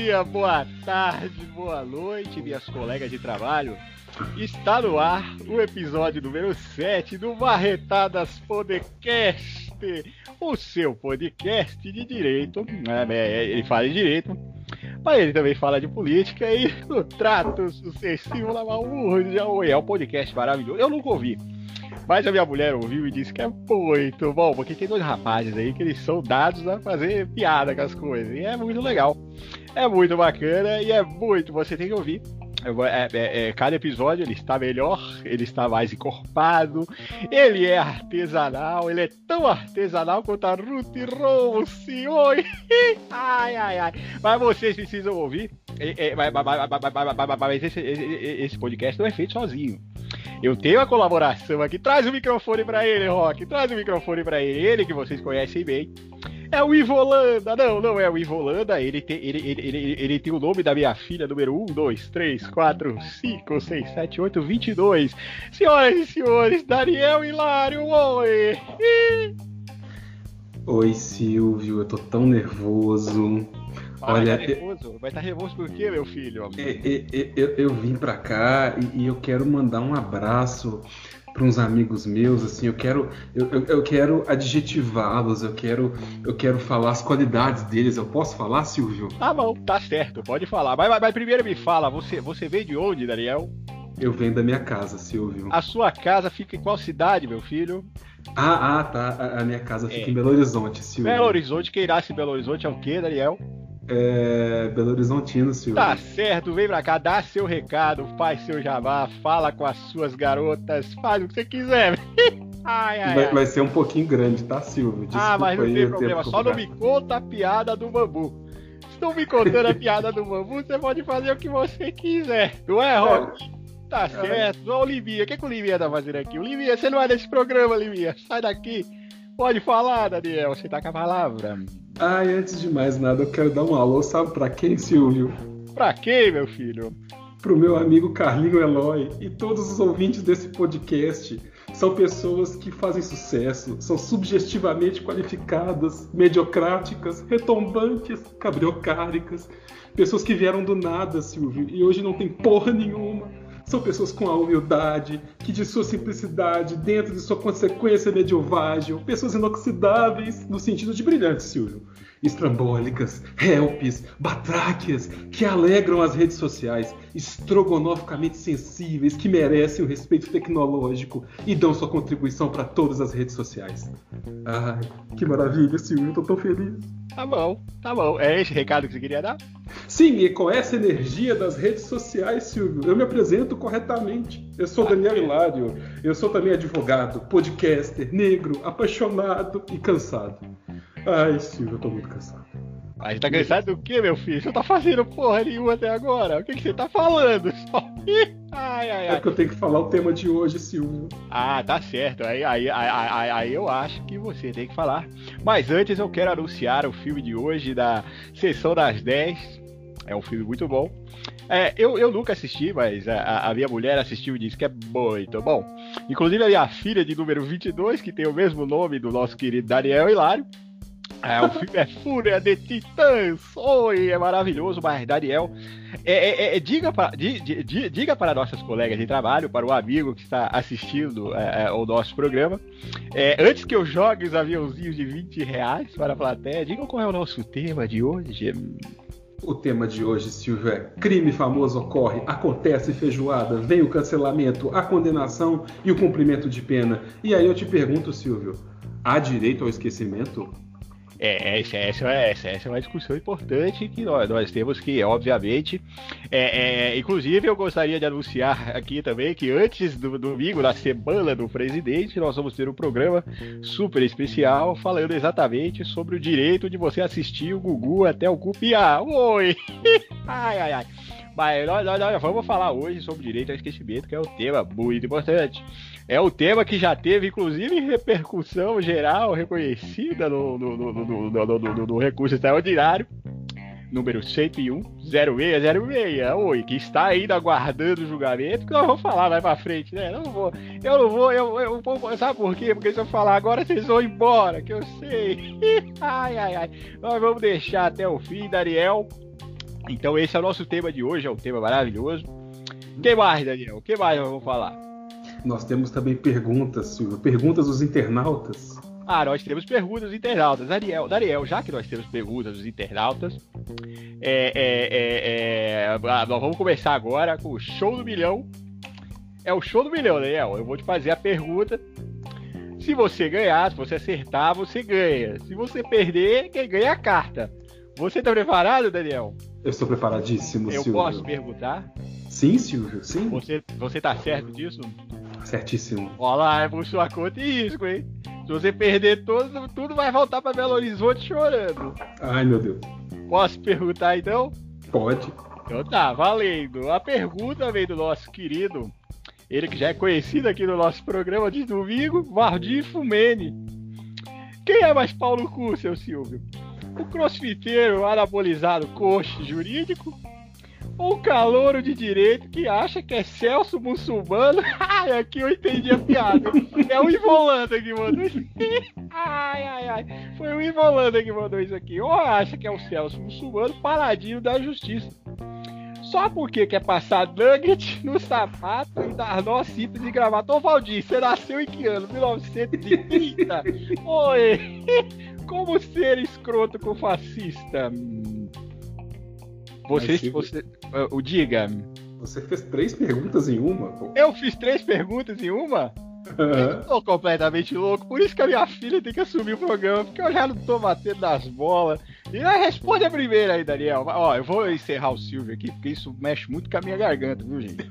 dia, boa tarde, boa noite, minhas colegas de trabalho. Está no ar o episódio número 7 do Barretadas Podcast, o seu podcast de direito. É, ele fala de direito, mas ele também fala de política e no trato sucessivo lá é um podcast maravilhoso. Eu nunca ouvi. Mas a minha mulher ouviu e disse que é muito bom, porque tem dois rapazes aí que eles são dados a fazer piada com as coisas. E é muito legal. É muito bacana e é muito. Você tem que ouvir. É, é, é, cada episódio ele está melhor, ele está mais encorpado, ele é artesanal, ele é tão artesanal quanto a Ruth Rose. Oi! Ai, ai, ai. Mas vocês precisam ouvir. Mas esse, esse podcast não é feito sozinho. Eu tenho a colaboração aqui. Traz o microfone para ele, Rock. Traz o microfone para ele. Ele que vocês conhecem bem. É o Ivo Holanda. Não, não é o Ivo Holanda. Ele tem, ele, ele, ele, ele tem o nome da minha filha, número 1, 2, 3, 4, 5, 6, 7, 8, 22. Senhoras e senhores, Daniel Hilário, oi! Oi, Silvio. Eu tô tão nervoso. Olha, tá nervoso? Vai estar tá nervoso por quê, meu filho? Eu, eu, eu, vim pra cá e, e, eu quero mandar um abraço para uns amigos meus, assim, eu quero eu, eu, quero adjetivá-los, eu quero eu quero falar as qualidades deles. Eu posso falar, Silvio? Tá bom, tá certo, pode falar. Mas, mas, mas primeiro me fala, você você veio de onde, Daniel? Eu venho da minha casa, Silvio. A sua casa fica em qual cidade, meu filho? Ah, ah, tá. A, a minha casa fica é. em Belo Horizonte, Silvio. Belo Horizonte, quem irá se Belo Horizonte é o quê, Daniel? É, Belo Horizontino, Silvio. Tá certo, vem pra cá, dá seu recado, faz seu jabá, fala com as suas garotas, faz o que você quiser. ai, ai, vai, ai. vai, ser um pouquinho grande, tá, Silvio? Desculpa ah, mas não tem problema, só não me conta a piada do bambu. Se não me contando a piada do bambu, você pode fazer o que você quiser, não é, Rock? É. Tá certo. Ô, Olivia, o que, que o Olivia tá fazendo aqui? Olivia, você não é desse programa, Olivia. Sai daqui. Pode falar, Daniel, você tá com a palavra. Ai, antes de mais nada, eu quero dar um alô, sabe pra quem, Silvio? Pra quem, meu filho? Pro meu amigo Carlinho Eloy e todos os ouvintes desse podcast. São pessoas que fazem sucesso, são subjetivamente qualificadas, mediocráticas, retombantes, cabriocáricas. Pessoas que vieram do nada, Silvio, e hoje não tem porra nenhuma são pessoas com a humildade, que de sua simplicidade, dentro de sua consequência medievável, pessoas inoxidáveis no sentido de brilhantes, Silvio. Estrambólicas, helps, batráquias, que alegram as redes sociais, estrogonoficamente sensíveis, que merecem o respeito tecnológico e dão sua contribuição para todas as redes sociais. Ai, que maravilha, Silvio, tô tão feliz. Tá bom, tá bom. É esse recado que você queria dar? Sim, e com essa energia das redes sociais, Silvio, eu me apresento corretamente. Eu sou Daniel Hilário, eu sou também advogado, podcaster, negro, apaixonado e cansado. Ai, Silvio, eu tô muito cansado. Mas tá cansado do que, meu filho? Você tá fazendo porra nenhuma até agora. O que, que você tá falando? Só... ai, ai, ai. É que eu tenho que falar o tema de hoje, Silvio. Ah, tá certo. Aí, aí, aí, aí, aí eu acho que você tem que falar. Mas antes eu quero anunciar o filme de hoje da Sessão das 10. É um filme muito bom. É, eu, eu nunca assisti, mas a, a, minha mulher assistiu e disse que é muito bom. Inclusive a minha filha de número 22, que tem o mesmo nome do nosso querido Daniel Hilário, é, o filme é Fúria de Titãs. Oi, é maravilhoso, mas Daniel. É, é, é, diga, para, diga, diga para nossas colegas de trabalho, para o amigo que está assistindo é, é, o nosso programa. É, antes que eu jogue os aviãozinhos de 20 reais para a plateia, diga qual é o nosso tema de hoje. O tema de hoje, Silvio, é crime famoso ocorre, acontece feijoada, vem o cancelamento, a condenação e o cumprimento de pena. E aí eu te pergunto, Silvio, há direito ao esquecimento? É, essa, essa, essa, essa é uma discussão importante que nós, nós temos que, obviamente, é, é, inclusive eu gostaria de anunciar aqui também que antes do domingo, na semana do presidente, nós vamos ter um programa super especial falando exatamente sobre o direito de você assistir o Gugu até o Cupiá. Oi! ai, ai, ai. Mas nós, nós, nós vamos falar hoje sobre direito ao esquecimento, que é um tema muito importante. É um tema que já teve, inclusive, repercussão geral reconhecida no, no, no, no, no recurso extraordinário. número 101 0606, oi, que está ainda aguardando o julgamento, que nós vamos falar mais pra frente, né? Não vou, eu não vou, eu, eu vou, sabe por quê? Porque se eu falar agora, vocês vão embora, que eu sei. ai, ai, ai. Nós vamos deixar até o fim, Daniel. Então esse é o nosso tema de hoje, é um tema maravilhoso. O que mais, Daniel? O que mais nós vamos falar? Nós temos também perguntas, Silvio, perguntas dos internautas. Ah, nós temos perguntas dos internautas. Daniel, Daniel, já que nós temos perguntas dos internautas, é, é, é, é ah, nós vamos começar agora com o show do milhão. É o show do milhão, Daniel. Eu vou te fazer a pergunta. Se você ganhar, se você acertar, você ganha. Se você perder, quem ganha é a carta. Você está preparado, Daniel? Eu estou preparadíssimo, Eu Silvio. posso perguntar? Sim, Silvio, sim. Você, você tá certo disso? Certíssimo. Olha lá, é por sua conta e risco, hein? Se você perder tudo, tudo vai voltar para Belo Horizonte chorando. Ai, meu Deus. Posso perguntar então? Pode. Então tá, valendo. A pergunta vem do nosso querido, ele que já é conhecido aqui no nosso programa de domingo, Vardir Fumene. Quem é mais pau no cu, seu Silvio? O crossfiteiro anabolizado coxa jurídico o calouro de direito que acha que é Celso muçulmano. Ai, aqui eu entendi a piada. É o Ivolanda que mandou isso aqui. Ai, ai, ai. Foi o Ivolanda que mandou isso aqui. Ou acha que é o Celso muçulmano, paladino da justiça. Só porque quer passar nugget no sapato e dar nó simples de gravata. Ô Valdir, você nasceu em que ano? 1930? Oi! Como ser escroto com fascista? Você, Mas, você, o diga. Você fez três perguntas em uma? Eu fiz três perguntas em uma? Eu tô completamente louco, por isso que a minha filha tem que assumir o programa, porque eu já não tô batendo nas bolas. E aí, responde a primeira aí, Daniel. Ó, eu vou encerrar o Silvio aqui, porque isso mexe muito com a minha garganta, viu, gente?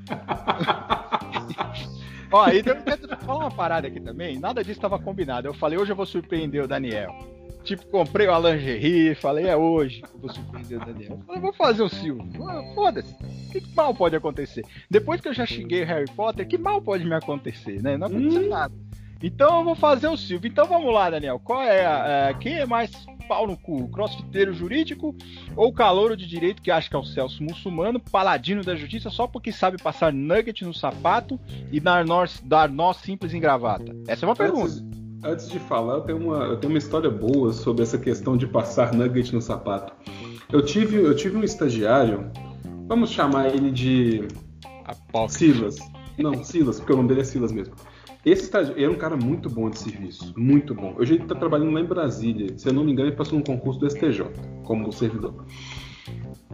Ó, e eu quero falar uma parada aqui também. Nada disso estava combinado. Eu falei, hoje eu vou surpreender o Daniel. Tipo, comprei uma lingerie, falei, é hoje que eu vou surpreender o Daniel. Eu falei, vou fazer o Silvio. Ah, foda-se. Que mal pode acontecer? Depois que eu já xinguei Harry Potter, que mal pode me acontecer, né? Não aconteceu hum. nada. Então eu vou fazer o Silvio. Então vamos lá, Daniel. Qual é a, quem é mais pau no cu? Crossfiteiro jurídico ou calouro de direito que acha que é o Celso muçulmano, paladino da justiça só porque sabe passar nugget no sapato e dar nó, dar nó simples em gravata? Essa é uma pergunta. Antes de falar, eu tenho, uma, eu tenho uma história boa sobre essa questão de passar nugget no sapato. Eu tive, eu tive um estagiário, vamos chamar ele de Apócrifo. Silas. Não, Silas, porque o nome dele é Silas mesmo. Esse estagiário era um cara muito bom de serviço, muito bom. Hoje ele está trabalhando lá em Brasília. Se eu não me engano, ele passou num concurso do STJ, como servidor.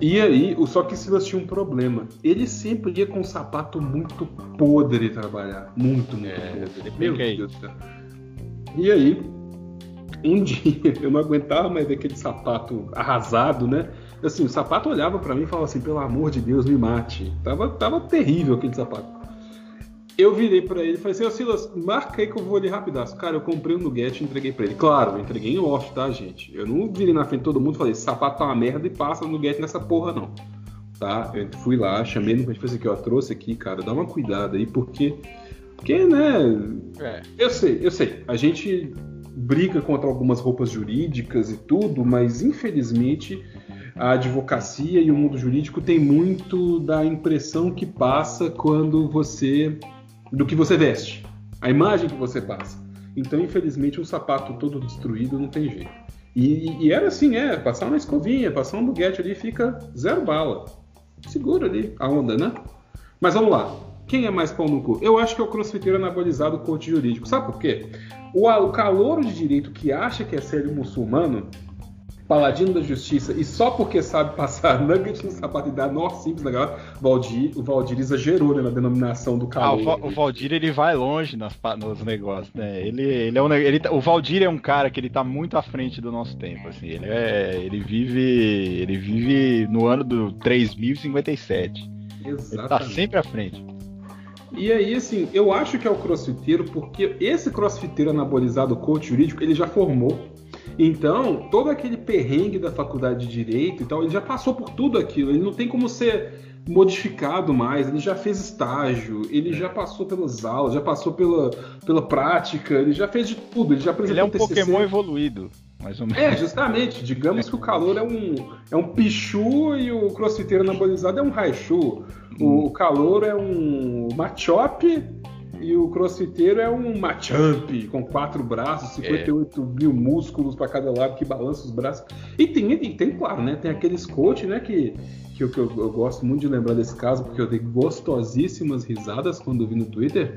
E aí, só que Silas tinha um problema. Ele sempre ia com um sapato muito podre trabalhar. Muito, muito é, podre. Meu Deus do céu. E aí, um dia, eu não aguentava mais ver aquele sapato arrasado, né? Assim, o sapato olhava para mim e falava assim: pelo amor de Deus, me mate. Tava, tava terrível aquele sapato. Eu virei para ele e falei assim: Ô Silas, marca aí que eu vou ali rapidaço. Cara, eu comprei um Nugget e entreguei para ele. Claro, eu entreguei em off, tá, gente? Eu não virei na frente de todo mundo e falei: esse sapato tá uma merda e passa o Nugget nessa porra, não. Tá? Eu fui lá, chamei no falei assim: ó, trouxe aqui, cara, dá uma cuidada aí, porque porque, né? É. Eu sei, eu sei. A gente briga contra algumas roupas jurídicas e tudo, mas infelizmente a advocacia e o mundo jurídico tem muito da impressão que passa quando você. do que você veste. A imagem que você passa. Então, infelizmente, um sapato todo destruído não tem jeito. E, e era assim, é, passar uma escovinha, passar um buguete ali fica zero bala. Segura ali a onda, né? Mas vamos lá. Quem é mais pau no cu? Eu acho que é o crossfiteiro anabolizado coach jurídico. Sabe por quê? O, o calouro de direito que acha que é sério muçulmano, paladino da justiça, e só porque sabe passar nugget no sapato e dar nó simples na galera, Valdir, o Valdir exagerou né, na denominação do calouro. Ah, o, o, Valdir ele vai longe nas, nos negócios, né? Ele, ele é um, ele, tá, o Valdir é um cara que ele tá muito à frente do nosso tempo, assim. Ele, é, ele vive ele vive no ano do 3057. Exatamente. Ele tá sempre à frente. E aí, assim, eu acho que é o crossfiteiro, porque esse crossfiteiro anabolizado coach jurídico, ele já formou. Então, todo aquele perrengue da faculdade de direito e tal, ele já passou por tudo aquilo. Ele não tem como ser modificado mais, ele já fez estágio, ele já passou pelas aulas, já passou pela, pela prática, ele já fez de tudo, ele já apresentou Ele é um TCC. Pokémon evoluído. mais ou menos. É, justamente. Digamos que o calor é um, é um pichu e o crossfiteiro anabolizado é um raichu. O, o calor é um machop e o crossfiteiro é um machamp com quatro braços, 58 é. mil músculos para cada lado que balança os braços. E tem, e tem, claro, né? Tem aqueles coach, né, que, que, eu, que eu, eu gosto muito de lembrar desse caso, porque eu dei gostosíssimas risadas quando vi no Twitter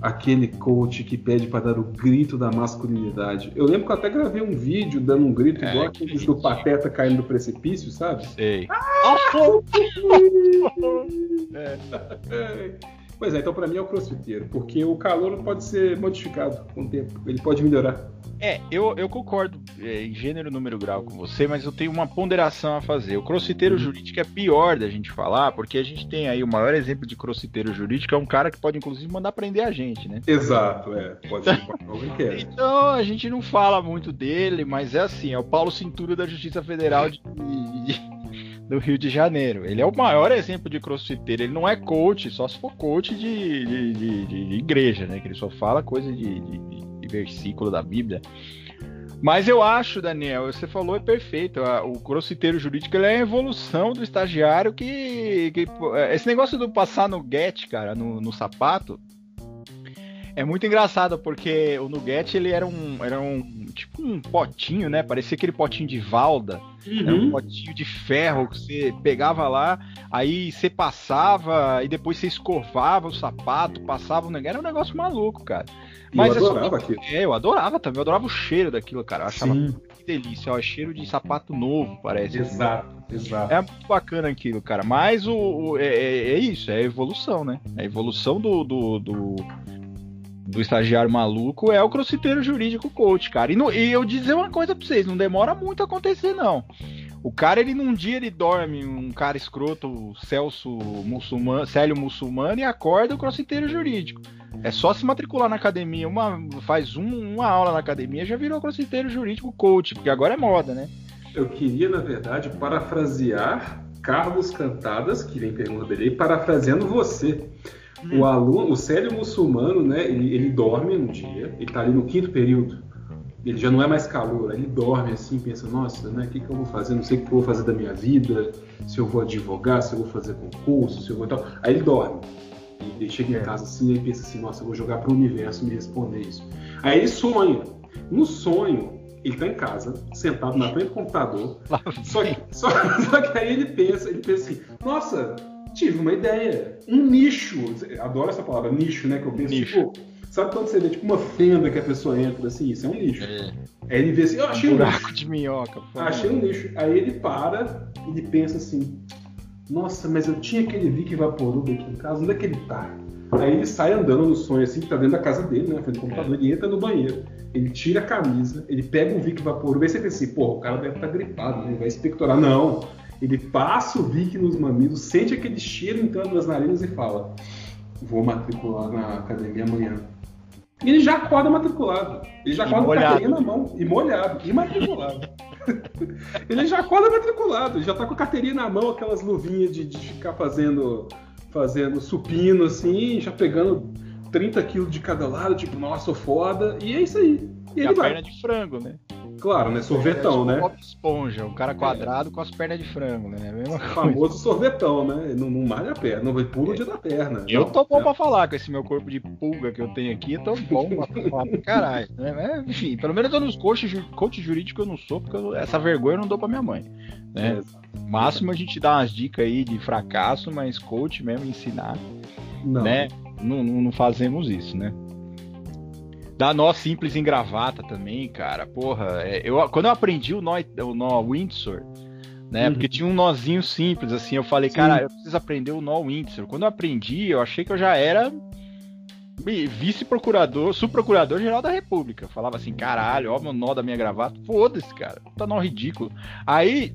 aquele coach que pede para dar o grito da masculinidade. Eu lembro que eu até gravei um vídeo dando um grito é, igual aqueles do Pateta caindo do precipício, sabe? Sei. Ah! é. Pois é, então para mim é o crossfiteiro, porque o calor pode ser modificado com o tempo, ele pode melhorar. É, eu, eu concordo é, em gênero, número, grau com você, mas eu tenho uma ponderação a fazer. O crossfiteiro uhum. jurídico é pior da gente falar, porque a gente tem aí o maior exemplo de crossfiteiro jurídico, é um cara que pode inclusive mandar prender a gente, né? Exato, é. Pode ser quer. Então a gente não fala muito dele, mas é assim, é o Paulo Cintura da Justiça Federal de, de do Rio de Janeiro. Ele é o maior exemplo de crossfiteiro. Ele não é coach, só se for coach de, de, de, de igreja, né? Que ele só fala coisa de, versículo da Bíblia. Mas eu acho, Daniel, você falou é perfeito. O crossfiteiro jurídico é a evolução do estagiário que, que, Esse negócio do passar no get, cara, no, no sapato, é muito engraçado, porque o Nugget, ele era um, era um tipo um potinho, né? Parecia aquele potinho de valda. Uhum. Era um potinho de ferro que você pegava lá, aí você passava, e depois você escovava o sapato, passava o negócio. Era um negócio maluco, cara. Mas eu adorava aquilo. É, eu adorava também, eu adorava o cheiro daquilo, cara. Eu achava Sim. que delícia, ó, cheiro de sapato novo, parece. Exato, exato. É muito bacana aquilo, cara. Mas o, o é, é, é, isso, é a evolução, né? É a evolução do, do, do do estagiário maluco é o crossfiteiro jurídico coach, cara. E, no, e eu dizer uma coisa pra vocês, não demora muito a acontecer, não. O cara, ele num dia ele dorme, um cara escroto, Celso muçulmano, Célio muçulmano, e acorda o crossfiteiro jurídico. É só se matricular na academia, uma, faz um, uma aula na academia, já virou crossfiteiro jurídico coach, porque agora é moda, né? Eu queria, na verdade, parafrasear Carlos Cantadas, que vem pergunta dele, parafraseando você. O aluno, o sério muçulmano, né, ele, ele dorme um dia, ele está ali no quinto período, ele já não é mais calor, ele dorme assim, pensa, nossa, né, o que, que eu vou fazer? Não sei o que eu vou fazer da minha vida, se eu vou advogar, se eu vou fazer concurso, se eu vou tal. Aí ele dorme. E ele chega em é. casa assim e pensa assim, nossa, eu vou jogar para o universo me responder isso. Aí ele sonha. No sonho, ele está em casa, sentado na frente do computador. Só que, só, só que aí ele pensa, ele pensa assim, nossa, tive uma ideia. Um nicho. Adoro essa palavra, nicho, né? Que eu penso, nicho. tipo, sabe quando você vê tipo uma fenda que a pessoa entra assim? Isso é um nicho. É. Aí ele vê assim, eu achei um, um buraco de minhoca. Achei um nicho. Aí ele para e ele pensa assim, nossa, mas eu tinha aquele Vic Vaporub aqui em casa, onde é que ele tá? Aí ele sai andando no sonho assim, que tá dentro da casa dele, né? Frente do computador, é. ele entra no banheiro, ele tira a camisa, ele pega um Vic Vaporub, aí você pensa assim, pô, o cara deve estar tá gripado, né? Ele vai expectorar. Não, ele passa o Vic nos mamilos, sente aquele cheiro entrando nas narinas e fala: Vou matricular na academia amanhã. E ele já acorda matriculado. Ele já acorda com a carteirinha na mão, e molhado, e matriculado. ele já acorda matriculado, já tá com a carteirinha na mão, aquelas luvinhas de, de ficar fazendo, fazendo supino assim, já pegando 30 quilos de cada lado, tipo, nossa, foda, e é isso aí. E, e ele a vai. perna de frango, né? Claro, né? Sorvetão, é, tipo né? Esponja, um cara quadrado é. com as pernas de frango, né? Mesma o famoso sorvetão, né? Não, não malha a perna, não vai pulo dia da perna. Eu não, tô bom é. pra falar com esse meu corpo de pulga que eu tenho aqui, eu tô bom pra falar pra caralho. Né? Enfim, pelo menos eu nos coach, coach jurídico eu não sou, porque eu, essa vergonha eu não dou pra minha mãe. Né? É, Máximo a gente dá umas dicas aí de fracasso, mas coach mesmo ensinar. Não. Né? Não, não, não fazemos isso, né? Dá nó simples em gravata também, cara. Porra, é, eu, quando eu aprendi o nó, o nó Windsor, né? Uhum. Porque tinha um nozinho simples, assim. Eu falei, Sim. cara, eu preciso aprender o nó Windsor. Quando eu aprendi, eu achei que eu já era vice-procurador, subprocurador-geral da República. Eu falava assim, caralho, ó, o nó da minha gravata. Foda-se, cara. Tá nó ridículo. Aí,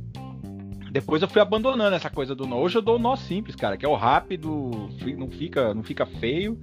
depois eu fui abandonando essa coisa do nó. Hoje eu dou o nó simples, cara, que é o rápido, não fica, não fica feio.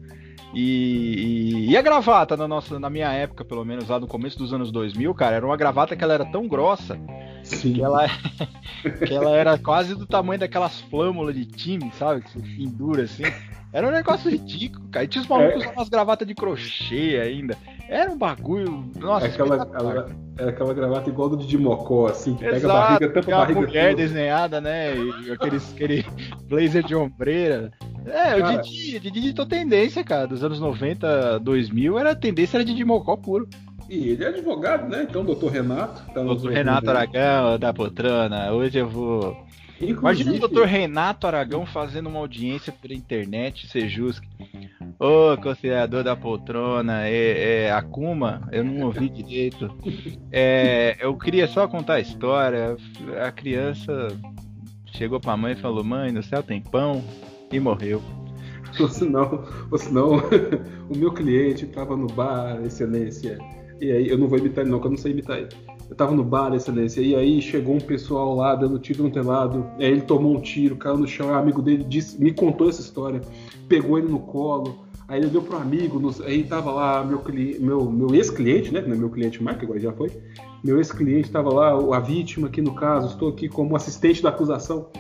E, e, e, a gravata na nossa, na minha época, pelo menos lá no começo dos anos 2000, cara, era uma gravata que ela era tão grossa Sim. Que ela, que ela era quase do tamanho daquelas flâmulas de time, sabe? Que você pendura assim. Era um negócio ridículo, cara. E tinha os malucos é. umas gravatas de crochê ainda. Era um bagulho. Nossa, é aquela, aquela, era aquela gravata igual do de Mocó, assim, que Exato, pega a barriga, tampa a barriga. mulher tudo. desenhada, né? E aqueles, aquele blazer de ombreira. É, cara, o Didi, Didi ditou tendência, cara. Dos anos 90, 2000, era tendência era Didi Mocó puro. E ele é advogado, né? Então, doutor Renato. Tá doutor Renato Aragão, da Poltrona. Hoje eu vou Inclusive... Imagina o doutor Renato Aragão fazendo uma audiência pela internet, Sejusc. Ô, oh, conselhador da poltrona, é, é Akuma, eu não ouvi direito. É, eu queria só contar a história. A criança chegou pra mãe e falou: Mãe, no céu tem pão, e morreu. Ou senão, ou senão o meu cliente estava no bar, excelência. E aí, eu não vou imitar ele, não, que eu não sei imitar ele. Eu tava no bar, excelência, e aí chegou um pessoal lá dando tiro no telado. Aí ele tomou um tiro, caiu no chão. O amigo dele disse, me contou essa história, pegou ele no colo. Aí ele deu pro amigo, nos, aí tava lá meu, meu, meu ex-cliente, né? Meu cliente que agora já foi. Meu ex-cliente tava lá, a vítima aqui no caso, estou aqui como assistente da acusação.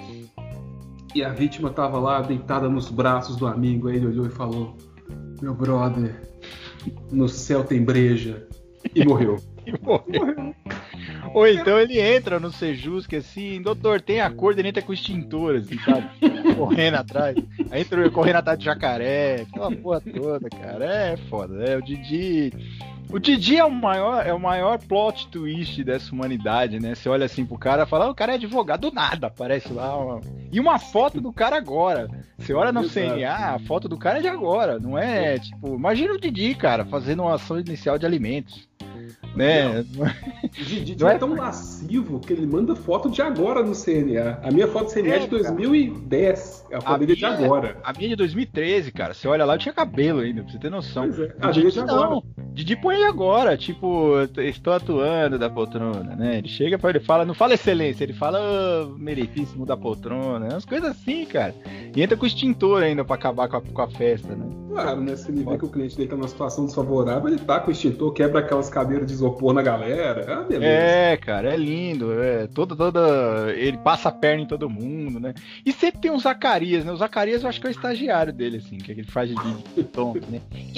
E a vítima tava lá deitada nos braços do amigo. Aí ele olhou e falou: Meu brother, no céu tem breja. E morreu. e morreu. Ou então ele entra no Sejusc assim, doutor, tem a cor, ele entra com extintor, assim, sabe? correndo atrás. Aí entra correndo atrás de jacaré, aquela porra toda, cara. É foda, é. O Didi. O Didi é o maior, é o maior plot twist dessa humanidade, né? Você olha assim pro cara e fala, ah, o cara é advogado, do nada aparece lá. Uma... E uma foto do cara agora. Você olha no CNA, a foto do cara é de agora, não é tipo. Imagina o Didi, cara, fazendo uma ação inicial de alimentos né? O Didi não é tão lascivo que ele manda foto de agora no CNA. A minha foto do CNA é, é de 2010. É a foto a dele minha, de agora. A minha é de 2013, cara. Você olha lá, eu tinha cabelo ainda, pra você ter noção. Pois é. A Didi, de agora. Não. Didi põe agora, tipo, estou atuando da poltrona, né? Ele chega para ele fala, não fala excelência, ele fala oh, meritíssimo da poltrona, umas coisas assim, cara. E entra com extintor ainda para acabar com a, com a festa, né? Claro, né? Se ele vê que o cliente dele tá numa situação desfavorável, ele tá com o extintor, quebra aquelas cadeiras de isopor na galera. É, beleza. é cara, é lindo. É, toda, toda. Ele passa a perna em todo mundo, né? E sempre tem o Zacarias, né? O Zacarias eu acho que é o estagiário dele, assim, que ele faz de, de tonto, né?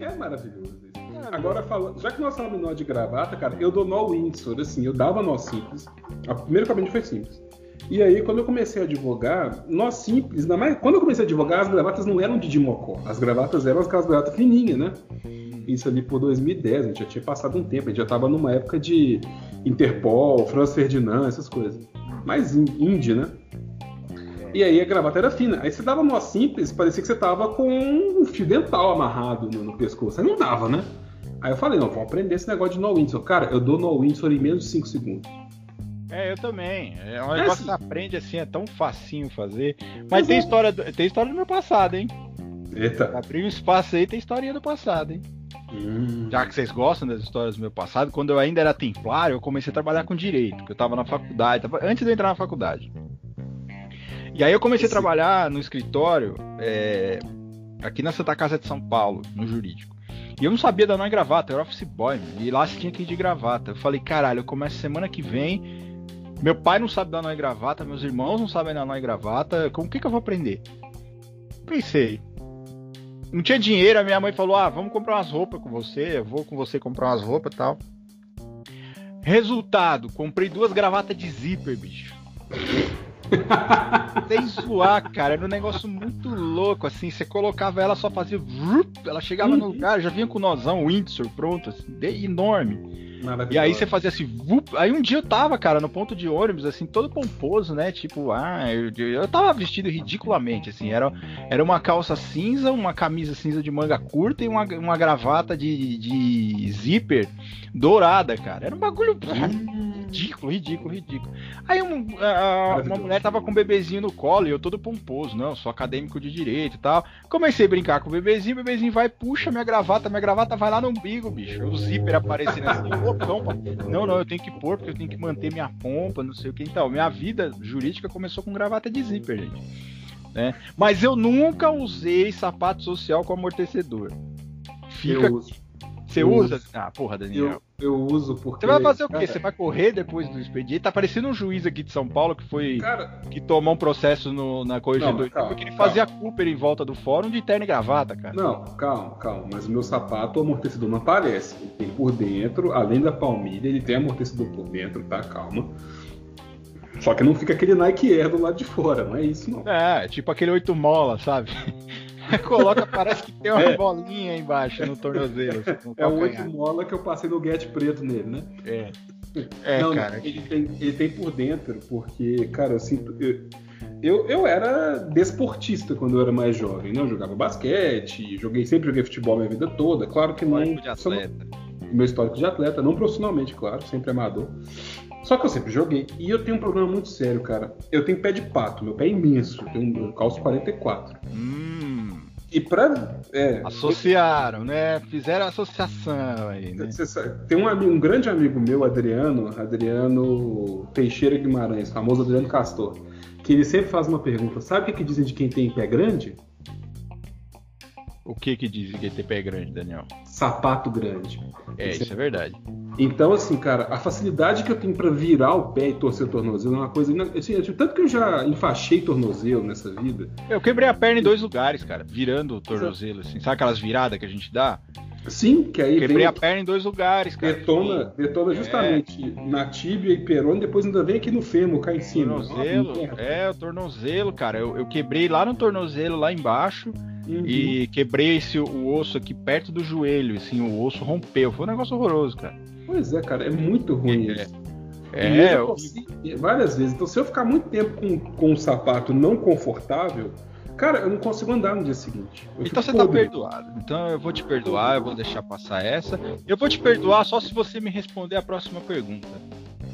É maravilhoso isso. Agora, falando, já que nós falamos nó de gravata, cara, eu dou nó Windsor, assim, eu dava nó simples. A primeira cabine foi simples. E aí, quando eu comecei a advogar, nó simples, ainda mais, quando eu comecei a advogar, as gravatas não eram de Dimocó, as gravatas eram aquelas gravatas fininhas, né? Isso ali por 2010, a gente já tinha passado um tempo, a gente já tava numa época de Interpol, Franz Ferdinand, essas coisas. Mais indie, né? E aí a gravata era fina. Aí você dava nó simples, parecia que você tava com um fio dental amarrado no, no pescoço. Aí não dava, né? Aí eu falei, não, vamos aprender esse negócio de no Windsor. Cara, eu dou no Windsor em menos de 5 segundos. É, eu também. É um é negócio assim. que você aprende assim, é tão facinho fazer. Mas tem, história do, tem história do meu passado, hein? Eita. Abrir um espaço aí, tem historinha do passado, hein? Hum. Já que vocês gostam das histórias do meu passado, quando eu ainda era templário, eu comecei a trabalhar com direito, porque eu tava na faculdade, tava, antes de eu entrar na faculdade. E aí eu comecei Esse... a trabalhar no escritório é, aqui na Santa Casa de São Paulo, no jurídico. E eu não sabia dar nó em gravata, eu era office boy, e lá você tinha que ir de gravata. Eu falei, caralho, eu começo semana que vem. Meu pai não sabe dar nó em gravata, meus irmãos não sabem dar nó em gravata. Com o que, que eu vou aprender? Pensei. Não tinha dinheiro, a minha mãe falou: Ah, vamos comprar umas roupas com você, eu vou com você comprar umas roupas e tal. Resultado, comprei duas gravatas de zíper, bicho. Sem zoar, cara. Era um negócio muito louco, assim. Você colocava ela, só fazia. Ela chegava uhum. no lugar, já vinha com o nozão, Windsor, pronto, assim, enorme. E aí você fazia assim, vup. aí um dia eu tava, cara, no ponto de ônibus, assim, todo pomposo, né? Tipo, ah, eu, eu tava vestido ridiculamente, assim, era, era uma calça cinza, uma camisa cinza de manga curta e uma, uma gravata de, de zíper dourada, cara. Era um bagulho ridículo, ridículo, ridículo. Aí um, a, uma mulher tava com um bebezinho no colo e eu todo pomposo, não, sou acadêmico de direito e tal. Comecei a brincar com o bebezinho, o bebezinho vai, puxa minha gravata, minha gravata vai lá no umbigo, bicho. O zíper aparecendo assim, loucão, não, não, eu tenho que pôr porque eu tenho que manter minha pompa, não sei o que. Então, minha vida jurídica começou com gravata de zíper, gente. Né? Mas eu nunca usei sapato social com amortecedor. fica. Você eu usa? uso. Ah, porra, Daniel. Eu, eu uso porque. Você vai fazer o quê? cara, Você vai correr depois do expediente? Tá parecendo um juiz aqui de São Paulo que foi. Cara, que tomou um processo no- na corregedoria porque ele calma. fazia Cooper em volta do fórum de terno e gravata, cara. Não, calma, calma. Mas o meu sapato, o amortecedor não aparece. Ele tem por dentro, além da palmilha, ele tem amortecedor por dentro, tá? Calma. Só que não fica aquele Nike Air do lado de fora, não é isso não. É, tipo aquele oito mola, sabe? Coloca, parece que tem uma É. bolinha embaixo no tornozelo. assim, no É o oito mola que eu passei no Get preto nele, né? É. É, não, cara. não, ele tem, ele tem por dentro, porque, cara, eu sinto. Eu, eu, eu era desportista quando eu era mais jovem, né? Eu jogava basquete, joguei, sempre joguei futebol minha vida toda. Claro que não. Histórico de atleta. meu histórico de atleta, não profissionalmente, claro, sempre amador. Só que eu sempre joguei. E eu tenho um problema muito sério, cara. Eu tenho pé de pato, meu pé é imenso. Eu tenho eu calço 44. Hum, E pra. É, associaram, né? Fizeram associação aí, né? Tem um, um grande amigo meu, Adriano, Adriano Teixeira Guimarães, famoso Adriano Castor, que ele sempre faz uma pergunta: sabe o que, que dizem de quem tem pé grande? O que que dizem que tem pé grande, Daniel? Sapato grande. É, isso é verdade. Então, assim, cara, a facilidade que eu tenho pra virar o pé e torcer o tornozelo é uma coisa. Assim, eu- tanto que eu já enfaixei tornozelo nessa vida. Eu quebrei a perna em dois lugares, cara, virando o tornozelo, assim. Sabe aquelas viradas que a gente dá? Sim, que aí Quebrei vem, a perna em dois lugares, cara. detona, detona justamente na tíbia e perona, depois ainda vem aqui no fêmur, cá em cima. Tornozelo, merda. é, o tornozelo, cara. Eu, eu quebrei lá no tornozelo, lá embaixo, Uhum. e quebrei esse, o osso aqui perto do joelho, assim, o osso rompeu. Foi um negócio horroroso, cara. Pois é, cara, é muito ruim É, isso. É, E eu várias vezes. Então, se eu ficar muito tempo com, com um sapato não confortável, cara, eu não consigo andar no dia seguinte. Eu então você tá podre. perdoado. Então eu vou te perdoar, eu vou deixar passar essa. Eu vou te perdoar só se você me responder a próxima pergunta.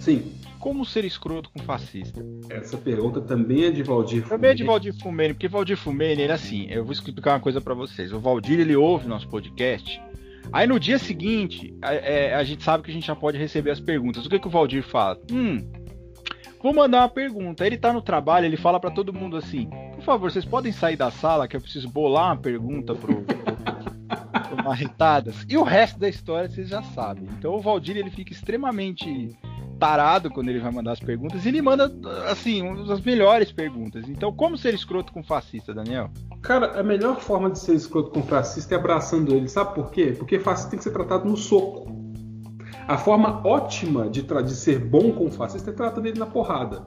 Sim, Como ser escroto com fascista? essa pergunta também é de Valdir. Também é de Fumene. Valdir Fumene, porque Valdir Fumene, ele é assim, eu vou explicar uma coisa pra vocês. O Valdir, ele ouve nosso podcast. Aí no dia seguinte, a, é, a gente sabe que a gente já pode receber as perguntas. O que, que o Valdir fala? Hum, vou mandar uma pergunta. Ele tá no trabalho, ele fala pra todo mundo assim: por favor, vocês podem sair da sala que eu preciso bolar uma pergunta pro. pro Marretadas. E o resto da história vocês já sabem. Então o Valdir ele fica extremamente tarado quando ele vai mandar as perguntas e ele manda, assim, das melhores perguntas. Então, como ser escroto com fascista, Daniel? Cara, a melhor forma de ser escroto com fascista é abraçando ele. Sabe por quê? Porque fascista tem que ser tratado no soco. A forma ótima de, de ser bom com o fascista é tratando ele na porrada.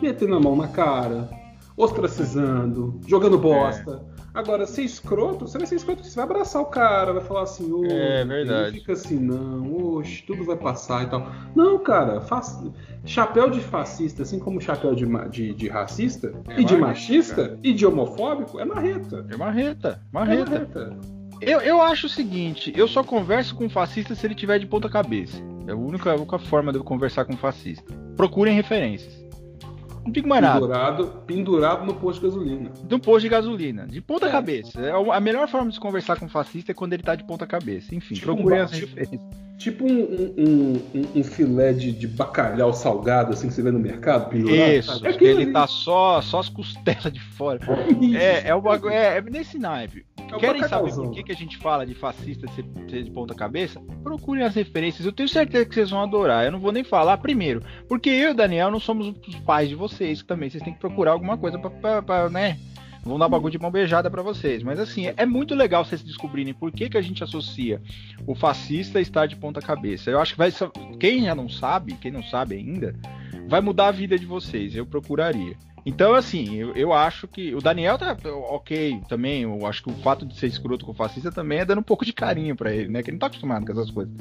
Metendo a mão na cara, ostracizando, jogando bosta. Agora, ser escroto, você vai ser escroto, você vai abraçar o cara, vai falar assim, ô, É verdade. não fica assim, não, oxe, tudo vai passar e tal. Não, cara, faz... chapéu de fascista, assim como chapéu de, de, de racista, É e de marreta, machista, e de homofóbico, é marreta. É marreta, É marreta. Eu, eu acho o seguinte, eu só converso com fascista se ele tiver de ponta cabeça. É a única, a única forma de eu conversar com fascista. Procurem referências. Não digo mais nada. Pendurado, pendurado no posto de gasolina. De um posto de gasolina. De ponta É. cabeça. É a melhor forma de se conversar com fascista é quando ele tá de ponta cabeça. Enfim, Tipo procurem um as tipo- referências. Tipo um, um, um- um filé de, de bacalhau salgado, assim, que você vê no mercado, pendurado. Isso, aquilo ele ali. tá só, só as costelas de fora. É, é. É, é nesse naipe. É Querem saber por que, que a gente fala de fascista ser, ser de ponta cabeça? Procurem as referências. Eu tenho certeza que vocês vão adorar. Eu não vou nem falar primeiro. Porque eu e o Daniel não somos os pais de vocês também. Vocês têm que procurar alguma coisa pra, pra- pra, né? Vão dar bagulho de mão beijada pra vocês. Mas assim, é, é muito legal vocês descobrirem por que, que a gente associa o fascista a estar de ponta cabeça. Eu acho que vai. Quem já não sabe, quem não sabe ainda, vai mudar a vida de vocês. Eu procuraria. Então, assim, eu, eu acho que. O Daniel tá ok também. Eu acho que o fato de ser escroto com o fascista também é dando um pouco de carinho pra ele, né? Que ele não tá acostumado com essas coisas.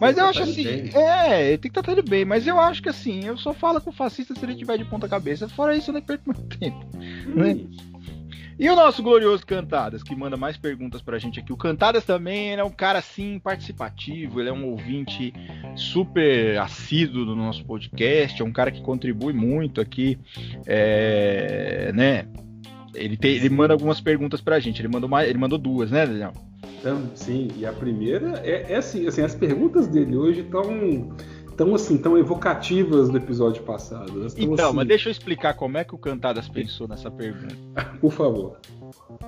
Mas eu acho assim. É, ele tem que tratar ele bem. Mas eu acho que assim, eu só falo com o fascista se ele tiver de ponta cabeça. Fora isso, eu nem perco muito tempo. né? E o nosso glorioso Cantadas, que manda mais perguntas pra gente aqui. O Cantadas também é um cara, assim, participativo, ele é um ouvinte super assíduo do nosso podcast, é um cara que contribui muito aqui, é, né? Ele, tem, ele manda algumas perguntas pra gente, ele mandou, mais, ele mandou duas, né, Daniel? Então, sim, e a primeira é, é assim, assim, as perguntas dele hoje estão tão assim, tão evocativas do episódio passado. Então, assim, mas deixa eu explicar como é que o Cantadas pensou nessa pergunta. Por favor.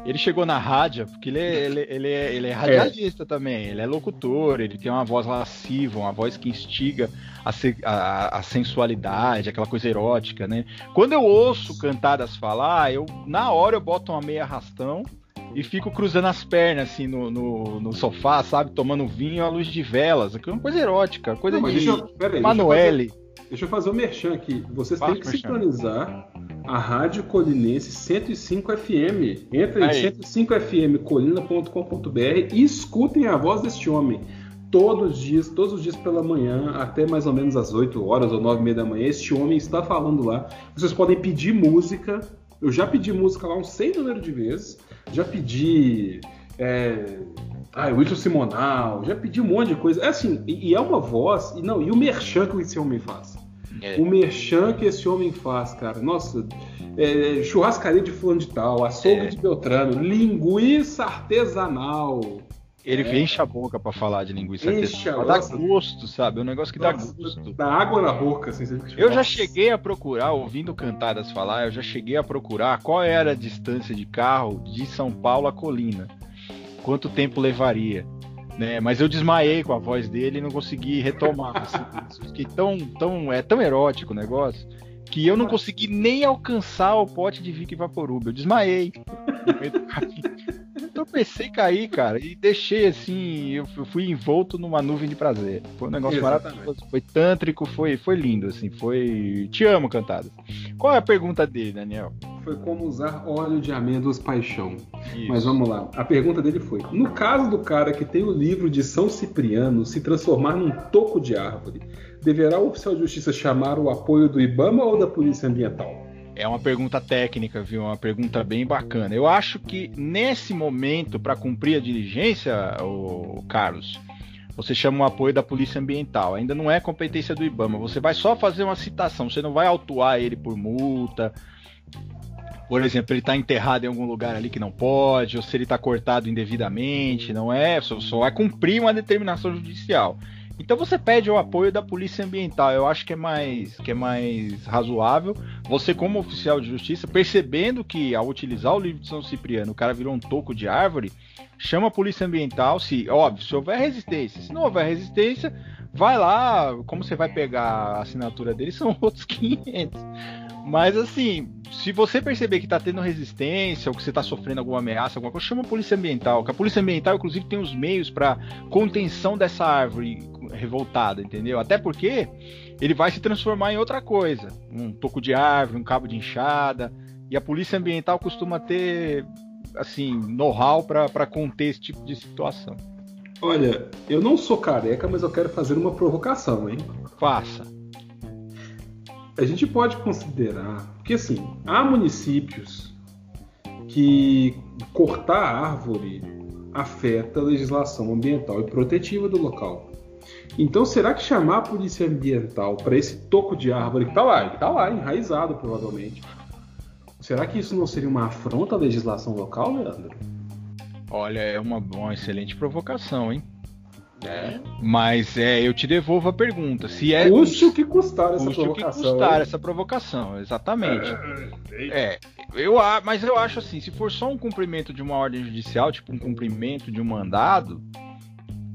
Ele chegou na rádio, porque ele é, ele, ele é, ele é radialista é. também, ele é locutor, ele tem uma voz lasciva, uma voz que instiga a, a, a, sensualidade, aquela coisa erótica, né? Quando eu ouço cantadas falar, eu na hora eu boto uma meia arrastão e fico cruzando as pernas assim no, no, no sofá, sabe? Tomando vinho à luz de velas, aquilo é uma coisa erótica, coisa Não, de eu, Manoeli. Deixa eu fazer o um merchan aqui. Vocês têm que merchan. sintonizar a Rádio Colinense 105 FM. Entra em 105fmcolina.com.br e escutem a voz deste homem. Todos os dias, todos os dias pela manhã, até mais ou menos às 8 horas ou 9 e meia da manhã, este homem está falando lá. Vocês podem pedir música. Eu já pedi música lá um sem número de vezes. Já pedi. É... Ah, Wilson Simonal, já pedi um monte de coisa. É assim, e, e é uma voz, e não, e o merchan que esse homem faz. É. O merchan que esse homem faz, cara. Nossa, é, churrascaria de fulano de tal, açougue é. de Beltrano, linguiça artesanal. Ele é. enche a boca para falar de linguiça enche artesanal. Dá gosto, sabe? É um negócio que nossa, dá gosto. Dá água na boca, assim. Eu já cheguei a procurar, ouvindo cantadas falar, eu já cheguei a procurar qual era a distância de carro de São Paulo a Colina. Quanto tempo levaria né? Mas eu desmaiei com a voz dele e não consegui retomar. Assim, fiquei tão, tão, é tão erótico o negócio que eu não consegui nem alcançar o pote de Vic Vaporub. Eu desmaiei. Pensei cair, cara, e deixei assim, eu fui envolto numa nuvem de prazer. Foi um negócio Exatamente. maravilhoso, foi tântrico, foi, foi lindo, assim, foi. Te amo, cantada. Qual é a pergunta dele, Daniel? Foi como usar óleo de amêndoas paixão. Isso. Mas vamos lá. A pergunta dele foi: no caso do cara que tem o livro de São Cipriano se transformar num toco de árvore, deverá o oficial de justiça chamar o apoio do IBAMA ou da Polícia Ambiental? É uma pergunta técnica, viu? Uma pergunta bem bacana. Eu acho que nesse momento, para cumprir a diligência, o Carlos, você chama o apoio da Polícia Ambiental. Ainda não é competência do IBAMA. Você vai só fazer uma citação. Você não vai autuar ele por multa. Por exemplo, ele está enterrado em algum lugar ali que não pode, ou se ele está cortado indevidamente, não é? Só, só vai cumprir uma determinação judicial. Então você pede o apoio da polícia ambiental. Eu acho que é mais que é mais razoável. Você como oficial de justiça, percebendo que ao utilizar o livro de São Cipriano, o cara virou um toco de árvore, chama a polícia ambiental, se óbvio, se houver resistência. Se não houver resistência, vai lá, como você vai pegar a assinatura dele, são outros 500. Mas assim, se você perceber que está tendo resistência ou que você está sofrendo alguma ameaça, alguma coisa, chama a polícia ambiental. Que a polícia ambiental, inclusive, tem os meios para contenção dessa árvore revoltada, entendeu? Até porque ele vai se transformar em outra coisa, um toco de árvore, um cabo de enxada. E a polícia ambiental costuma ter, assim, know-how para conter esse tipo de situação. Olha, eu não sou careca, mas eu quero fazer uma provocação, hein? Faça a gente pode considerar que assim há municípios que cortar árvore afeta a legislação ambiental e protetiva do local. Então, será que chamar a polícia ambiental para esse toco de árvore que está lá, está lá, enraizado provavelmente, será que isso não seria uma afronta à legislação local, Leandro? Olha, é uma, uma excelente provocação, hein? É. Mas é, eu te devolvo a pergunta. Se é custe o que custar essa provocação. O que custar essa provocação, exatamente. É, é, eu mas eu acho assim, se for só um cumprimento de uma ordem judicial, tipo um cumprimento de um mandado,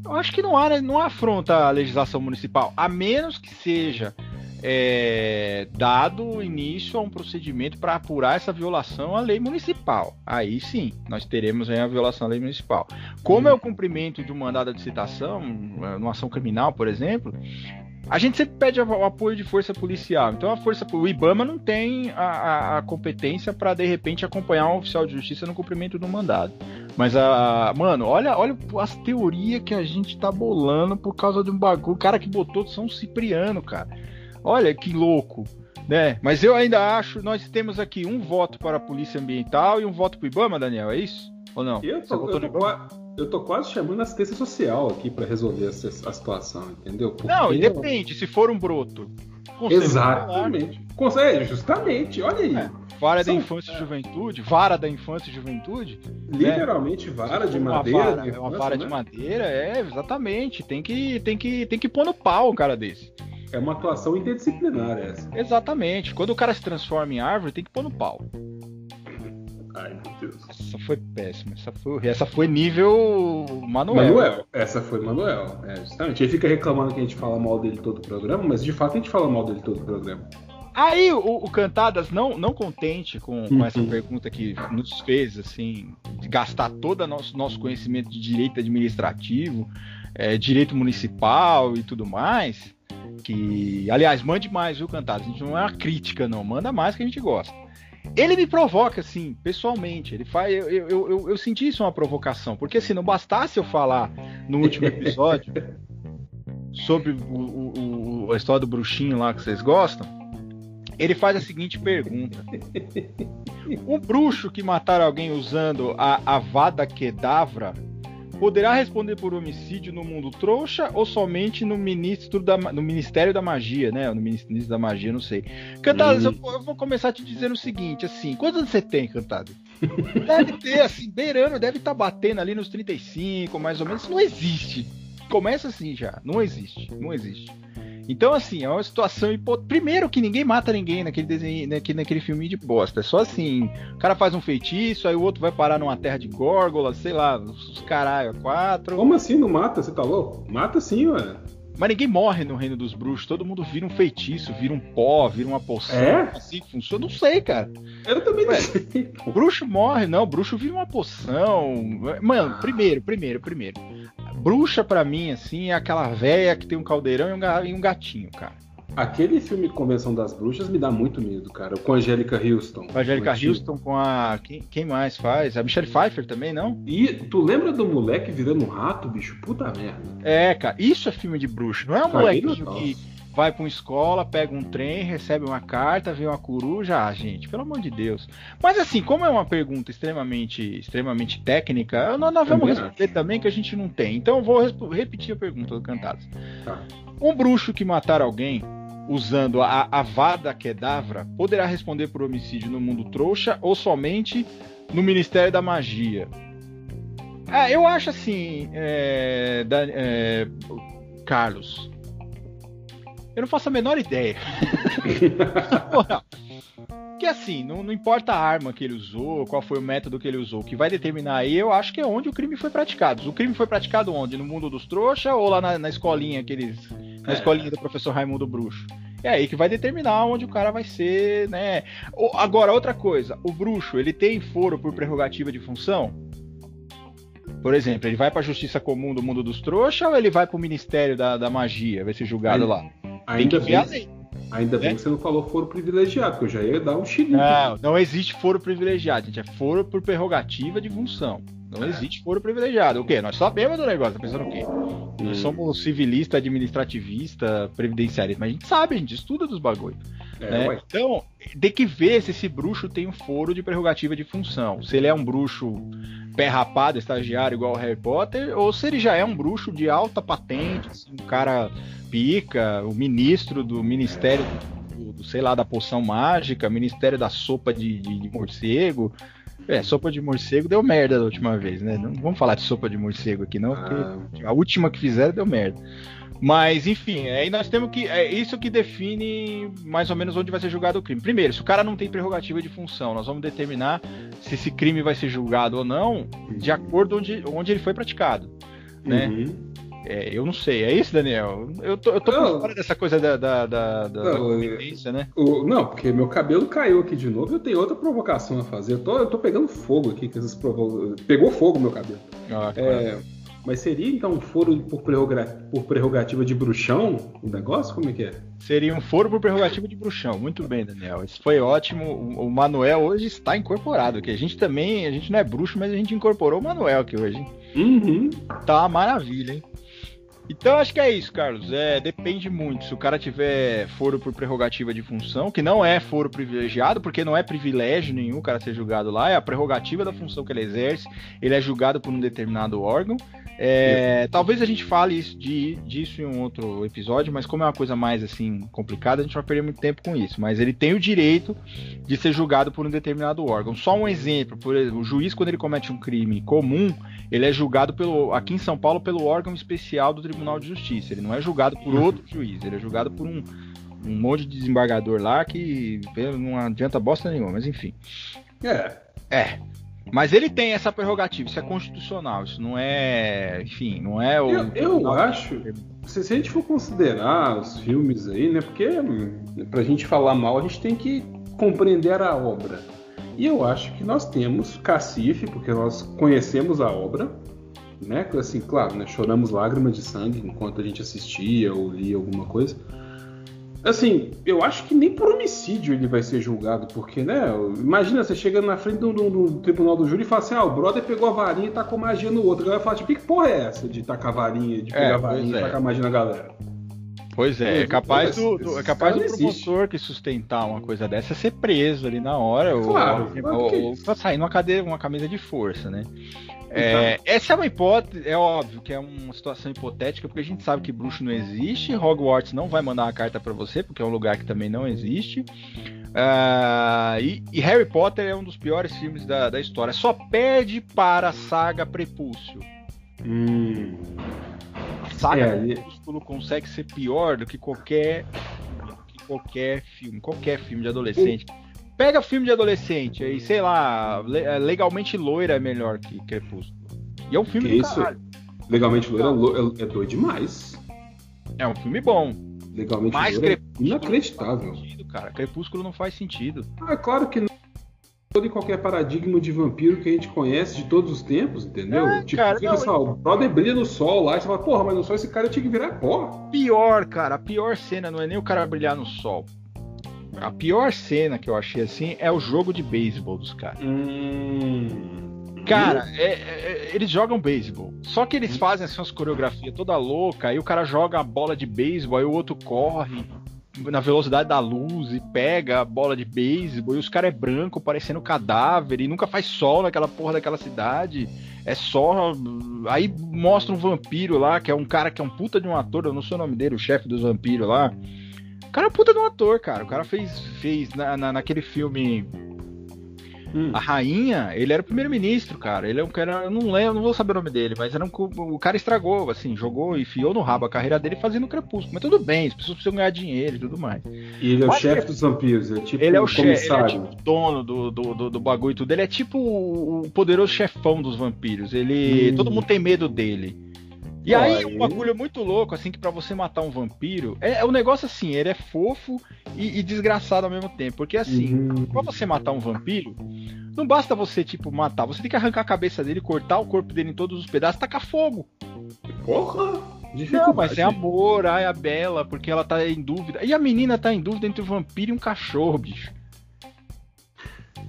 eu acho que não há, né, não afronta a legislação municipal, a menos que seja é, dado início a um procedimento para apurar essa violação à lei municipal. Aí sim, nós teremos a violação à lei municipal. Como é o cumprimento de um mandado de citação, numa ação criminal, por exemplo, a gente sempre pede o apoio de força policial. Então a força, o IBAMA não tem a, a, a competência para de repente acompanhar um oficial de justiça no cumprimento do mandado. Mas a, mano, olha, olha as teorias que a gente tá bolando por causa de um bagulho. O cara que botou São Cipriano, cara. Olha que louco, né? Mas eu ainda acho, nós temos aqui um voto para a Polícia Ambiental e um voto para o IBAMA, Daniel, é isso? Ou não? Eu tô, eu tô, eu tô quase chamando a assistência social aqui para resolver essa, a situação, entendeu? Porque não, e depende, se for um broto. Exatamente. Consegue, justamente, olha aí. É. Vara São... da infância e juventude, vara da infância e juventude. Literalmente né? vara de madeira. Vara, de infância, é uma vara né? de madeira, é, exatamente. Tem que, tem que, tem que pôr no pau um cara desse. É uma atuação interdisciplinar essa. Exatamente. Quando o cara se transforma em árvore, tem que pôr no pau. Ai, meu Deus. Essa foi péssima. Essa foi, essa foi nível Manuel. Manuel, essa foi Manuel. É, justamente. Ele fica reclamando que a gente fala mal dele todo o programa, mas de fato a gente fala mal dele todo o programa. Aí o, o Cantadas, não, não contente com, com essa uhum. pergunta que nos fez, assim, de gastar todo o nosso, nosso conhecimento de direito administrativo, é, direito municipal e tudo mais, que, aliás, mande mais, viu, Cantadas? A gente não é uma crítica, não, manda mais que a gente gosta. Ele me provoca, assim, pessoalmente. Ele faz. Eu, eu, eu, eu senti isso uma provocação. Porque assim, não bastasse eu falar no último episódio sobre o, o, a história do bruxinho lá que vocês gostam. Ele faz a seguinte pergunta: O bruxo que matar alguém usando a Avada Kedavra poderá responder por homicídio no mundo trouxa ou somente no ministro da, no Ministério da Magia, né? No Ministério da Magia, não sei. Cantadas, hum. eu, eu, vou começar te dizendo o seguinte, assim, quantos anos você tem, Cantadas? Deve ter, assim, beirando, deve estar tá batendo ali nos 35, mais ou menos. Isso não existe. Começa assim já, não existe, não existe. Então, assim, é uma situação hipotética. Primeiro que ninguém mata ninguém naquele desenho, naquele, naquele filme de bosta. É só assim, o cara faz um feitiço, aí o outro vai parar numa terra de górgola, sei lá, os caralho, quatro. Como assim não mata? Você tá louco? Mata sim, ué. Mas ninguém morre no reino dos bruxos, todo mundo vira um feitiço, vira um pó, vira uma poção. É? Assim funciona, não sei, cara. Eu também não sei. O bruxo morre, não, o bruxo vira uma poção. Mano, primeiro, primeiro, primeiro. Bruxa para mim, assim, é aquela véia que tem um caldeirão e um gatinho, cara. Aquele filme Convenção das Bruxas me dá muito medo, cara. Com a Angélica Houston. Com a Angélica Houston, com a. Quem, quem, mais faz? A Michelle Pfeiffer também, não? E tu lembra do moleque virando um rato, bicho? Puta merda. É, cara. Isso é filme de bruxo. Não é um molequinho que vai para uma escola, pega um trem, recebe uma carta, vê uma coruja, ah, gente, pelo amor de Deus. Mas assim, como é uma pergunta extremamente, extremamente técnica, nós, nós vamos responder também que a gente não tem. Então eu vou repetir a pergunta do Cantados. Tá. Um bruxo que matar alguém usando a Avada Kedavra poderá responder por homicídio no mundo trouxa ou somente no Ministério da Magia? Ah, eu acho assim, é, da, é, Carlos, eu não faço a menor ideia. que assim, não, não, importa a arma que ele usou, qual foi o método que ele usou, o que vai determinar aí, eu acho que é onde o crime foi praticado. O crime foi praticado onde? No mundo dos trouxas ou lá na, na escolinha aqueles. Na é. escolinha do professor Raimundo Bruxo? É aí que vai determinar onde o cara vai ser, né? Agora, outra coisa, o bruxo, ele tem foro por prerrogativa de função? Por exemplo, ele vai para a justiça comum do mundo dos trouxas ou ele vai para o ministério da, da magia, vai ser julgado lá? Ainda bem, ainda bem né? que você não falou foro privilegiado, porque eu já ia dar um xilique. Não, não existe foro privilegiado, gente. É foro por prerrogativa de função. Não é. existe foro privilegiado. O quê? Nós sabemos do negócio, tá pensando o quê? Hum. Nós somos civilista, administrativista, previdenciarista, mas a gente sabe, a gente estuda dos bagulho. É, né? Então, tem que ver se esse bruxo tem um foro de prerrogativa de função. Se ele é um bruxo pé rapado, estagiário igual o Harry Potter, ou se ele já é um bruxo de alta patente, assim, um cara pica, o ministro do ministério do, do sei lá, da poção mágica, ministério da sopa de, de, de morcego. É, sopa de morcego deu merda da última vez, né? Não vamos falar de sopa de morcego aqui, não, porque ah. a última que fizeram deu merda. Mas, enfim, aí nós temos que. É isso que define mais ou menos onde vai ser julgado o crime. Primeiro, se o cara não tem prerrogativa de função, nós vamos determinar se esse crime vai ser julgado ou não de acordo onde, onde ele foi praticado. Né? Uhum. É, eu não sei, é isso, Daniel? Eu tô, eu tô não, fora dessa coisa da, da, da, da não, né? O, não, porque meu cabelo caiu aqui de novo eu tenho outra provocação a fazer. Eu tô, eu tô pegando fogo aqui com essas provo... Pegou fogo meu cabelo. Ah, é, mas seria então um foro por, prerrogativa, de bruxão o negócio? Como é que é? Seria um foro por prerrogativa de bruxão. Muito bem, Daniel. Isso foi ótimo. O, o Manuel hoje está incorporado. Que a gente também, a gente não é bruxo, mas a gente incorporou o Manuel aqui hoje. Uhum. Tá uma maravilha, hein? Então acho que é isso, Carlos. É, depende muito. Se o cara tiver foro por prerrogativa de função, que não é foro privilegiado, porque não é privilégio nenhum o cara ser julgado lá, é a prerrogativa da função que ele exerce, ele é julgado por um determinado órgão. É, talvez a gente fale isso, de, disso em um outro episódio, mas como é uma coisa mais assim complicada, a gente vai perder muito tempo com isso. Mas ele tem o direito de ser julgado por um determinado órgão. Só um exemplo, por exemplo, o juiz quando ele comete um crime comum, ele é julgado pelo aqui em São Paulo pelo órgão especial do Tribunal de Justiça. Ele não é julgado por uhum. outro juiz, ele é julgado por um, um monte de desembargador lá que não adianta bosta nenhuma, mas enfim. É. É. Mas ele tem essa prerrogativa, isso é constitucional, isso não é. Enfim, não é o. Eu, eu acho. Se, se, a gente for considerar os filmes aí, né? Porque hum, pra gente falar mal, a gente tem que compreender a obra. E eu acho que nós temos cacife, porque nós conhecemos a obra, né? Assim, claro, né? Choramos lágrimas de sangue enquanto a gente assistia ou lia alguma coisa. Assim, eu acho que nem por homicídio ele vai ser julgado, porque, né? Imagina você chegando na frente do, do, do tribunal do júri e fala assim: ah, o brother pegou a varinha e tacou magia no outro. A galera fala, tipo, que porra é essa de tacar varinha, de pegar é, a varinha é. e tacar magia na galera? Pois é, é capaz do, do é capaz do promotor que sustentar uma coisa dessa ser preso ali na hora, claro, ou, ou, ou, ou sair numa cadeira, uma camisa de força, né? É, então. essa é uma hipótese, é óbvio que é uma situação hipotética, porque a gente sabe que bruxo não existe, Hogwarts não vai mandar uma carta para você, porque é um lugar que também não existe. Uh, e, e, Harry Potter é um dos piores filmes da, da história. Só perde para a saga Prepúcio. Hum. A saga é, Prepúcio consegue ser pior do que qualquer, que qualquer filme, qualquer filme de adolescente. Pega filme de adolescente aí, sei lá, é, legalmente loira é melhor que Crepúsculo. E é um filme que do isso? caralho. Legalmente loira é, é, doido demais. É um filme bom. Legalmente Mas loira é inacreditável. Sentido, cara. Crepúsculo não faz sentido. Ah, é claro que não todo e qualquer paradigma de vampiro que a gente conhece de todos os tempos, entendeu? É, tipo, cara, fica não, o brother brilha no sol lá e você fala, porra, mas no sol esse cara tinha que virar pó. Pior, cara, a pior cena não é nem o cara brilhar no sol. A pior cena que eu achei assim é o jogo de beisebol dos caras. Hum. Cara, é, é, eles jogam beisebol. Só que eles fazem assim, umas coreografias toda louca, aí o cara joga a bola de beisebol, aí o outro corre na velocidade da luz e pega a bola de beisebol, e os caras é branco, parecendo cadáver, e nunca faz sol naquela porra daquela cidade. É só. Aí mostra um vampiro lá, que é um cara que é um puta de um ator, eu não sei o nome dele, o chefe dos vampiros lá. O cara é puta de um ator, cara. O cara fez, fez na, na naquele filme Hum. A rainha, ele era o primeiro-ministro, cara. Ele é um cara, eu não lembro, não vou saber o nome dele, mas era um, o cara estragou, assim, jogou e enfiou no rabo a carreira dele fazendo crepúsculo. Mas tudo bem, as pessoas precisam ganhar dinheiro e tudo mais. E ele é o chefe dos vampiros, é tipo ele é o chefe, ele é tipo dono do, do, do, do, bagulho e tudo. Ele é tipo o poderoso chefão dos vampiros. Ele, hum. todo mundo tem medo dele. E aí, um bagulho muito louco, assim, que para você matar um vampiro, é, é um negócio assim, ele é fofo e, e desgraçado ao mesmo tempo. Porque assim, uhum. pra você matar um vampiro, não basta você, tipo, matar, você tem que arrancar a cabeça dele, cortar o corpo dele em todos os pedaços e tacar fogo. Porra! Não, mas é amor, ai, a Bela, porque ela tá em dúvida. E a menina tá em dúvida entre um vampiro e um cachorro, bicho.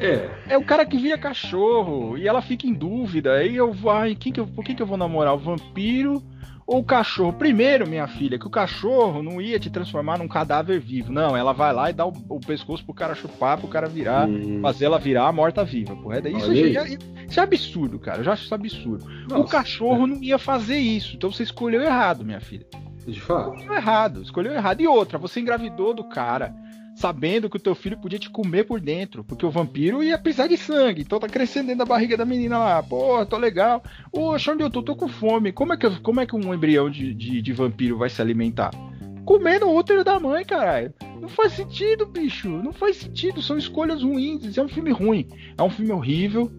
É. É o cara que vira cachorro e ela fica em dúvida. Aí eu vou, ai, quem que eu, por que, que eu vou namorar? O vampiro ou o cachorro? Primeiro, minha filha, que o cachorro não ia te transformar num cadáver vivo. Não, ela vai lá e dá o, o pescoço pro cara chupar, pro cara virar, hum. fazer ela virar morta-viva. Isso, isso, isso, é absurdo, cara. Eu já acho isso absurdo. Nossa, o cachorro é. não ia fazer isso. Então você escolheu errado, minha filha. De fato. Escolheu errado, escolheu errado. E outra, você engravidou do cara sabendo que o teu filho podia te comer por dentro, porque o vampiro ia precisar de sangue, então tá crescendo dentro da barriga da menina lá, pô, tô legal. Poxa, onde eu tô? Tô com fome. Como é que, como é que um embrião de, de, de vampiro vai se alimentar? Comendo o útero da mãe, caralho. Não faz sentido, bicho. Não faz sentido. São escolhas ruins. É um filme ruim. É um filme horrível.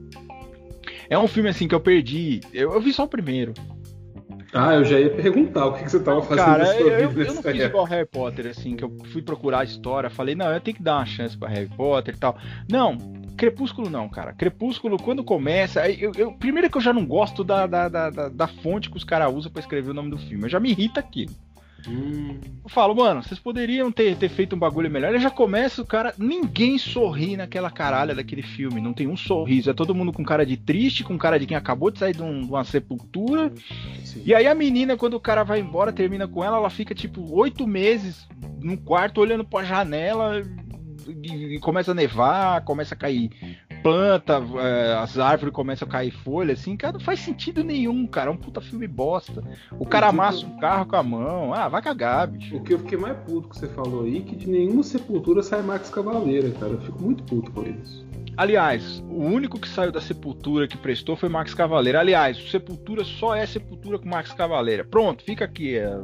É um filme assim que eu perdi. Eu, eu vi só o primeiro. Ah, eu já ia perguntar o que, que você tava fazendo Cara, eu, eu, eu não fiz igual Harry Potter, assim, que eu fui procurar a história, falei, não, eu tenho que dar uma chance pra Harry Potter e tal. Não, Crepúsculo não, cara. Crepúsculo, quando começa. Eu, eu, primeiro que eu já não gosto da, da, da, da fonte que os caras usam para escrever o nome do filme. Eu já me irrita aquilo. Hum. Eu falo, mano, vocês poderiam ter, ter feito um bagulho melhor. Ele já começa o cara. Ninguém sorri naquela caralha daquele filme. Não tem um sorriso. É todo mundo com cara de triste, com cara de quem acabou de sair de, um, de uma sepultura. Sim. E aí a menina, quando o cara vai embora, termina com ela, ela fica tipo oito meses num quarto olhando pra janela. E, e começa a nevar, começa a cair planta, é, as árvores começam a cair folha, assim, cara, não faz sentido nenhum, cara. É um puta filme bosta. O cara amassa um carro com a mão. Ah, vai cagar, bicho. O que eu fiquei mais puto que você falou aí, que de nenhuma sepultura sai Max Cavaleira, cara. Eu fico muito puto com isso. Aliás, o único que saiu da Sepultura que prestou foi Max Cavaleira. Aliás, Sepultura só é Sepultura com Max Cavaleira. Pronto, fica aqui. É...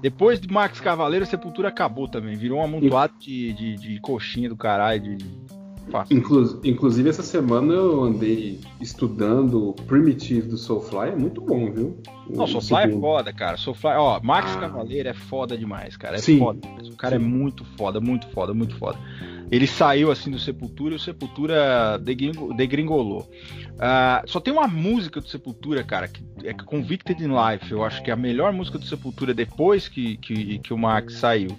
Depois de Max Cavaleira, a Sepultura acabou também. Virou um amontoado de, de, de coxinha do caralho, de fácil. Inclu inclusive, essa semana eu andei estudando Primitive do Soulfly, é muito bom, viu? Não, Soulfly é foda, cara. Soulfly, ó, Max ah. Cavaleiro é foda demais, cara. É Sim. foda. O cara é Sim. é muito foda, muito foda, muito foda. Ele saiu assim do Sepultura e o Sepultura degringolou. Uh, só tem uma música do Sepultura, cara, que é Convicted in Life. Eu acho que é a melhor música do Sepultura depois que, que, que o Max saiu.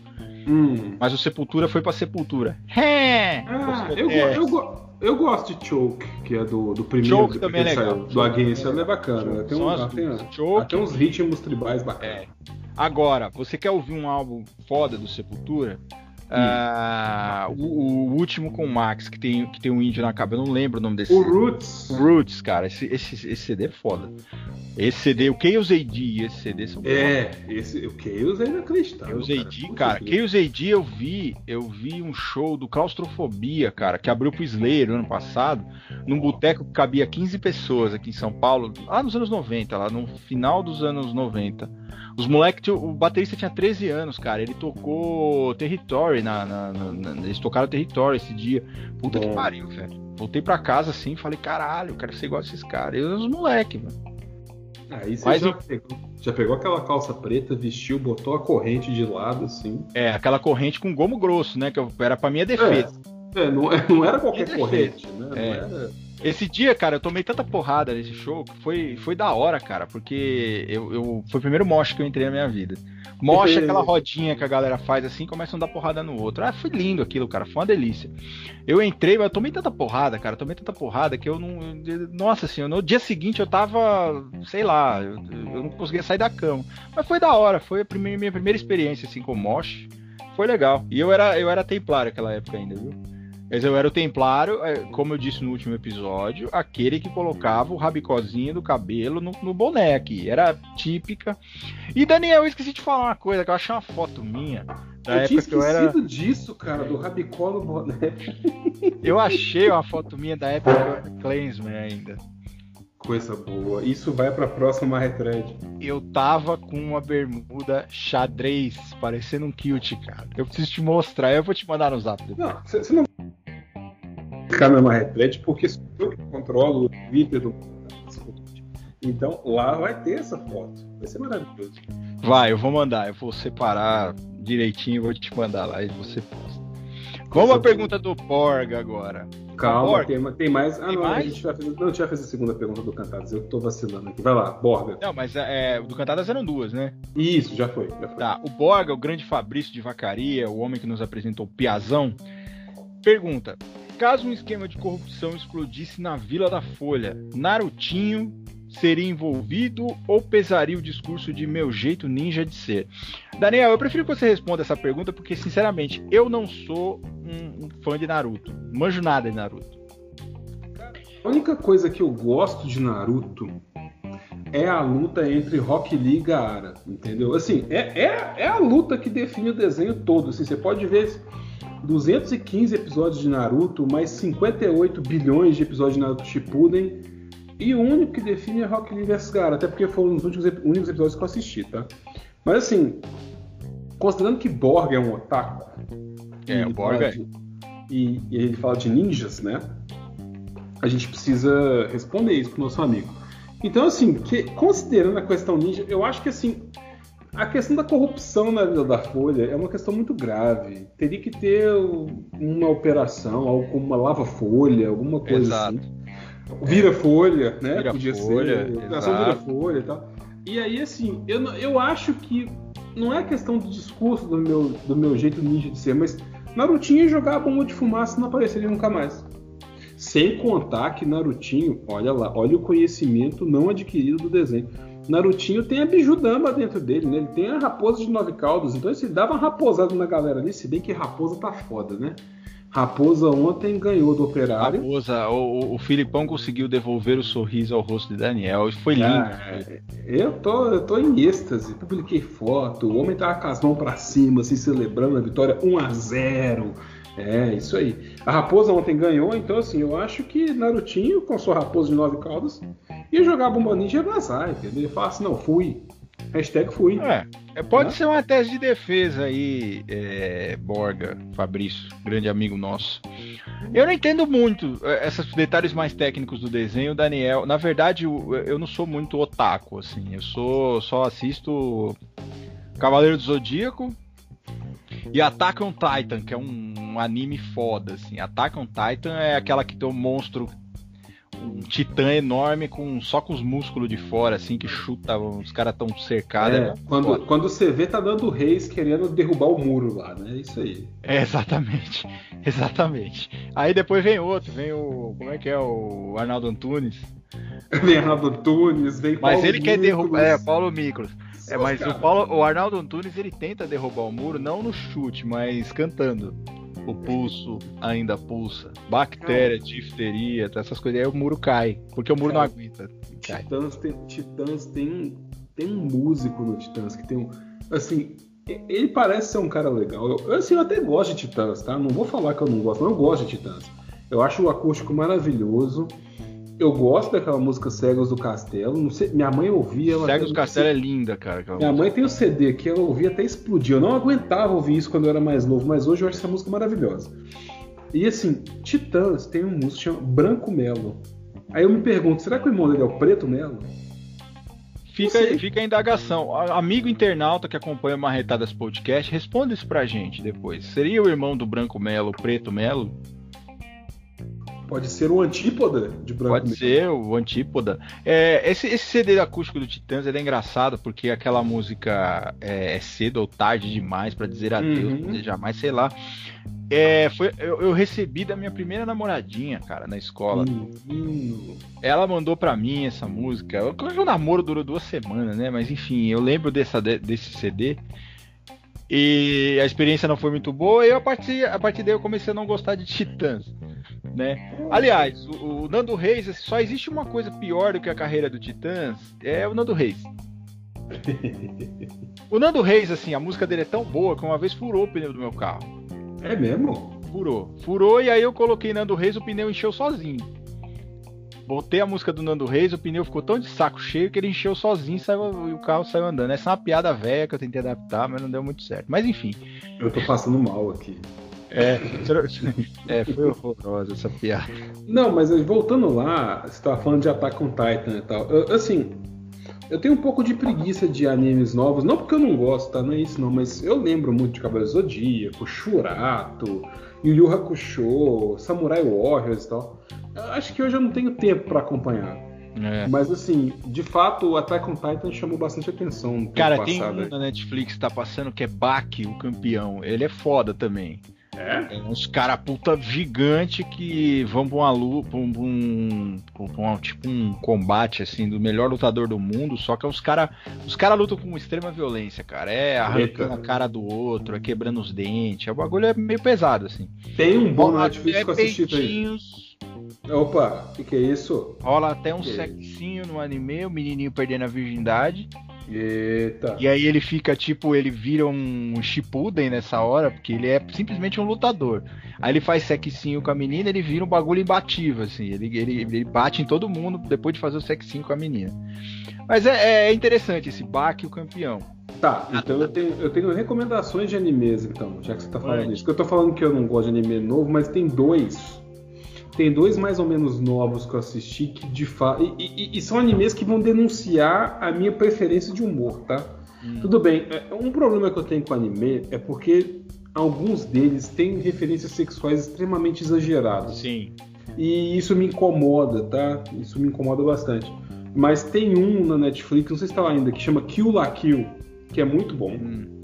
Hum. Mas o Sepultura foi pra Sepultura. É! Ah, eu, é. eu, eu, gosto de Choke, que é do, do primeiro Choke que, também que é legal. Saiu, do Against, é bacana. Tem, um, tem, Choke, tem uns ritmos tribais bacanas. É. Agora, você quer ouvir um álbum foda do Sepultura? Uh, o, o, último com o Max, que tem, que tem um índio na capa, eu não lembro o nome desse. O Roots. Roots, cara, esse, esse, esse CD é foda. Esse CD, o Chaos AD e esse CD são É, esse, o Chaos é inacreditável. Chaos AD, cara, Chaos AD eu vi, eu vi um show do Claustrofobia, cara, que abriu pro Slayer no ano passado, num boteco que cabia 15 pessoas aqui em São Paulo, lá nos anos 90, lá no final dos anos 90. Os moleques, o baterista tinha 13 anos, cara. Ele tocou Territory na, na, na, na eles tocaram Territory esse dia. Puta Bom. que pariu, velho. Voltei pra casa assim, falei, caralho, eu quero ser igual a esses caras. E os moleques, mano. Aí você Mas já, eu... pegou, já, pegou, aquela calça preta, vestiu, botou a corrente de lado, assim. É, aquela corrente com gomo grosso, né? Que era pra minha defesa. É, é não, não, era qualquer corrente, né? É. Era... Esse dia, cara, eu tomei tanta porrada nesse show que foi, foi da hora, cara, porque eu, eu foi o primeiro mosh que eu entrei na minha vida. Mosh é aquela rodinha que a galera faz assim, começa a dar porrada no outro. Ah, foi lindo aquilo, cara, foi uma delícia. Eu entrei, mas eu tomei tanta porrada, cara, tomei tanta porrada que eu não. Nossa senhora, no dia seguinte eu tava, sei lá, eu, eu não conseguia sair da cama. Mas foi da hora, foi a primeira, minha primeira experiência assim com mosh. Foi legal. E eu era, eu era templário naquela época ainda, viu? Mas eu era o templário, é, como eu disse no último episódio, aquele que colocava o rabicozinho do cabelo no, no boné aqui. Era típica. E Daniel, eu esqueci de falar uma coisa, que eu achei uma foto minha. Da eu época que eu era. disso, cara, do rabicó no boné. eu achei uma foto minha da época que eu era Clansman ainda. Coisa boa. Isso vai pra próxima retread. Eu tava com uma bermuda xadrez, parecendo um kilt, cara. Eu preciso te mostrar, eu vou te mandar no zap depois. Não, você não ficar numa retread porque sou eu que controlo o Twitter do então lá vai ter essa foto. Vai ser maravilhoso. Vai, eu vou mandar. Eu vou separar direitinho, vou te mandar lá e você posta. Vamos à pergunta do Porga agora. Calma, tem, tem, mais. Ah, tem não, mais? a gente vai fazer. Não, a gente vai fazer a segunda pergunta do Cantadas. Eu tô vacilando aqui. Vai lá, Borga. Não, mas é, do Cantadas eram duas, né? Isso, já foi, já foi. Tá, o Borga, o grande Fabrício de Vacaria, o homem que nos apresentou o Piazão, pergunta: caso um esquema de corrupção explodisse na Vila da Folha, Narutinho seria envolvido ou pesaria o discurso de meu jeito ninja de ser? Daniel, eu prefiro que você responda essa pergunta porque, sinceramente, eu não sou um, um fã de Naruto. Manjo nada de Naruto. A única coisa que eu gosto de Naruto é a luta entre Rock Lee e Gaara, entendeu? Assim, é, é, é a luta que define o desenho todo. Assim, você pode ver 215 episódios de Naruto, mais 58 bilhões de episódios de Naruto Shippuden, e o único que define é Rock Lee vs Gaara, até porque foram os únicos, únicos episódios que eu assisti, tá? Mas assim, considerando que Borg é um otaku, é, o Borg é. E, e ele fala de ninjas, né? A gente precisa responder isso pro nosso amigo. Então, assim, que, considerando a questão ninja, eu acho que assim, a questão da corrupção na vida da Folha é uma questão muito grave. Teria que ter uma operação, algo como uma lava-folha, alguma coisa Exato. assim. Vira-folha, né? Vira Podia folha, ser. Operação vira-folha e tal. E aí, assim, eu, eu acho que não é questão do discurso do meu, do meu jeito ninja de ser, mas Narutinho jogar a bomba de fumaça e não apareceria nunca mais. Sem contar que Narutinho, olha lá, olha o conhecimento não adquirido do desenho. Narutinho tem a Bijudamba dentro dele, né? Ele tem a raposa de nove caudas. Então ele dava uma raposada na galera ali, se bem que raposa tá foda, né? Raposa ontem ganhou do Operário. Raposa, o, o Filipão conseguiu devolver o sorriso ao rosto de Daniel. Foi lindo. Ah, eu, tô, eu tô em êxtase. Publiquei foto. O homem tava com as mãos pra cima, assim, celebrando a vitória 1 a 0 É, isso aí. A Raposa ontem ganhou, então assim, eu acho que Narutinho, com sua raposa de nove caudas, ia jogar a bomba ninja e vazar, entendeu? Ele fala assim, não, fui. Hashtag fui. É, é, pode ser uma tese de defesa aí, é, Borga, Fabrício, grande amigo nosso. Eu não entendo muito é, esses detalhes mais técnicos do desenho, Daniel. Na verdade, eu, eu não sou muito otaku, assim. Eu sou só assisto Cavaleiro do Zodíaco e Attack on Titan, que é um, um anime foda, assim. Attack on Titan é aquela que tem um monstro um titã enorme com só com os músculos de fora, assim, que chuta, os caras tão cercados. É, é quando, quando você vê, tá dando reis querendo derrubar o muro lá, né? Isso aí. É, exatamente. Exatamente. Aí depois vem outro, vem o. Como é que é? O Arnaldo Antunes. vem Arnaldo Antunes, vem Mas Paulo ele quer derrubar. É, Paulo Miklos. É, mas o, Paulo, o Arnaldo Antunes ele tenta derrubar o muro, não no chute, mas cantando o pulso ainda pulsa, bactéria, difteria, essas coisas, aí o muro cai, porque o muro não aguenta. Cai. Titãs tem, Titãs tem, tem um músico no Titãs que tem um. Assim, ele parece ser um cara legal. Eu, assim, eu até gosto de Titãs, tá? Não vou falar que eu não gosto, mas eu gosto de Titãs. Eu acho o acústico maravilhoso. Eu gosto daquela música Cegos do Castelo. Sei, minha mãe ouvia. Ela Cegos do Castelo é linda, cara. Minha música. mãe tem o CD que ela ouvia até explodir. Eu não aguentava ouvir isso quando eu era mais novo, mas hoje eu acho essa música maravilhosa. E assim, Titãs tem um músico que chama Branco Melo. Aí eu me pergunto, será que o irmão dele é o Preto Melo? Fica, fica a indagação. Amigo internauta que acompanha o Marretadas Podcast, responda isso pra gente depois. Seria o irmão do Branco Melo, Preto Melo? Pode ser o antípoda de Branco Pode ser o antípoda. É, esse, esse CD acústico do Titãs é engraçado porque aquela música é, é cedo ou tarde demais para dizer adeus, uhum. dizer jamais, sei lá. É, foi, eu, eu, recebi da minha primeira namoradinha, cara, na escola. Uhum. Ela mandou para mim essa música. O namoro durou duas semanas, né? Mas enfim, eu lembro dessa, desse CD. E a experiência não foi muito boa, e eu, a, partir, a partir daí eu comecei a não gostar de Titãs né? Aliás, o, o, Nando Reis, só existe uma coisa pior do que a carreira do Titãs, é o Nando Reis. o Nando Reis, assim, a música dele é tão boa que uma vez furou o pneu do meu carro. É mesmo? Furou. Furou e aí eu coloquei Nando Reis, o pneu encheu sozinho. Botei a música do Nando Reis, o pneu ficou tão de saco cheio que ele encheu sozinho saiu, e o carro saiu andando. Essa é uma piada velha que eu tentei adaptar, mas não deu muito certo. Mas enfim. Eu tô passando mal aqui. É, é, foi horrorosa essa piada. Não, mas voltando lá, você tava falando de Attack on Titan e tal. Eu, assim, eu tenho um pouco de preguiça de animes novos, não porque eu não gosto, tá? Não é isso não, mas eu lembro muito de Cavaleiro Zodíaco, Shurato, Yu Yu Hakusho, Samurai Warriors e tal. Acho que hoje eu não tenho tempo para acompanhar. É. Mas assim, de fato, o Attack on Titan chamou bastante atenção. Cara, tem um na Netflix que tá passando que é Baki, o campeão. Ele é foda também. É? é uns cara puta gigante que vão pra uma luta, pra um, pra um, um, tipo um combate assim do melhor lutador do mundo, só que os cara, os cara lutam com extrema violência, cara. É arrancando a cara do outro, é quebrando os dentes. O bagulho é meio pesado assim. Tem um bom Netflix que eu assisti aí. Opa, o que, que, é isso? Rola até um que sexinho no anime, o menininho perdendo a virgindade. Eita. E aí ele fica tipo, ele vira um Shippuden nessa hora, porque ele é simplesmente um lutador. Aí ele faz sexinho com a menina, ele vira um bagulho imbatível, assim. Ele, ele, ele bate em todo mundo depois de fazer o sexinho com a menina. Mas é, é interessante esse Baki o campeão. Tá, então eu tenho, eu tenho recomendações de animes, então, já que você tá falando isso. Porque eu tô falando que eu não gosto de anime novo, mas tem dois tem dois mais ou menos novos que eu assisti que de fato. E, e, e, são animes que vão denunciar a minha preferência de humor, tá? Hum. Tudo bem. É, um problema que eu tenho com anime é porque alguns deles têm referências sexuais extremamente exageradas. Sim. E isso me incomoda, tá? Isso me incomoda bastante. Mas tem um na Netflix, não sei se tá lá ainda, que chama Kill La Kill, que é muito bom. Hum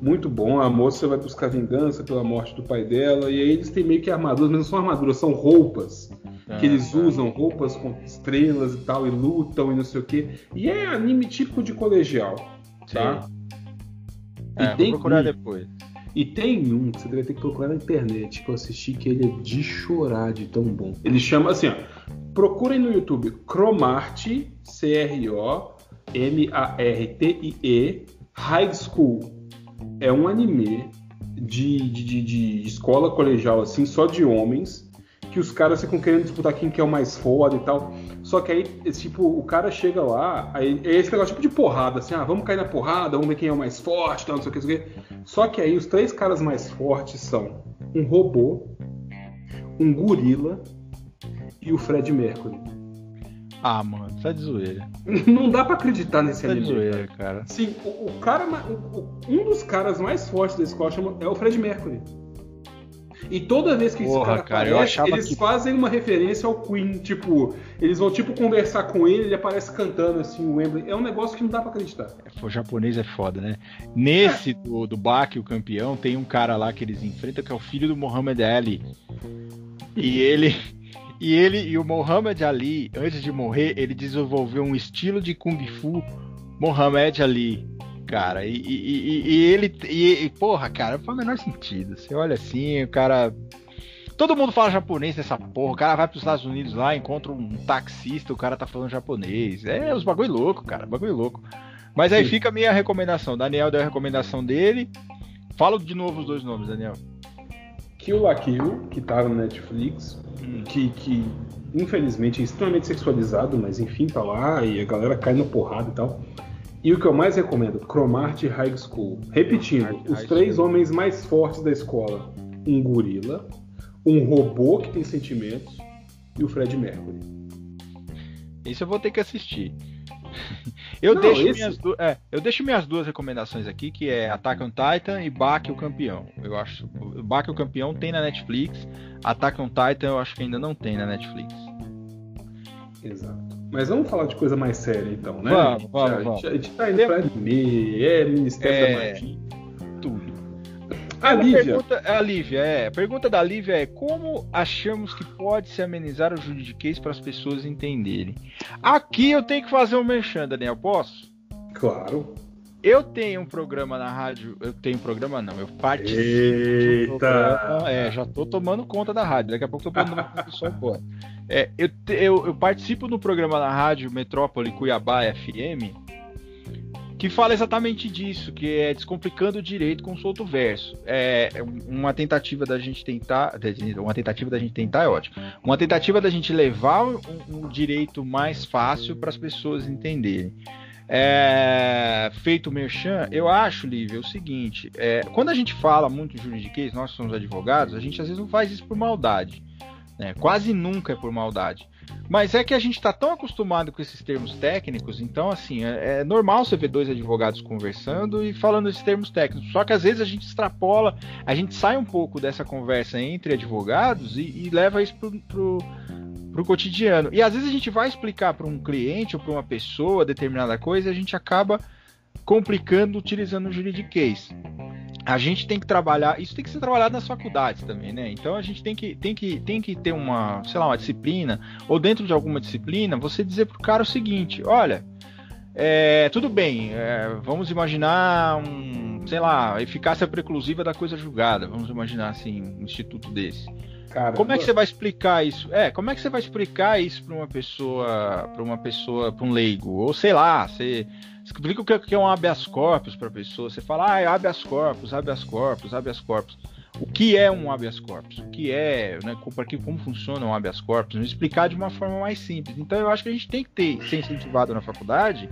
muito bom. A moça vai buscar vingança pela morte do pai dela, e aí eles têm meio que armaduras, mas não são armaduras, são roupas. Ah, que eles usam roupas com estrelas e tal, e lutam e não sei o que. E é anime típico de colegial, tá? Sim. E é, tem vou procurar um, depois. E tem um que você deve ter que procurar na internet, que eu assisti, que ele é de chorar de tão bom. Ele chama assim, ó. Procurem no YouTube Cromart, C-R-O-M-A-R-T-I-E, High School é um anime de, de, de, de escola colegial, assim, só de homens, que os caras ficam querendo disputar quem que é o mais foda e tal. Só que aí, tipo, o cara chega lá, aí é esse negócio tipo de porrada, assim, ah, vamos cair na porrada, vamos ver quem é o mais forte, tal, não sei o que, não sei o que. Só que aí os três caras mais fortes são um robô, um gorila e o Fred Mercury. Ah, mano, tá de zoeira. Não dá pra acreditar nesse Tá de anime. zoeira, cara. Sim, o, o cara, o- um dos caras mais fortes da chama- é o Fred Mercury. E toda vez que esse Porra, cara, cara, eu aparece, eles que- fazem uma referência ao Queen, tipo, eles vão tipo conversar com ele, ele aparece cantando assim o Wembley. É um negócio que não dá pra acreditar. O japonês é foda, né? Nesse do, do Baki, o campeão, tem um cara lá que eles enfrentam que é o filho do Muhammad Ali. E ele. E ele e o Muhammad Ali, antes de morrer, ele desenvolveu um estilo de Kung Fu Muhammad Ali. Cara, e, e- e- e ele. E, porra, cara, faz o menor sentido. Você olha assim, o cara. Todo mundo fala japonês nessa porra. O cara vai pros Estados Unidos lá, encontra um taxista, o cara tá falando japonês. É os bagulho louco, cara, bagulho louco. Mas aí Sim. fica a minha recomendação. O Daniel deu a recomendação dele. Fala de novo os dois nomes, Daniel. Kill la Kill, que tá no Netflix, que, que infelizmente é extremamente sexualizado, mas enfim, tá lá e a galera cai na porrada e tal. E o que eu mais recomendo, Chromart High School. Repetindo, os High três School. homens mais fortes da escola: um gorila, um robô que tem sentimentos e o Fred Mercury. Esse eu vou ter que assistir. Eu, Não, deixo esse- minhas du- é, eu deixo minhas duas recomendações aqui, que é Attack on Titan e Baki o Campeão. Eu acho. o Baki o Campeão tem na Netflix. Attack on Titan eu acho que ainda não tem na Netflix. Exato. Mas vamos falar de coisa mais séria então, né? Vamos, vamos, vamos. A gente tá indo pra anime, é Ministério É. da Magia. A Lívia, pergunta, a Lívia, é. A pergunta da Lívia é como achamos que pode se amenizar o juridiquês para as pessoas entenderem? Aqui eu tenho que fazer um merchan, Daniel, posso? claro. Eu tenho um programa na rádio. Eu tenho um programa, não. Eu participo. do Eita! programa, É, já tô tomando conta da rádio. Daqui a pouco eu tô mandando uma pessoa embora. É, eu, eu, eu participo do programa na rádio Metrópole Cuiabá FM, que fala exatamente disso, que é descomplicando o direito com solto verso. É é uma tentativa da gente tentar. Uma tentativa da gente tentar é ótimo. Uma tentativa da gente levar um, um direito mais fácil para as pessoas entenderem. É, feito o merchan, eu acho, Lívia, o seguinte: é, quando a gente fala muito em juridiquês, nós somos advogados, a gente às vezes não faz isso por maldade. né? Quase nunca é por maldade. Mas é que a gente está tão acostumado com esses termos técnicos, então, assim, é, é normal você ver dois advogados conversando e falando esses termos técnicos. Só que às vezes a gente extrapola, a gente sai um pouco dessa conversa entre advogados e, e leva isso pro, pro, pro cotidiano. E às vezes a gente vai explicar para um cliente ou para uma pessoa determinada coisa e a gente acaba complicando utilizando o juridiquês. A gente tem que trabalhar, isso tem que ser trabalhado nas faculdades também, né? Então a gente tem que, tem que, tem que ter uma, sei lá, uma disciplina, ou dentro de alguma disciplina, você dizer pro cara o seguinte: olha, é, tudo bem, é, vamos imaginar um, sei lá, eficácia preclusiva da coisa julgada, vamos imaginar assim, um instituto desse. Cara, Como é que você vai explicar isso? É, como é que você vai explicar isso para uma pessoa, para uma pessoa, para um leigo? Ou sei lá, você explica o que é- que é um habeas corpus para a pessoa. Você fala, ah, é habeas corpus, habeas corpus, habeas corpus. O que é um habeas corpus? O que é, né, para que como funciona um habeas corpus? Explicar de uma forma mais simples. Então eu acho que a gente tem que ter, ser incentivado na faculdade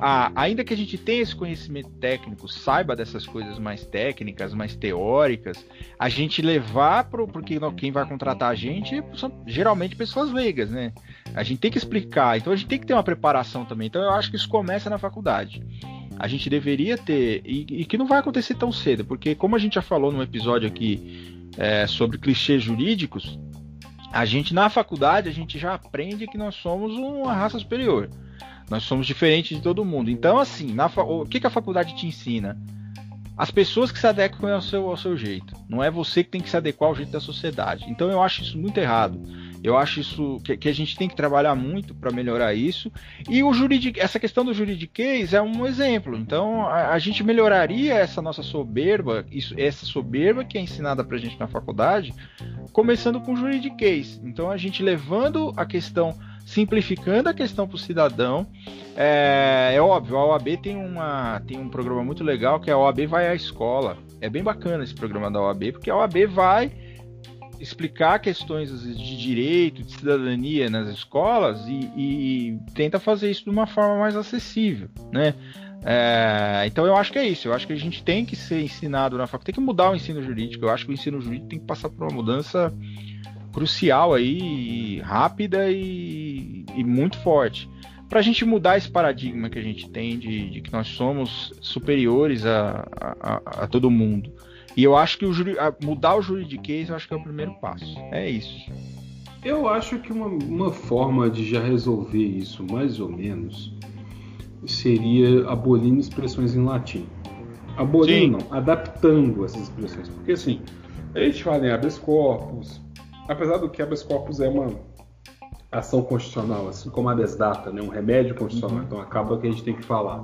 a, ainda que a gente tenha esse conhecimento técnico, saiba dessas coisas mais técnicas, mais teóricas, a gente levar pro. Porque quem vai contratar a gente são geralmente pessoas leigas, né? A gente tem que explicar, então a gente tem que ter uma preparação também. Então eu acho que isso começa na faculdade. A gente deveria ter, e, e que não vai acontecer tão cedo, porque como a gente já falou num episódio aqui é, sobre clichês jurídicos, a gente na faculdade a gente já aprende que nós somos uma raça superior. Nós somos diferentes de todo mundo. Então, assim, na o que, que a faculdade te ensina? As pessoas que se adequam ao seu, ao seu jeito. Não é você que tem que se adequar ao jeito da sociedade. Então, eu acho isso muito errado. Eu acho isso que, que a gente tem que trabalhar muito para melhorar isso. E o juridic, essa questão do juridiquês é um exemplo. Então, a, a gente melhoraria essa nossa soberba, isso, essa soberba que é ensinada para a gente na faculdade, começando com o juridiquês. Então, a gente levando a questão simplificando a questão para o cidadão. É, é, óbvio, a OAB tem, uma, tem um programa muito legal que é a OAB vai à escola. É bem bacana esse programa da OAB, porque a OAB vai explicar questões de direito, de cidadania nas escolas e, e, tenta fazer isso de uma forma mais acessível, né? É, então eu acho que é isso. Eu acho que a gente tem que ser ensinado na faculdade, tem que mudar o ensino jurídico. Eu acho que o ensino jurídico tem que passar por uma mudança crucial aí, rápida e, e muito forte. Para a gente mudar esse paradigma que a gente tem de, de que nós somos superiores a, a, a, todo mundo. E eu acho que o juri, mudar o juridiquês eu acho que é o primeiro passo. É isso. Eu acho que uma, uma forma de já resolver isso, mais ou menos, seria abolindo expressões em latim. Abolindo Sim. não, adaptando essas expressões. Porque assim, a gente fala em habeas corpus, apesar do que habeas corpus é uma ação constitucional, assim como a desdata, né, um remédio constitucional, uhum. então acaba que a gente tem que falar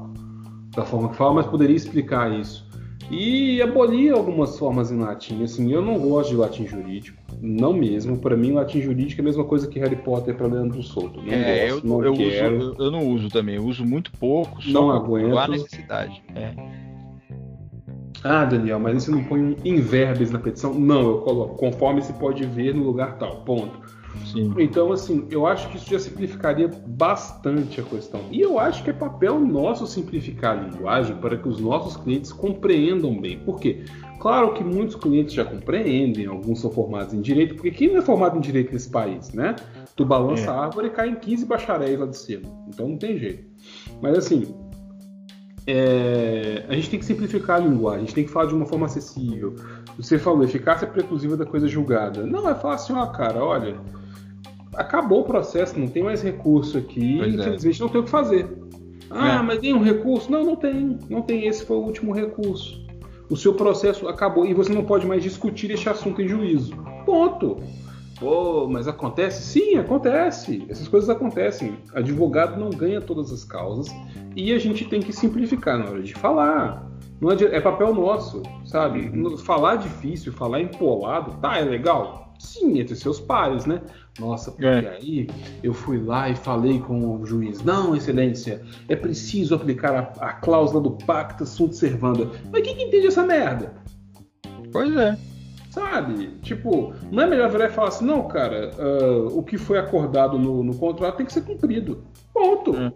da forma que fala, mas poderia explicar isso. E abolir algumas formas em latim, assim, eu não gosto de latim jurídico, não mesmo. Para mim, latim jurídico é a mesma coisa que Harry Potter para Leandro Souto. Não é, gosto, eu, não eu. Uso, eu, não uso também, eu uso muito pouco, não aguento. Não há necessidade. É. Ah, Daniel, mas você não põe em verbes na petição? Não, eu coloco conforme se pode ver no lugar tal. Ponto. Sim. Então, assim, eu acho que isso já simplificaria bastante a questão. E eu acho que é papel nosso simplificar a linguagem para que os nossos clientes compreendam bem. Por quê? Claro que muitos clientes já compreendem, alguns são formados em direito, porque quem não é formado em direito nesse país, né? Tu balança é. a árvore e cai em 15 bacharéis lá de cima. Então não tem jeito. Mas assim, é, a gente tem que simplificar a linguagem, a gente tem que falar de uma forma acessível. Você falou eficácia preclusiva da coisa julgada. Não, é falar assim, ó, cara, olha, acabou o processo, não tem mais recurso aqui, pois é. infelizmente é. não tem o que fazer. Ah, é. mas tem um recurso? Não, não tem. Não tem. Esse foi o último recurso. O seu processo acabou e você não pode mais discutir este assunto em juízo. Ponto. Pô, mas acontece? Sim, acontece. Essas coisas acontecem. Advogado não ganha todas as causas e a gente tem que simplificar na hora de falar. Não é, é papel nosso, sabe? Uhum. Falar difícil, falar empolado, tá, é legal? Sim, entre seus pares, né? Nossa, porque é. aí eu fui lá e falei com o juiz: Não, excelência, é preciso aplicar a, a cláusula do pacta sunt servanda. Mas quem que entende essa merda? Pois é. Sabe? Tipo, não é melhor virar e falar assim: Não, cara, uh, o que foi acordado no, no contrato tem que ser cumprido. Ponto. É.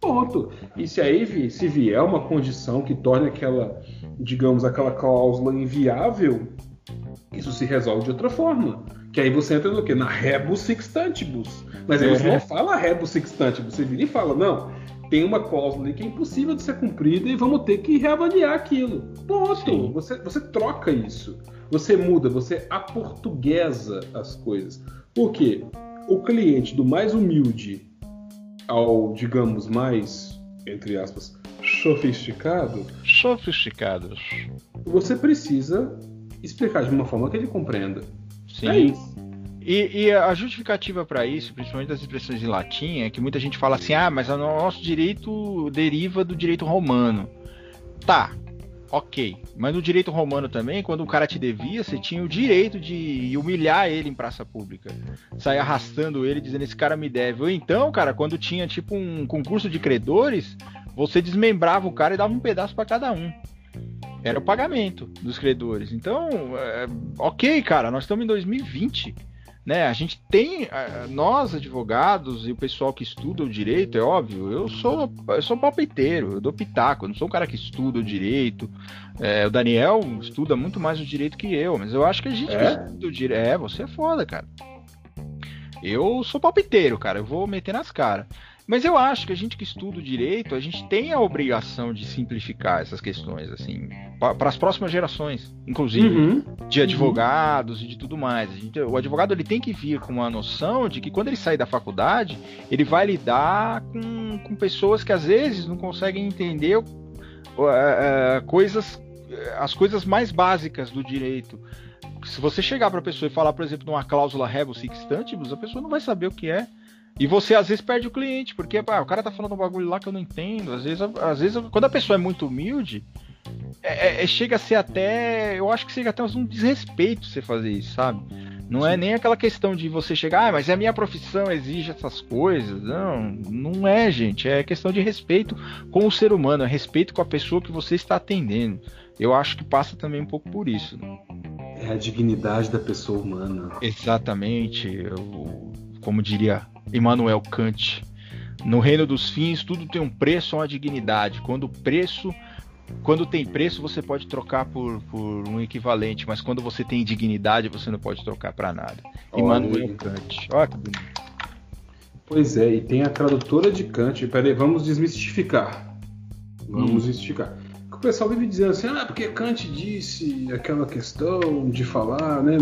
Ponto. E se aí se vier uma condição que torne aquela, digamos, aquela cláusula inviável, isso se resolve de outra forma. Que aí você entra no quê? Na rebus sextantibus. Mas aí você não fala rebus sextantibus, você vira e fala, não, tem uma cláusula ali que é impossível de ser cumprida e vamos ter que reavaliar aquilo. Ponto. Você, você troca isso. Você muda, você aportuguesa as coisas. Por quê? O cliente do mais humilde ao, digamos, mais, entre aspas, sofisticado. Sofisticados. Você precisa explicar de uma forma que ele compreenda. Sim. É isso. E, e, a justificativa para isso, principalmente das expressões em latim, é que muita gente fala assim: ah, mas o nosso direito deriva do direito romano. Tá, ok. Mas no direito romano também, quando o cara te devia, você tinha o direito de humilhar ele em praça pública. Sair arrastando ele, dizendo: esse cara me deve. Ou então, cara, quando tinha tipo um concurso de credores, você desmembrava o cara e dava um pedaço para cada um era o pagamento dos credores. Então, é, ok, cara, nós estamos em 2020. Né? A gente tem, nós advogados e o pessoal que estuda o direito, é óbvio, eu sou, eu sou palpiteiro, eu dou pitaco, eu não sou um cara que estuda o direito. É, o Daniel estuda muito mais o direito que eu, mas eu acho que a gente é? estuda o direito. É, você é foda, cara. Eu sou palpiteiro, cara, eu vou meter nas caras. Mas eu acho que a gente que estuda o direito, a gente tem a obrigação de simplificar essas questões, assim, para as próximas gerações, inclusive uhum. de advogados uhum. e de tudo mais. Gente, o advogado ele tem que vir com uma noção de que quando ele sair da faculdade, ele vai lidar com, com pessoas que às vezes não conseguem entender uh, uh, coisas, as coisas mais básicas do direito se você chegar para a pessoa e falar, por exemplo, de uma cláusula rebus extantibus, a pessoa não vai saber o que é. E você às vezes perde o cliente, porque pá, o cara tá falando um bagulho lá que eu não entendo. Às vezes, às vezes quando a pessoa é muito humilde, é, é, é chega a ser até. Eu acho que chega até um desrespeito você fazer isso, sabe? Não é nem aquela questão de você chegar, ah, mas a minha profissão exige essas coisas. Não, não é, gente. É questão de respeito com o ser humano, é respeito com a pessoa que você está atendendo. Eu acho que passa também um pouco por isso. Né? É a dignidade da pessoa humana. Exatamente. Eu, como diria Immanuel Kant. No reino dos fins, tudo tem um preço, uma dignidade. Quando o preço quando tem preço, você pode trocar por, por um equivalente, mas quando você tem dignidade, você não pode trocar para nada. Immanuel Kant. Olha que bonito. Pois é, e tem a tradutora de Kant. Peraí, vamos desmistificar. Vamos hum. O pessoal vive dizendo assim, ah, porque Kant disse aquela questão de falar, né?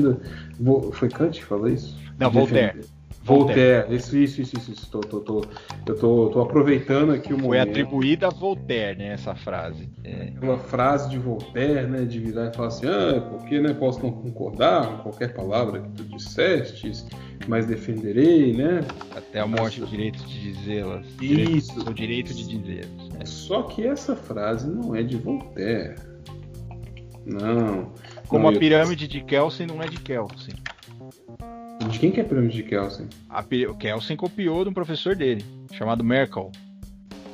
Foi Kant que falou isso? Não, Voltaire. Voltaire. Isso, isso, isso, isso. isso. Tô, tô, tô, eu tô, tô aproveitando aqui o momento. Foi atribuída a Voltaire, né, essa frase. É. Uma frase de Voltaire, né, de virar e falar assim, ah, porque né, posso não concordar com qualquer palavra que tu disseste, mas defenderei, né? Até a morte, o direito de dizê-las. Isso. O direito de dizê-las. Né? Só que essa frase não é de Voltaire. Não. Como não, a pirâmide eu... de Kelsen não é de Kelsen. De quem que é a pirâmide de Kelsen? A, o Kelsen copiou de um professor dele, chamado Merkel.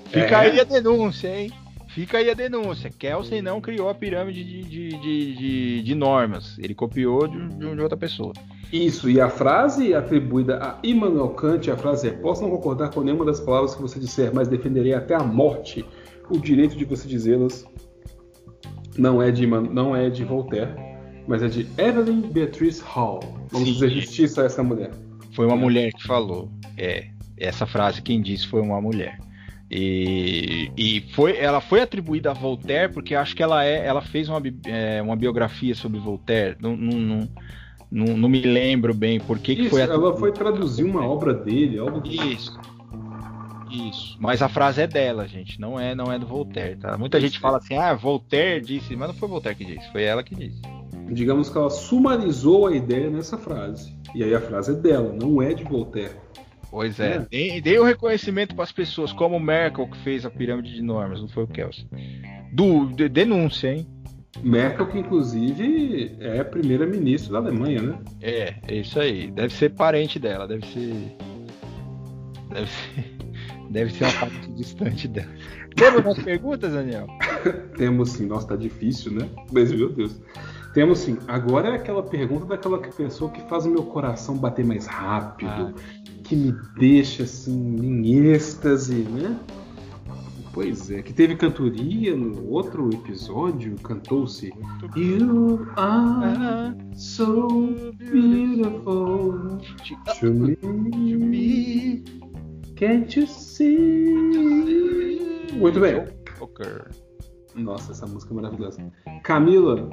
Fica é. aí a denúncia, hein? Fica aí a denúncia. Kelsen não criou a pirâmide de, de, de, de, de normas. Ele copiou de, de, outra pessoa. Isso, e a frase atribuída a Immanuel Kant, a frase é: Posso não concordar com nenhuma das palavras que você disser, mas defenderei até a morte o direito de você dizê-las. Não é de, não é de Voltaire, mas é de Evelyn Beatrice Hall. Vamos Sim. dizer justiça a essa mulher. Foi uma mulher que falou. É, essa frase quem disse foi uma mulher. E, e foi, ela foi atribuída a Voltaire porque acho que ela é, ela fez uma, é, uma biografia sobre Voltaire. Não, não, não, não, não me lembro bem por que, que foi. Atribuída. Ela foi traduzir uma obra dele, algo Isso. Isso. Mas a frase é dela, gente. Não é, não é do Voltaire, tá? Muita Isso. gente fala assim, ah, Voltaire disse, mas não foi Voltaire que disse, foi ela que disse digamos que ela sumarizou a ideia nessa frase. E aí a frase é dela, não é de Voltaire. Pois é, é. dei, o reconhecimento para as pessoas, como Merkel que fez a pirâmide de normas, não foi o Kelsen. Do, de, denúncia, hein? Merkel, que inclusive é primeira-ministra da Alemanha, né? É, é isso aí. Deve ser parente dela, deve ser. Deve ser, deve ser uma parte distante dela. Temos mais perguntas, Daniel? Temos sim, nossa, tá difícil, né? Mas meu Deus. Temos sim. Agora é aquela pergunta daquela pessoa que faz o meu coração bater mais rápido, ah. que me deixa assim em êxtase, né? Pois é, que teve cantoria no outro episódio, cantou-se You are so beautiful to me. Can't you see? Muito bem. Nossa, essa música é maravilhosa. Camila,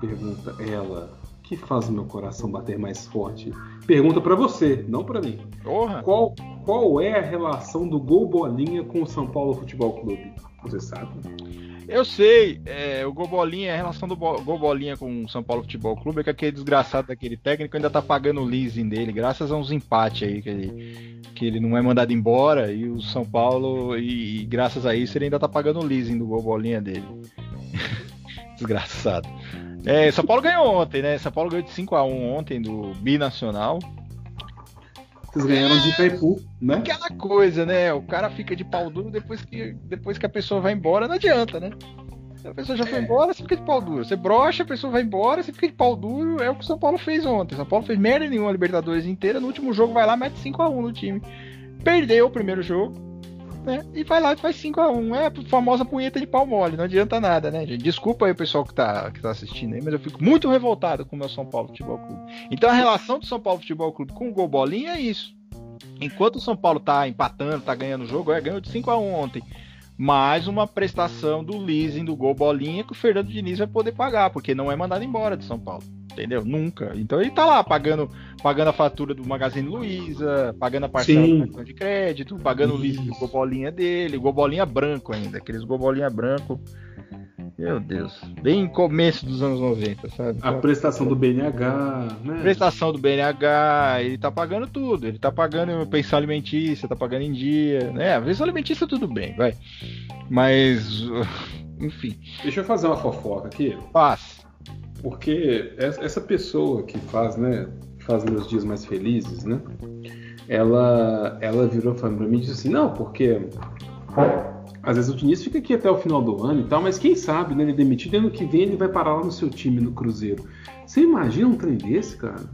Pergunta ela, que faz o meu coração bater mais forte? Pergunta para você, não para mim. Porra. Qual, qual é a relação do Gol Bolinha com o São Paulo Futebol Clube? Você sabe? Eu sei, é, o Gol Bolinha, a relação do Gol Bolinha com o São Paulo Futebol Clube é que aquele desgraçado daquele técnico ainda tá pagando o leasing dele, graças a uns empates aí que ele, que ele não é mandado embora e o São Paulo, e, e graças a isso ele ainda tá pagando o leasing do Gol Bolinha dele. desgraçado. É, São Paulo ganhou ontem, né? São Paulo ganhou de 5 a 1 ontem do Binacional. Vocês ganharam de Itaipu, né? Aquela coisa, né? O cara fica de pau duro depois que, depois que a pessoa vai embora, não adianta, né? A pessoa já foi é. embora, você fica de pau duro. Você brocha, a pessoa vai embora, você fica de pau duro. É o que o São Paulo fez ontem. São Paulo fez merda nenhuma Libertadores inteira. No último jogo vai lá, mete 5x1 no time. Perdeu o primeiro jogo né? E vai lá e faz 5x1. É a famosa punheta de pau mole, não adianta nada, né, gente? Desculpa aí o pessoal que tá, que tá assistindo aí, mas eu fico muito revoltado com o meu São Paulo Futebol Clube. Então a relação do São Paulo Futebol Clube com o Gol Bolinha é isso. Enquanto o São Paulo tá empatando, tá ganhando o jogo, é, ganhou de 5x1 ontem. Mais uma prestação do leasing do Gol Bolinha que o Fernando Diniz vai poder pagar, porque não é mandado embora de São Paulo entendeu? Nunca. Então ele tá lá pagando, pagando a fatura do Magazine Luiza, pagando a parcela Sim. do cartão de crédito, pagando Isso. o leasing do Gobolinha dele, Gobolinha branco ainda, aqueles Gobolinha branco. Meu Deus, bem começo dos anos 90, sabe? A prestação do BNH, né? Prestação do BNH, ele tá pagando tudo. Ele tá pagando pensão alimentícia, tá pagando em dia, né? A pensão alimentícia tudo bem, vai. Mas, enfim. Deixa eu fazer uma fofoca aqui. Faz. Porque essa pessoa que faz, né, faz meus dias mais felizes, né? Ela, ela virou para mim e disse assim, não, porque Às vezes o Diniz fica aqui até o final do ano e tal, mas quem sabe, né? Ele é demitido ano que vem ele vai parar lá no seu time no Cruzeiro. Você imagina um trem desse, cara?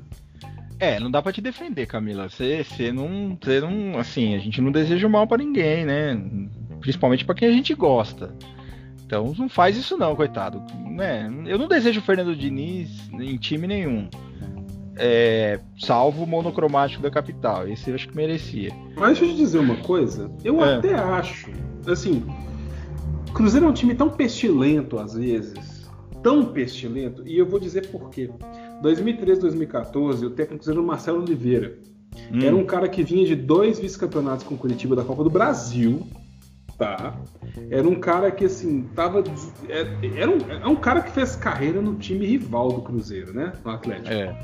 É, não dá para te defender, Camila. Você, você não, você não, assim, a gente não deseja mal para ninguém, né? Principalmente para quem a gente gosta. Então não faz isso não, coitado. Né? Eu não desejo o Fernando Diniz em time nenhum. É, salvo o monocromático da capital. Esse eu acho que merecia. Mas deixa eu te dizer uma coisa. Eu é. até acho. Assim, Cruzeiro é um time tão pestilento às vezes. Tão pestilento. E eu vou dizer por quê. 2013, 2014, o técnico era o Marcelo Oliveira. Hum. Era um cara que vinha de dois vice-campeonatos com Curitiba da Copa do Brasil Tá. Era um cara que, assim, tava. É, era um, é um cara que fez carreira no time rival do Cruzeiro, né? No Atlético. É.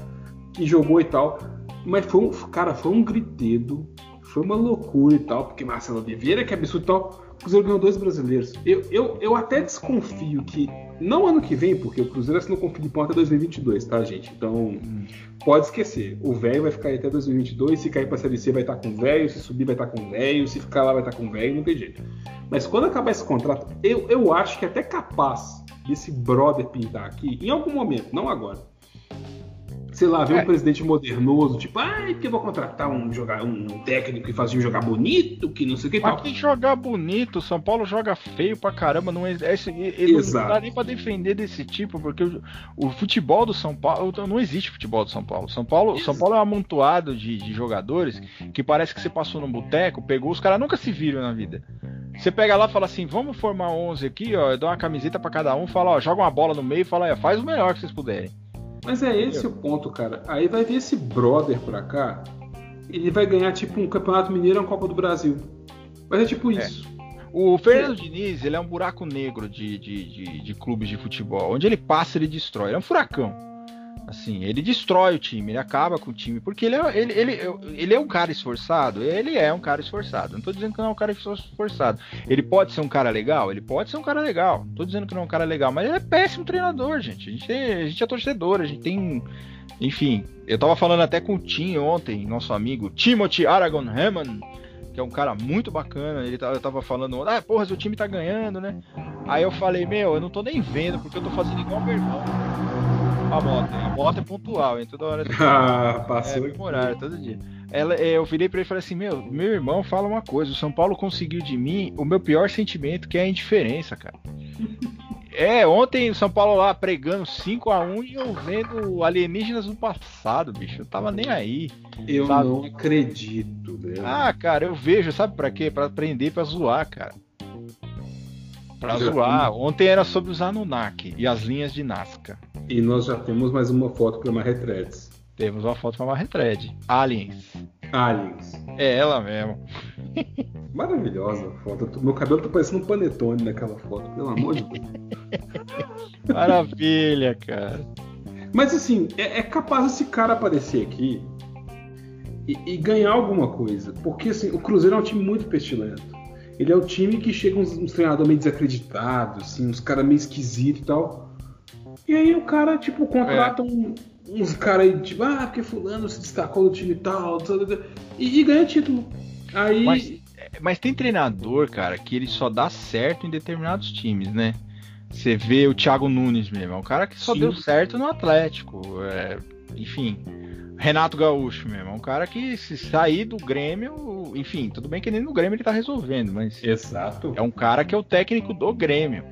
Que jogou e tal. Mas foi um. Cara, foi um gritedo. Foi uma loucura e tal, porque Marcelo Oliveira, que absurdo e tal. O Cruzeiro ganhou dois brasileiros. Eu, eu, eu até desconfio que, não ano que vem, porque o Cruzeiro assinou com o Filipão até 2022, tá, gente? Então, pode esquecer. O velho vai ficar aí até 2022. Se cair pra Série C, vai estar com o velho. Se subir, vai estar com o velho. Se ficar lá, vai estar com o velho. Não tem jeito. Mas quando acabar esse contrato, eu, eu acho que é até capaz desse brother pintar aqui, em algum momento, não agora sei lá, ver é. um presidente modernoso, tipo, ai, porque eu vou contratar um, jogar, um técnico que faz o time jogar bonito, que não sei o que Mas que jogar bonito, São Paulo joga feio pra caramba, não é, é ele Exato. não dá nem pra defender desse tipo, porque o, o, futebol do São Paulo, não existe futebol do São Paulo. São Paulo, São Paulo é um amontoado de, de jogadores que parece que você passou no boteco, pegou, os caras nunca se viram na vida. Você pega lá e fala assim, vamos formar 11 aqui, ó, dou uma camiseta para cada um, fala, ó, joga uma bola no meio e fala, faz o melhor que vocês puderem. Mas é esse o ponto, cara. Aí vai vir esse brother pra cá, ele vai ganhar tipo um Campeonato Mineiro ou uma Copa do Brasil. Mas é tipo é. isso. O Fernando Diniz, ele é um buraco negro de, de, de, de clubes de futebol. Onde ele passa, ele destrói. Ele é um furacão. Assim, ele destrói o time, ele acaba com o time, porque ele é, ele, ele, ele é um cara esforçado, ele é um cara esforçado. Não tô dizendo que não é um cara esforçado. Ele pode ser um cara legal? Ele pode ser um cara legal. Não tô dizendo que não é um cara legal, mas ele é péssimo treinador, gente. A gente é, a gente é torcedor, a gente tem. Enfim, eu tava falando até com o Tim ontem, nosso amigo Timothy Aragon Hammond, que é um cara muito bacana. Ele eu tava falando, ah, porra, o time tá ganhando, né? Aí eu falei, meu, eu não tô nem vendo, porque eu tô fazendo igual meu irmão a moto. A moto é pontual, hein? Toda hora. Ah, passou. É, horário, todo dia. Ela, é, eu virei para ele e falei assim: Meu, meu irmão fala uma coisa. O São Paulo conseguiu de mim o meu pior sentimento, que é a indiferença, cara. É, ontem o São Paulo lá pregando 5 a 1 e eu vendo alienígenas do passado, bicho. Eu tava nem aí. Eu sabe? não acredito, velho. Ah, cara, eu vejo, sabe para quê? Para aprender, para zoar, cara. Pra zoar. Ontem era sobre os Anunnaki e as linhas de Nazca. E nós já temos mais uma foto para uma retread. Temos uma foto para uma retread. Aliens. Aliens. É ela mesmo. Maravilhosa a foto. Meu cabelo tá parecendo um panetone naquela foto, pelo amor de Deus. Maravilha, cara. Mas assim, é, é, capaz esse cara aparecer aqui e, e, ganhar alguma coisa. Porque assim, o Cruzeiro é um time muito pestilento. Ele é o time que chega uns, uns treinadores meio desacreditados, assim, uns caras meio esquisitos e tal. E aí o cara, tipo, contrata é. um, uns caras aí, tipo, ah, porque fulano se destacou do time tal, tal, tal e, e, ganha título. Aí. Mas, mas, tem treinador, cara, que ele só dá certo em determinados times, né? Você vê o Thiago Nunes mesmo, é um cara que só Sim. deu certo no Atlético. É, enfim. Renato Gaúcho mesmo, é um cara que se sair do Grêmio, enfim, tudo bem que nem no Grêmio ele tá resolvendo, mas. Exato. É um cara que é o técnico do Grêmio.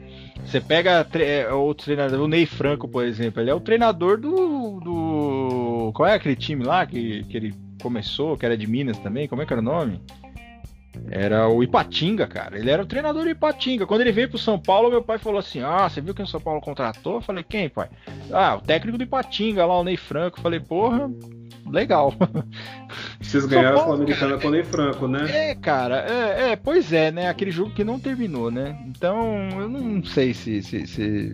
Você pega é, outro treinador, o Ney Franco, por exemplo, ele é o treinador do. do qual é aquele time lá que, que ele começou, que era de Minas também? Como é que era o nome? Era o Ipatinga, cara. Ele era o treinador do Ipatinga. Quando ele veio pro São Paulo, meu pai falou assim: Ah, você viu quem o São Paulo contratou? Eu falei: Quem, pai? Ah, o técnico do Ipatinga lá, o Ney Franco. Eu falei: Porra, legal. Vocês ganharam a Sul-Americana com o Ney Franco, né? É, cara, é, é, pois é, né? Aquele jogo que não terminou, né? Então, eu não sei se, se, se...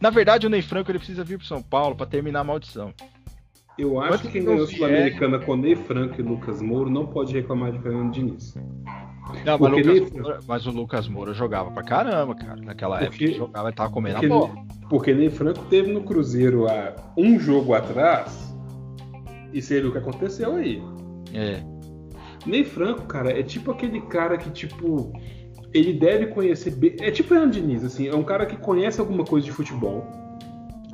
Na verdade, o Ney Franco ele precisa vir pro São Paulo para terminar a maldição. Eu acho que quem ganhou a Sul-Americana com Ney Franco e Lucas Moura não pode reclamar de Fernando Diniz. Não, mas, Lucas Moura, mas, o Lucas Moura jogava pra caramba, cara. Naquela porque, época ele jogava, ele tava comendo porque, a bola. Porque Ney Franco teve no Cruzeiro há um jogo atrás e seria o que aconteceu aí. É. Ney Franco, cara, é tipo aquele cara que, tipo, ele deve conhecer. bem- É tipo o Fernando Diniz, assim, é um cara que conhece alguma coisa de futebol.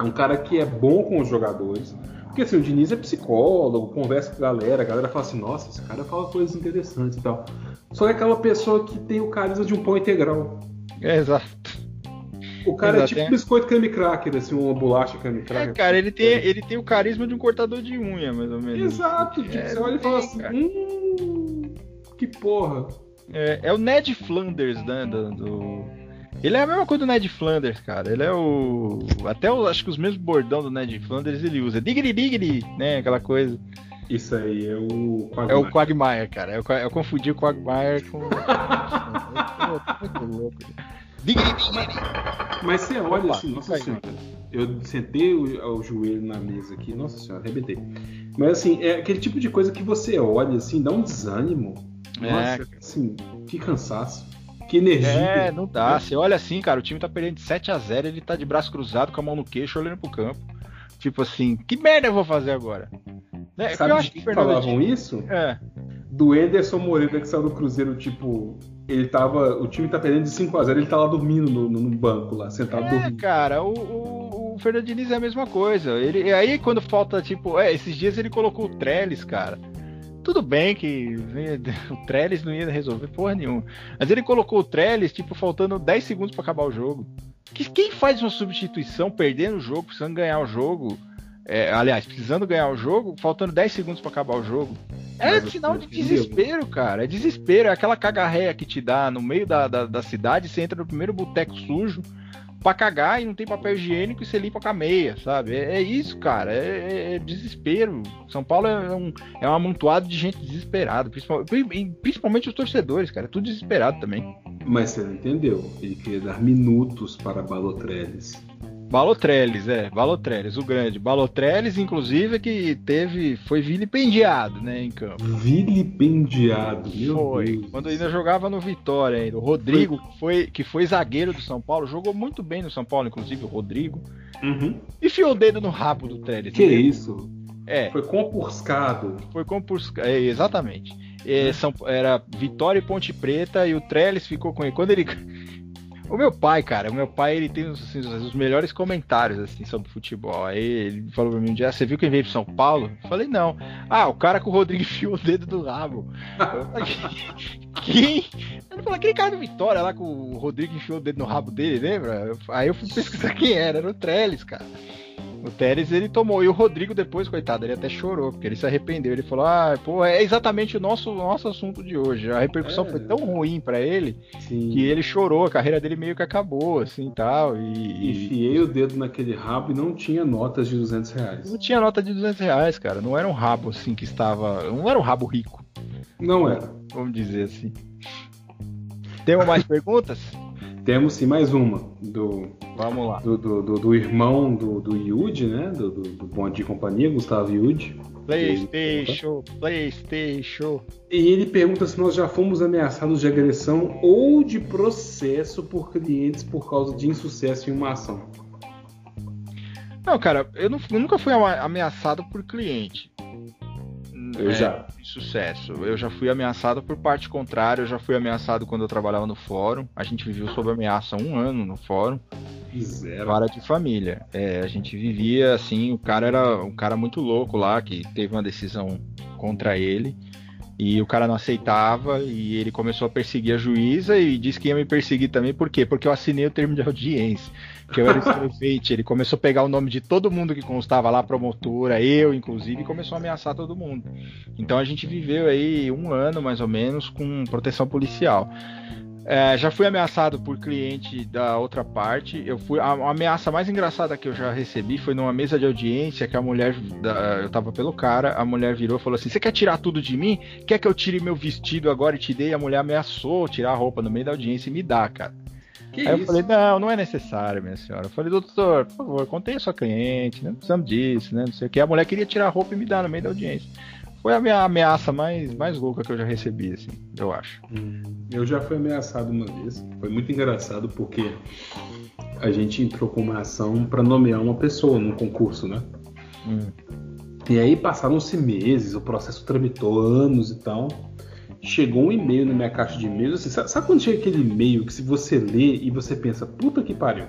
É um cara que é bom com os jogadores. Porque assim, o Diniz é psicólogo, conversa com a galera, a galera fala assim, nossa, esse cara fala coisas interessantes e tal. Só que é aquela pessoa que tem o carisma de um pão integral. É, exato. O cara é Exato, tipo é. biscoito creme cracker, assim, uma bolacha creme É, cracker. cara, ele tem, ele tem o carisma de um cortador de unha, mais ou menos. Exato, tipo, É, você olha e fala assim, cara. hum, que porra. É, é o Ned Flanders, né? Do, do- Ele é a mesma coisa do Ned Flanders, cara. Ele é o. Até o, acho que os mesmos bordão do Ned Flanders ele usa. Diggity diggity, né? Aquela coisa. Isso aí é o É o Quagmire, cara. Eu, eu confundi o Quagmire com. Tô muito louco. Mas você olha Opa, assim, nossa senhora. Eu sentei o, o joelho na mesa aqui, nossa senhora, arrebentei. Mas assim, é aquele tipo de coisa que você olha assim, dá um desânimo. É, Nossa, assim, que cansaço. Que energia. É, não dá. Você olha assim, cara, o time tá perdendo de 7 a 0 ele tá de braço cruzado, com a mão no queixo, olhando pro campo. Tipo assim, que merda eu vou fazer agora? Né? Sabe eu acho que falavam Diniz- isso? É, Do Ederson Moreira que saiu do Cruzeiro, tipo, ele tava. O time tá perdendo de 5x0, ele tá lá dormindo no, no- no banco lá, sentado É, dormindo. cara, o, o, o Fernando Diniz é a mesma coisa. Ele, e aí quando falta, tipo, é, esses dias ele colocou o Trellis, cara. Tudo bem que o Trellis não ia resolver porra nenhuma. Mas ele colocou o Trellis, tipo, faltando 10 segundos pra acabar o jogo. Que- Quem faz uma substituição perdendo o jogo, precisando ganhar o jogo? É, aliás, precisando ganhar o jogo, faltando 10 segundos pra acabar o jogo. É sinal de desespero, cara. É desespero. É aquela cagarreia que te dá no meio da, da, da cidade, você entra no primeiro boteco sujo pra cagar e não tem papel higiênico e você limpa com a meia, sabe? É, é isso, cara. É, é- é desespero. São Paulo é um, é um amontoado de gente desesperada. Principal- pri- Principalmente os torcedores, cara. É tudo desesperado também. Mas você não entendeu. Ele queria dar minutos para Balotrelles. Balotrelles, é. Balotrelles, o grande. Balotrelles, inclusive, que teve. Foi vilipendiado, né, em campo. Vilipendiado, meu Foi. Deus. Quando ainda jogava no Vitória ainda. O Rodrigo, que foi, que foi zagueiro do São Paulo, jogou muito bem no São Paulo, inclusive, o Rodrigo. Uhum. Enfiou o dedo no rabo do Trellis. Que isso? É, Foi compurcado. foi compurs... é, exatamente. É, São... Era Vitória e Ponte Preta e o Trellis ficou com ele. Quando ele. O meu pai, cara, o meu pai ele tem assim, os, melhores comentários assim sobre futebol. Aí ele falou pra mim um dia: "Ah, Você viu quem veio pro São Paulo? Eu falei: Não. Ah, o cara que o Rodrigo enfiou o dedo do rabo. Quem? Ele falou: Aquele cara do Vitória lá que o Rodrigo enfiou o dedo no rabo dele, lembra? Aí eu fui pesquisar quem era. Era o Trellis, cara. O Teres ele tomou. E o Rodrigo depois, coitado, ele até chorou, porque ele se arrependeu. Ele falou: Ah, pô, é exatamente o nosso, nosso assunto de hoje. A repercussão É. foi tão ruim pra ele Sim. que ele chorou, a carreira dele meio que acabou, assim tal. E, e Enfiei o dedo naquele rabo e não tinha notas de 200 reais. não tinha nota de 200 reais, cara. Não era um rabo assim que estava. Não era um rabo rico, Não era. vamos dizer assim. Temos mais perguntas? Temos sim mais uma do, Vamos lá. do, do, do- do irmão do, do Yudi, né? Do, do, do Bonde de Companhia, Gustavo Yudi. PlayStation, PlayStation. E ele pergunta se nós já fomos ameaçados de agressão ou de processo por clientes por causa de insucesso em uma ação. Não, cara, eu, não- eu nunca fui ameaçado por cliente. Eu É, já. Sucesso. Eu já fui ameaçado por parte contrária. Eu já fui ameaçado quando eu trabalhava no fórum. A gente viveu sob ameaça um ano no fórum. Zero. Vara de família. É, a gente vivia assim. O cara era um cara muito louco lá que teve uma decisão contra ele. E o cara não aceitava e ele começou a perseguir a juíza e disse que ia me perseguir também. Por quê? Porque eu assinei o termo de audiência. Que eu era escrevente. Ele começou a pegar o nome de todo mundo que constava lá, promotora, eu inclusive, e começou a ameaçar todo mundo. Então a gente viveu aí um ano mais ou menos com proteção policial. É, já fui ameaçado por cliente da outra parte. Eu fui a, a ameaça mais engraçada que eu já recebi foi numa mesa de audiência que a mulher, da- eu tava pelo cara, a mulher virou e falou assim: "Você quer tirar tudo de mim? Quer que eu tire meu vestido agora e te dei?" A mulher ameaçou tirar a roupa no meio da audiência e me dar, cara. Que Aí eu isso? falei: "Não, não é necessário, minha senhora." Eu falei: "Doutor, por favor, contenha sua cliente, né? Não precisamos disso, né? Não sei o que." A mulher queria tirar a roupa e me dar no meio da audiência. Foi a minha ameaça mais mais louca que eu já recebi, assim, eu acho. Hum, Eu já fui ameaçado uma vez. Foi muito engraçado porque a gente entrou com uma ação para nomear uma pessoa num concurso, né? Hum. E aí passaram-se meses, o processo tramitou anos e tal. chegou um e-mail na minha caixa de e-mails. Assim, sabe, sabe, quando chega aquele e-mail que se você lê e você pensa, puta que pariu,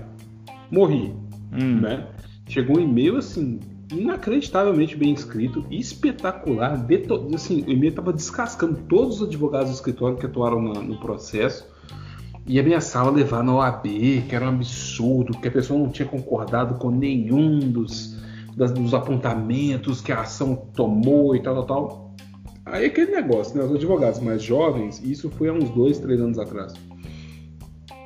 morri, hum. né? Chegou um e-mail assim, inacreditavelmente bem escrito, espetacular, deto... assim, o e-mail estava descascando todos os advogados do escritório que atuaram no processo e ameaçava levar na OAB, que era um absurdo, que a pessoa não tinha concordado com nenhum dos, das, dos apontamentos que a ação tomou e tal, tal, tal. Aí aquele negócio, né? Os advogados mais jovens, isso foi há uns dois, três anos atrás.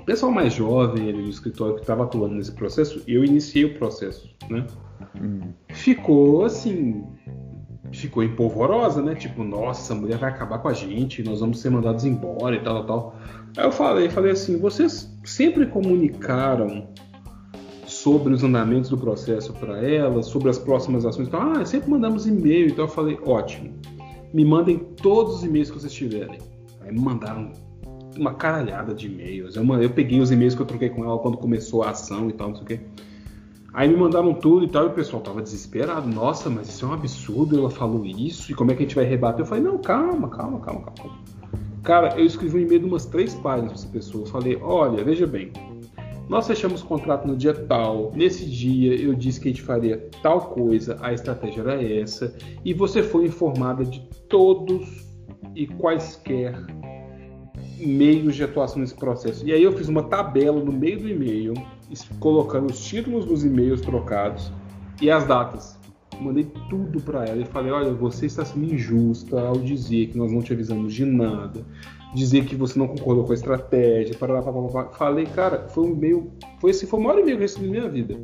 O pessoal mais jovem ali no escritório que estava atuando nesse processo, eu iniciei o processo, né? Ficou assim, ficou empolvorosa, né? Tipo, nossa, a mulher vai acabar com a gente, nós vamos ser mandados embora e tal, tal, tal. Aí eu falei, falei assim, vocês sempre comunicaram sobre os andamentos do processo para ela, sobre as próximas ações. Então, ah, sempre mandamos e-mail. Então eu falei, ótimo. Me mandem todos os e-mails que vocês tiverem. Aí me mandaram uma caralhada de e-mails. Eu, eu peguei os e-mails que eu troquei com ela quando começou a ação e tal, não sei o quê. Aí me mandaram tudo e tal, e o pessoal tava desesperado. Nossa, mas isso é um absurdo, ela falou isso, e como é que a gente vai rebater? Eu falei, não, calma, calma, calma, calma. Cara, eu escrevi um e-mail de umas três páginas pra essa pessoa. Eu falei, olha, veja bem, nós fechamos o contrato no dia tal, nesse dia eu disse que a gente faria tal coisa, a estratégia era essa, e você foi informada de todos e quaisquer meios de atuação nesse processo. E aí eu fiz uma tabela no meio do e-mail colocando os títulos dos e-mails trocados e as datas. Mandei tudo para ela e falei: olha, você está sendo injusta ao dizer que nós não te avisamos de nada, dizer que você não concordou com a estratégia. Parará, parará, Falei, cara, foi um e-mail, foi esse foi o maior e-mail que eu recebi na minha vida.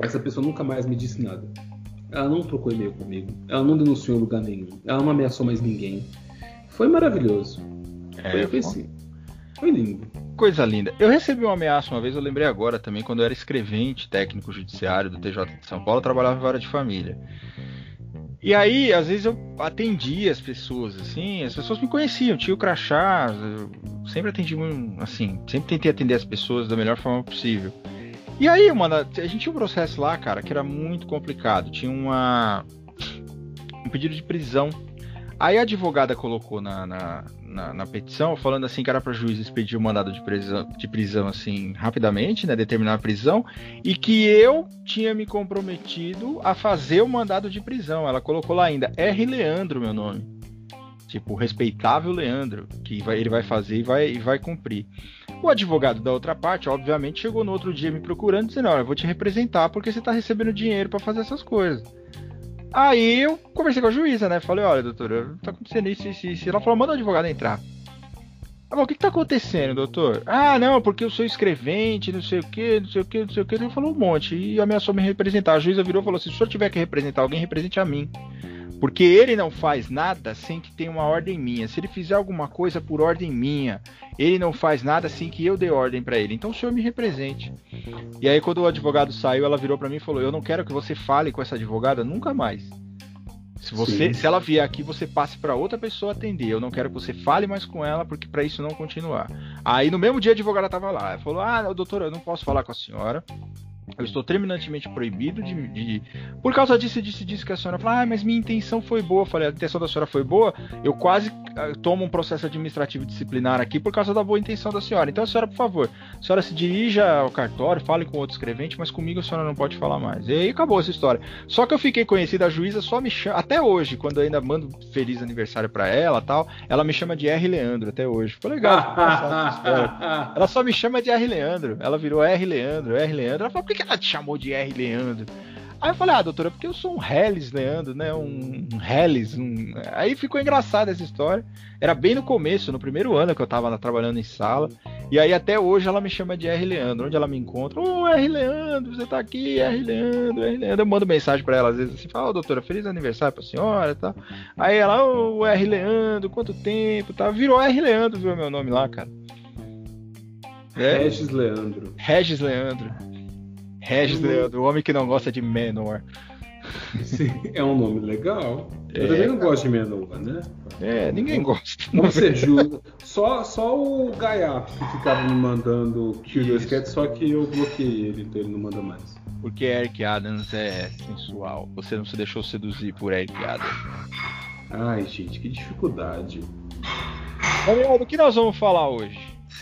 Essa pessoa nunca mais me disse nada. Ela não trocou e-mail comigo, ela não denunciou em lugar nenhum, ela não ameaçou mais ninguém. Foi maravilhoso. É, foi, assim. Foi lindo. Coisa linda. Eu recebi uma ameaça uma vez, eu lembrei agora também, quando eu era escrevente técnico judiciário do TJ de São Paulo, eu trabalhava em vara de família. E aí, às vezes eu atendia as pessoas, assim, as pessoas me conheciam, tinha o crachá, sempre atendi, assim, sempre tentei atender as pessoas da melhor forma possível. E aí, mano, a gente tinha um processo lá, cara, que era muito complicado. Tinha uma um pedido de prisão. Aí a advogada colocou na, na, na, na, petição, falando assim que era para juiz expedir o mandado de prisão, de prisão assim rapidamente, né, determinar a prisão, e que eu tinha me comprometido a fazer o mandado de prisão. Ela colocou lá ainda R. Leandro, meu nome. Tipo, respeitável Leandro, que vai, ele vai fazer e vai, e vai cumprir. O advogado da outra parte, obviamente, chegou no outro dia me procurando, dizendo: Olha, eu vou te representar porque você está recebendo dinheiro para fazer essas coisas. Aí eu conversei com a juíza, né? Falei, olha, doutora, tá acontecendo isso, isso, isso. Ela falou, manda o advogado entrar. Ela o que, que tá acontecendo, doutor? Ah, não, porque eu sou escrevente, não sei o que, não sei o que, não sei o que. Ele falou um monte e ameaçou me representar. A juíza virou e falou assim: se o senhor tiver que representar alguém, represente a mim. Porque ele não faz nada sem que tenha uma ordem minha. Se ele fizer alguma coisa por ordem minha, ele não faz nada sem que eu dê ordem para ele. Então o senhor me represente. E aí quando o advogado saiu, ela virou para mim e falou: "Eu não quero que você fale com essa advogada nunca mais. Se você, se ela vier aqui, você passe para outra pessoa atender. Eu não quero que você fale mais com ela, porque para isso não continuar." Aí no mesmo dia a advogada tava lá. Ela falou: "Ah, doutor, eu não posso falar com a senhora." Eu estou terminantemente proibido de, de, Por causa disso, disse, disse que a senhora falou, ah, mas minha intenção foi boa. Eu falei, a intenção da senhora foi boa. Eu quase uh, tomo um processo administrativo disciplinar aqui por causa da boa intenção da senhora. Então, a senhora, por favor, a senhora se dirija ao cartório, fale com outro escrevente, mas comigo a senhora não pode falar mais. E aí acabou essa história. Só que eu fiquei conhecido, a juíza só me chama, até hoje, quando eu ainda mando feliz aniversário para ela tal, ela me chama de R. Leandro até hoje. Ficou legal. ela só me chama de R. Leandro. Ela virou R. Leandro, R. Leandro. Ela falou, por que ela te chamou de R. Leandro? Aí eu falei, ah, doutora, porque eu sou um Hellis Leandro, né? Um, um Hellis. Um... Aí ficou engraçada essa história. Era bem no começo, no primeiro ano que eu tava trabalhando em sala. E aí até hoje ela me chama de R. Leandro. Onde ela me encontra, ô oh, R. Leandro, você tá aqui, R. Leandro, R. Leandro. Eu mando mensagem pra ela às vezes assim, fala, oh, doutora, feliz aniversário pra senhora e tal. Aí ela, ô oh, R. Leandro, quanto tempo, tá? Virou R. Leandro, viu meu nome lá, cara. É. Regis Leandro. Regis Leandro. Regis Leandro, o homem que não gosta de Menor. Sim, é um nome legal. Eu é, também não gosto de Menor, né? É, ninguém gosta. Não justo. Só, só o Gaiato que ficava me mandando Curious Cat, só que eu bloqueei ele, então ele não manda mais. Porque Eric Adams é sensual. Você não se deixou seduzir por Eric Adams. Ai, gente, que dificuldade. Daniel, do que nós vamos falar hoje?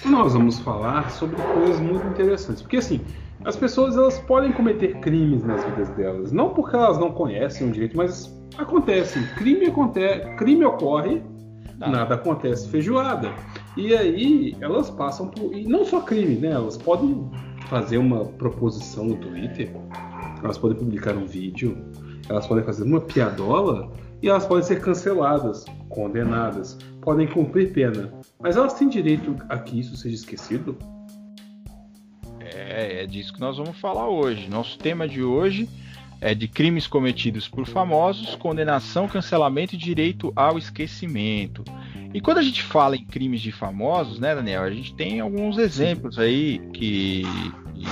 Nós vamos falar sobre coisas muito interessantes. Porque assim, as pessoas elas podem cometer crimes nas vidas delas. Não porque elas não conhecem o direito, mas acontece. Crime, acontece, crime ocorre, tá. nada acontece feijoada. E aí elas passam por. E não só crime, né? Elas podem fazer uma proposição no Twitter, elas podem publicar um vídeo, elas podem fazer uma piadola e elas podem ser canceladas, condenadas, podem cumprir pena. Mas elas têm direito a que isso seja esquecido? É, é disso que nós vamos falar hoje. Nosso tema de hoje é de crimes cometidos por famosos, condenação, cancelamento e direito ao esquecimento. E quando a gente fala em crimes de famosos, né, Daniel, a gente tem alguns exemplos aí que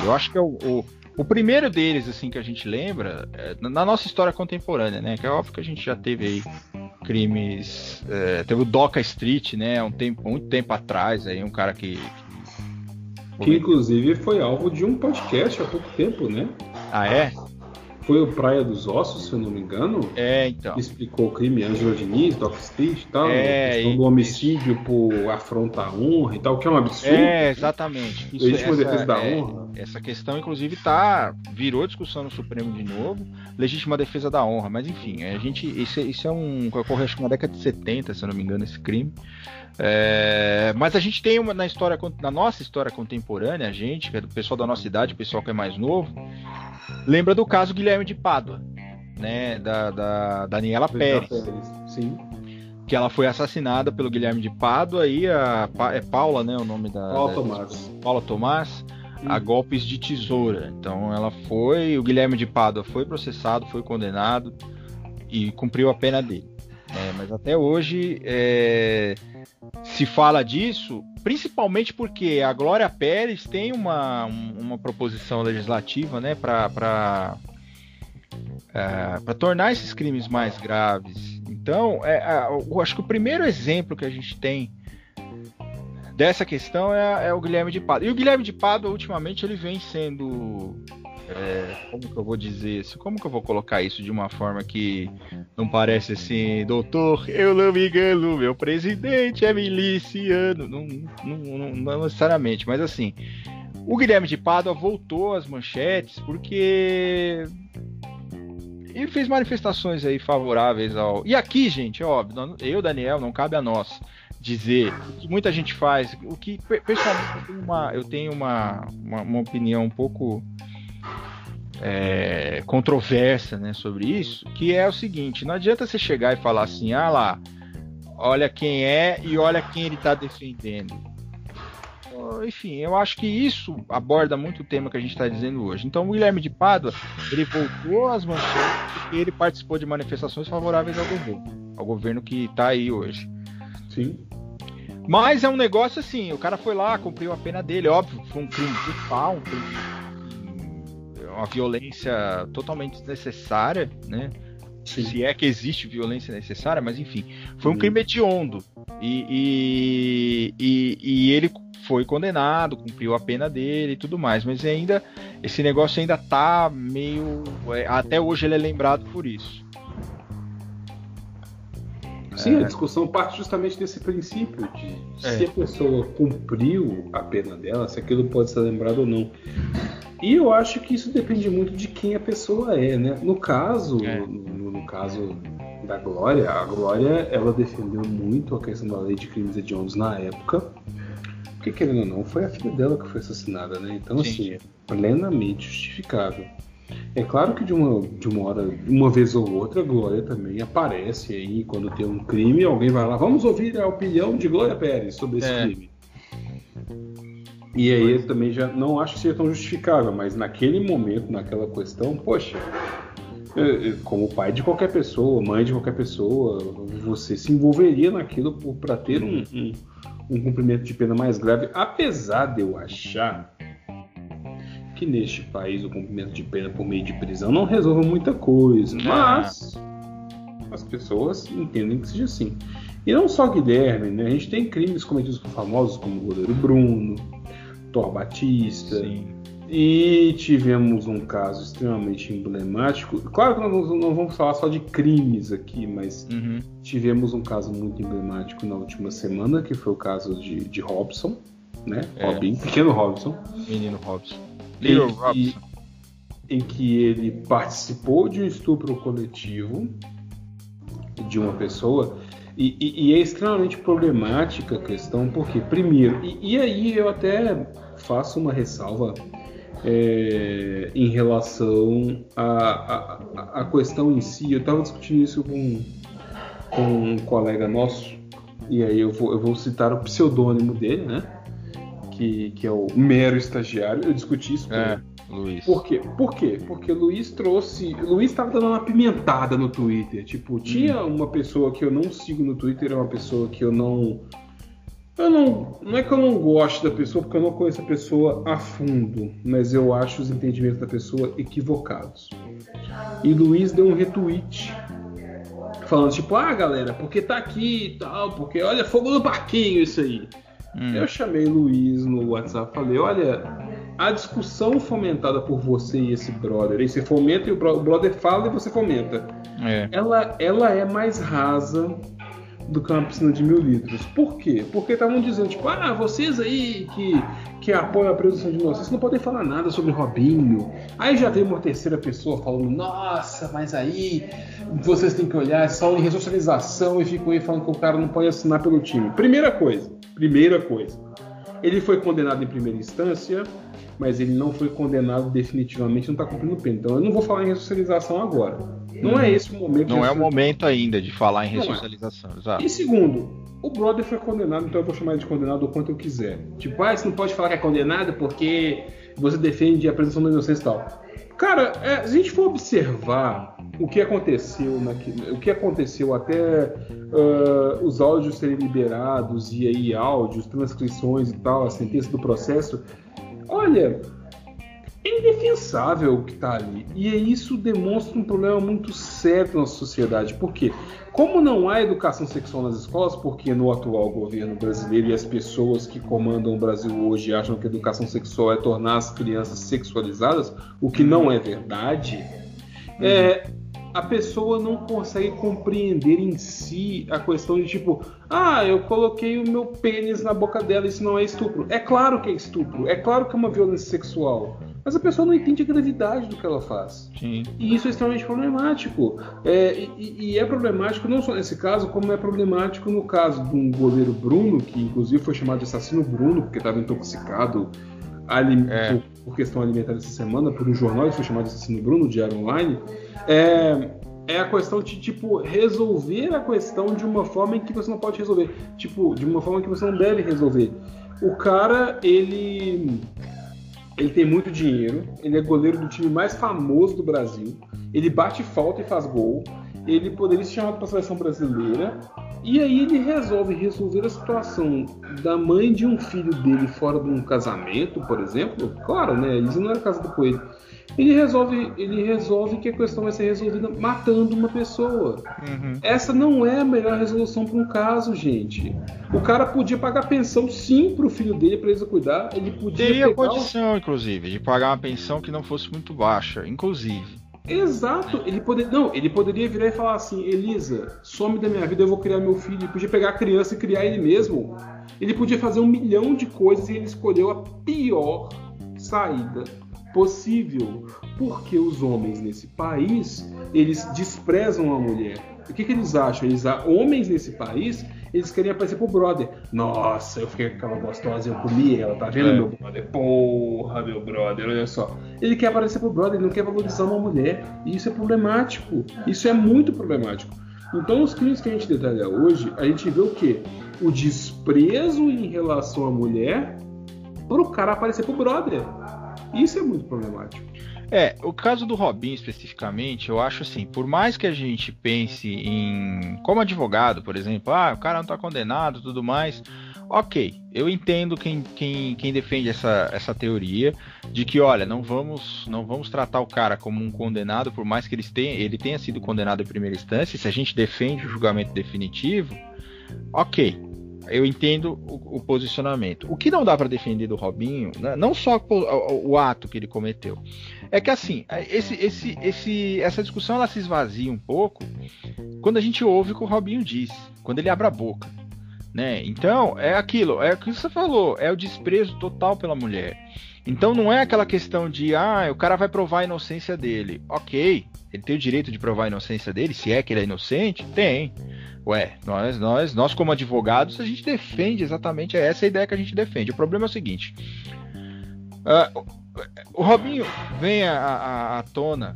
eu acho que é o, o, o primeiro deles, assim, que a gente lembra, é, na nossa história contemporânea, né, que é óbvio que a gente já teve aí crimes, é, teve o Doca Street, né, um tempo, muito tempo atrás, aí um cara que, que, que inclusive foi alvo de um podcast há pouco tempo, né? Ah, é? Foi o Praia dos Ossos, se eu não me engano. É, então. Explicou o crime Ângelo Diniz, Doc Street e tal. É, a questão do homicídio por afronta a honra e tal, que é um absurdo. É, exatamente. Isso, Legítima essa, defesa da é, honra. Essa questão, inclusive, tá, virou discussão no Supremo de novo. Legítima defesa da honra. Mas, enfim, a gente, isso, isso é um. ocorreu acho que na década de 70, se eu não me engano, esse crime. É, mas a gente tem uma na história, na nossa história contemporânea, a gente, que é do pessoal da nossa idade, o pessoal que é mais novo, lembra do caso Guilherme de Pádua, né, da, da Daniela Pérez. Sim. Que ela foi assassinada pelo Guilherme de Pádua e a é Paula, né, o nome da Paula da, Tomás. Paula Tomás a golpes de tesoura. Então ela foi, o Guilherme de Pádua foi processado, foi condenado e cumpriu a pena dele. É, mas até hoje é, se fala disso, principalmente porque a Glória Pérez tem uma, uma proposição legislativa né, para é, tornar esses crimes mais graves. Então, é, eu acho que o primeiro exemplo que a gente tem dessa questão é, é o Guilherme de Pádua. E o Guilherme de Pádua, ultimamente, ele vem sendo é, como que eu vou dizer isso? Como que eu vou colocar isso de uma forma que não parece assim, doutor, eu não me engano, meu presidente é miliciano. Não, não, não, não necessariamente, mas assim, o Guilherme de Pádua voltou às manchetes porque ele fez manifestações aí favoráveis ao. E aqui, gente, óbvio, eu, Daniel, não cabe a nós dizer o que muita gente faz, o que pessoalmente eu tenho eu tenho uma, uma, uma opinião um pouco é, controversa né, sobre isso, que é o seguinte: não adianta você chegar e falar assim, ah lá, olha quem é e olha quem ele está defendendo. Enfim, eu acho que isso aborda muito o tema que a gente está dizendo hoje. Então, o Guilherme de Pádua, ele voltou às manchetes porque ele participou de manifestações favoráveis ao governo, ao governo que está aí hoje. Sim. Mas é um negócio assim, o cara foi lá, cumpriu a pena dele, óbvio, foi um crime brutal, um crime uma violência totalmente desnecessária, né? Sim. Se é que existe violência necessária, mas enfim, foi um crime hediondo. E, e, e, e, ele foi condenado, cumpriu a pena dele e tudo mais, mas ainda esse negócio ainda tá meio. É, até hoje ele é lembrado por isso. Sim, é. a discussão parte justamente desse princípio de é. se a pessoa cumpriu a pena dela, se aquilo pode ser lembrado ou não. E eu acho que isso depende muito de quem a pessoa é, né? No caso, é. no, no, caso da Glória, a Glória ela defendeu muito a questão da lei de crimes hediondos na época, porque querendo ou não, foi a filha dela que foi assassinada, né? Então, Sim. assim, plenamente justificável. É claro que de uma, de uma hora, uma vez ou outra, a Glória também aparece aí quando tem um crime, alguém vai lá, vamos ouvir a opinião de Glória Pérez sobre esse é. crime. E aí eu também já não acho que seja tão justificável, mas naquele momento, naquela questão, poxa, como pai de qualquer pessoa, mãe de qualquer pessoa, você se envolveria naquilo para ter um, um, um, cumprimento de pena mais grave, apesar de eu achar que neste país o cumprimento de pena por meio de prisão não resolve muita coisa, mas as pessoas entendem que seja assim. E não só Guilherme, né? A gente tem crimes cometidos por famosos como o goleiro Bruno, Thor Batista. Sim. E tivemos um caso extremamente emblemático. Claro que nós não vamos falar só de crimes aqui, mas uhum. tivemos um caso muito emblemático na última semana, que foi o caso de, de Robson, né? É. Robin, pequeno Robson. Menino Robson. Little em Robson. Que, em que ele participou de um estupro coletivo de uma pessoa. E, e, e é extremamente problemática a questão, porque, primeiro, e, e aí eu até faço uma ressalva é, em relação à, questão em si. Eu estava discutindo isso com, com um colega nosso, e aí eu vou, eu vou citar o pseudônimo dele, né? Que, que é o mero estagiário. Eu discuti isso com é, ele. Luiz. Por quê? Por quê? Porque Luiz trouxe. Luiz estava dando uma pimentada no Twitter. Tipo, tinha hum. uma pessoa que eu não sigo no Twitter, é uma pessoa que eu não eu não, não é que eu não gosto da pessoa, porque eu não conheço a pessoa a fundo, mas eu acho os entendimentos da pessoa equivocados. E Luiz deu um retweet falando tipo, ah galera, porque tá aqui e tal, porque olha, fogo no parquinho isso aí. Hum. Eu chamei Luiz no WhatsApp falei, olha, a discussão fomentada por você e esse brother, você fomenta e o brother fala e você fomenta. É. Ela, ela é mais rasa do que uma piscina de mil litros. Por quê? Porque estavam dizendo, tipo, ah, vocês aí que, que apoiam a presunção de inocência não podem falar nada sobre Robinho. Aí já veio uma terceira pessoa falando, nossa, mas aí vocês têm que olhar só em ressocialização e ficam aí falando que o cara não pode assinar pelo time. Primeira coisa, primeira coisa. Ele foi condenado em primeira instância, mas ele não foi condenado definitivamente, não está cumprindo pena. Então eu não vou falar em ressocialização agora. Não é esse o momento. Não é o momento ainda de falar em é. ressocialização. É. E segundo, o brother foi condenado, então eu vou chamar ele de condenado o quanto eu quiser. Tipo, ah, você não pode falar que é condenado porque você defende a presunção da inocência e tal. Cara, é, se a gente for observar o que aconteceu, o que aconteceu até uh, os áudios serem liberados e aí áudios, transcrições e tal, a sentença do processo, olha, é indefensável o que está ali. E isso demonstra um problema muito sério na nossa sociedade. Por quê? Como não há educação sexual nas escolas, porque no atual governo brasileiro e as pessoas que comandam o Brasil hoje acham que educação sexual é tornar as crianças sexualizadas, o que não é verdade, uhum. é, a pessoa não consegue compreender em si a questão de tipo, ah, eu coloquei o meu pênis na boca dela, isso não é estupro. É claro que é estupro, é claro que é uma violência sexual. Mas a pessoa não entende a gravidade do que ela faz. Sim. E isso é extremamente problemático. É, e, e, é problemático não só nesse caso, como é problemático no caso de um goleiro Bruno, que inclusive foi chamado de assassino Bruno, porque estava intoxicado é. Por, questão alimentar essa semana, por um jornal, ele foi chamado assassino Bruno, Diário Online. É, é a questão de, tipo, resolver a questão de uma forma em que você não pode resolver. Tipo, de uma forma que você não deve resolver. O cara, ele ele tem muito dinheiro, ele é goleiro do time mais famoso do Brasil, ele bate falta e faz gol, ele poderia ser chamado para a seleção brasileira, e aí ele resolve resolver a situação da mãe de um filho dele fora de um casamento, por exemplo. Claro, né? Isso não era casado com ele ele resolve, ele resolve que a questão vai ser resolvida matando uma pessoa. Uhum. Essa não é a melhor resolução para um caso, gente. O cara podia pagar pensão sim para o filho dele para eles cuidar. Ele podia teria condição, o... inclusive, de pagar uma pensão que não fosse muito baixa, inclusive. Exato, ele poderia. Não, ele poderia virar e falar assim, Elisa, some da minha vida, eu vou criar meu filho. Ele podia pegar a criança e criar ele mesmo. Ele podia fazer um milhão de coisas e ele escolheu a pior saída possível, porque os homens nesse país eles desprezam a mulher. O que, que eles acham? Eles, homens nesse país, eles querem aparecer pro brother. Nossa, eu fiquei com aquela gostosa, eu comi ela, tá vendo, é. meu brother? Porra, meu brother, olha só. Ele quer aparecer pro brother, ele não quer valorizar uma mulher. E isso é problemático. Isso é muito problemático. Então, os crimes que a gente detalha hoje, a gente vê o quê? O desprezo em relação à mulher pro cara aparecer pro brother. Isso é muito problemático. É, o caso do Robin especificamente, eu acho assim, por mais que a gente pense em como advogado, por exemplo, ah, o cara não está condenado, tudo mais, ok, eu entendo quem, quem, quem defende essa, essa teoria de que, olha, não vamos não vamos tratar o cara como um condenado, por mais que ele tenha, ele tenha sido condenado em primeira instância, se a gente defende o julgamento definitivo, ok, eu entendo o, o posicionamento. O que não dá para defender do Robinho, né, não só o, o, ato que ele cometeu, é que assim, esse, esse, esse, essa discussão ela se esvazia um pouco quando a gente ouve o que o Robinho diz, quando ele abre a boca. Né? Então, é aquilo, é o que você falou, é o desprezo total pela mulher. Então não é aquela questão de, ah, o cara vai provar a inocência dele. Ok, ele tem o direito de provar a inocência dele, se é que ele é inocente? Tem. Ué, nós, nós, nós como advogados, a gente defende exatamente essa ideia que a gente defende. O problema é o seguinte: uh, o Robinho vem à tona,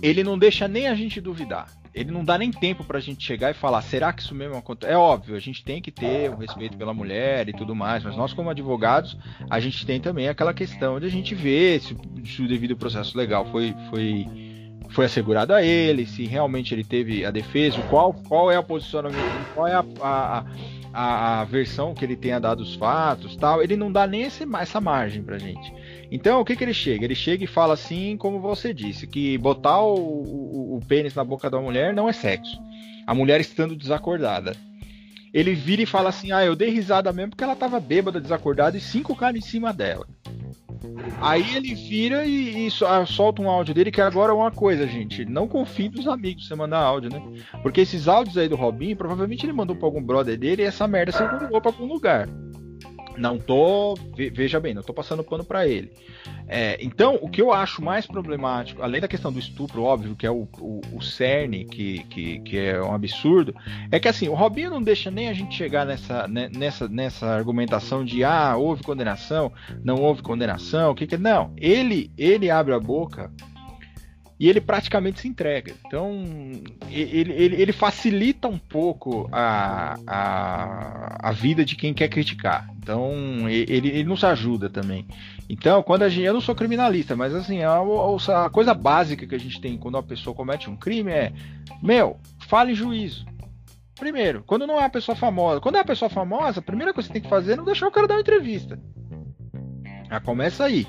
ele não deixa nem a gente duvidar ele não dá nem tempo pra gente chegar e falar, será que isso mesmo acontece? É óbvio, a gente tem que ter o respeito pela mulher e tudo mais, mas nós, como advogados, a gente tem também aquela questão de a gente ver se, se o devido processo legal foi, foi, foi assegurado a ele, se realmente ele teve a defesa, qual, qual é o posicionamento, qual é a, a, a, a versão que ele tenha dado os fatos tal. Ele não dá nem esse, essa margem pra gente. Então, o que, que ele chega? Ele chega e fala assim, como você disse, que botar o, o, o pênis na boca da mulher não é sexo. A mulher estando desacordada. Ele vira e fala assim: Ah, eu dei risada mesmo porque ela tava bêbada, desacordada e cinco caras em cima dela. Aí ele vira e, e, ah, solta um áudio dele, que agora é uma coisa, gente. Não confie nos amigos você mandar áudio, né? Porque esses áudios aí do Robinho, provavelmente ele mandou pra algum brother dele e essa merda circulou pra algum lugar. Não tô, veja bem, não tô passando pano para ele. É, então, o que eu acho mais problemático, além da questão do estupro, óbvio, que é o, o, o cerne, que, que, que, é um absurdo, é que assim, o Robinho não deixa nem a gente chegar nessa, né, nessa, nessa argumentação de ah, houve condenação, não houve condenação, o que que. Não, ele, ele abre a boca e ele praticamente se entrega. Então, ele, ele, ele facilita um pouco a, a, a, vida de quem quer criticar. Então, ele, ele nos ajuda também. Então, quando a gente. Eu não sou criminalista, mas assim, a, a coisa básica que a gente tem quando uma pessoa comete um crime é: meu, fale juízo. Primeiro, quando não é uma pessoa famosa. Quando é uma pessoa famosa, a primeira coisa que você tem que fazer é não deixar o cara dar uma entrevista. Já começa aí.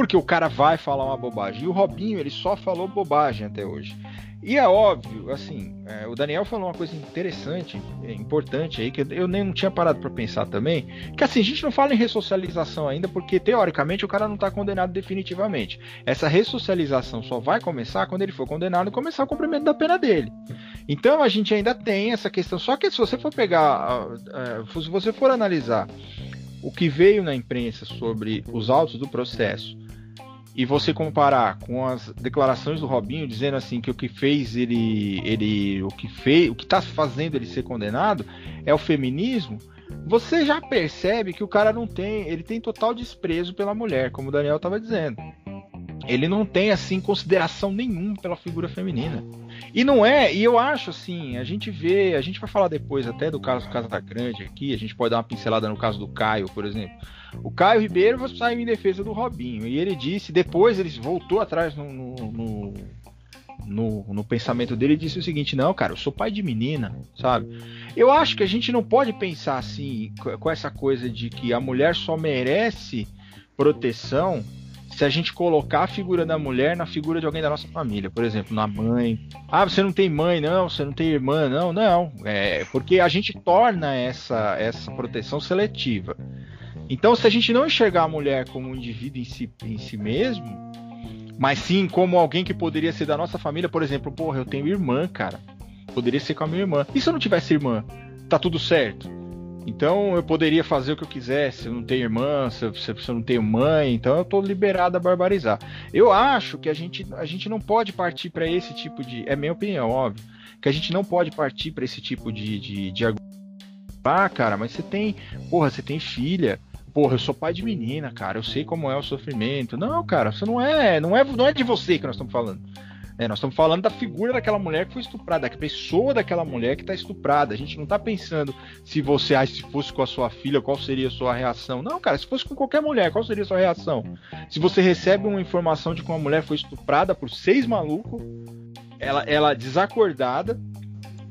Porque o cara vai falar uma bobagem. E o Robinho, ele só falou bobagem até hoje. E é óbvio, assim, é, o Daniel falou uma coisa interessante, é, importante aí, que eu nem não tinha parado para pensar também, que assim, a gente não fala em ressocialização ainda, porque teoricamente o cara não está condenado definitivamente. Essa ressocialização só vai começar quando ele for condenado e começar o cumprimento da pena dele. Então a gente ainda tem essa questão, só que se você for pegar, se você for analisar o que veio na imprensa sobre os autos do processo e você comparar com as declarações do Robinho dizendo assim que o que fez ele ele o que fez o que está fazendo ele ser condenado é o feminismo você já percebe que o cara não tem ele tem total desprezo pela mulher como o Daniel estava dizendo ele não tem assim consideração nenhuma pela figura feminina e não é, e eu acho assim, a gente vê, a gente vai falar depois até do caso do Casa Grande aqui, a gente pode dar uma pincelada no caso do Caio, por exemplo. O Caio Ribeiro saiu em defesa do Robinho, e ele disse, depois ele voltou atrás no, no, no, no, pensamento dele e disse o seguinte: não, cara, eu sou pai de menina, sabe? Eu acho que a gente não pode pensar assim, com essa coisa de que a mulher só merece proteção se a gente colocar a figura da mulher na figura de alguém da nossa família, por exemplo, na mãe. Ah, você não tem mãe, não, você não tem irmã, não, não. É porque a gente torna essa, essa proteção seletiva. Então, se a gente não enxergar a mulher como um indivíduo em si, em si mesmo, mas sim como alguém que poderia ser da nossa família, por exemplo, porra, eu tenho irmã, cara. Poderia ser com a minha irmã. E se eu não tivesse irmã? Tá tudo certo? Então eu poderia fazer o que eu quisesse, eu não tenho irmã, se eu, se eu não tenho mãe, então eu estou liberado a barbarizar. Eu acho que a gente, a gente não pode partir para esse tipo de. É minha opinião, óbvio. Que a gente não pode partir para esse tipo de, de, de. Ah, cara, mas você tem. Porra, você tem filha. Porra, eu sou pai de menina, cara. Eu sei como é o sofrimento. Não, cara, você não é. Não é, não é de você que nós estamos falando. É, nós estamos falando da figura daquela mulher que foi estuprada, da pessoa daquela mulher que está estuprada. A gente não está pensando se você, ah, se fosse com a sua filha, qual seria a sua reação. Não, cara, se fosse com qualquer mulher, qual seria a sua reação? Se você recebe uma informação de que uma mulher foi estuprada por seis malucos, ela, ela desacordada,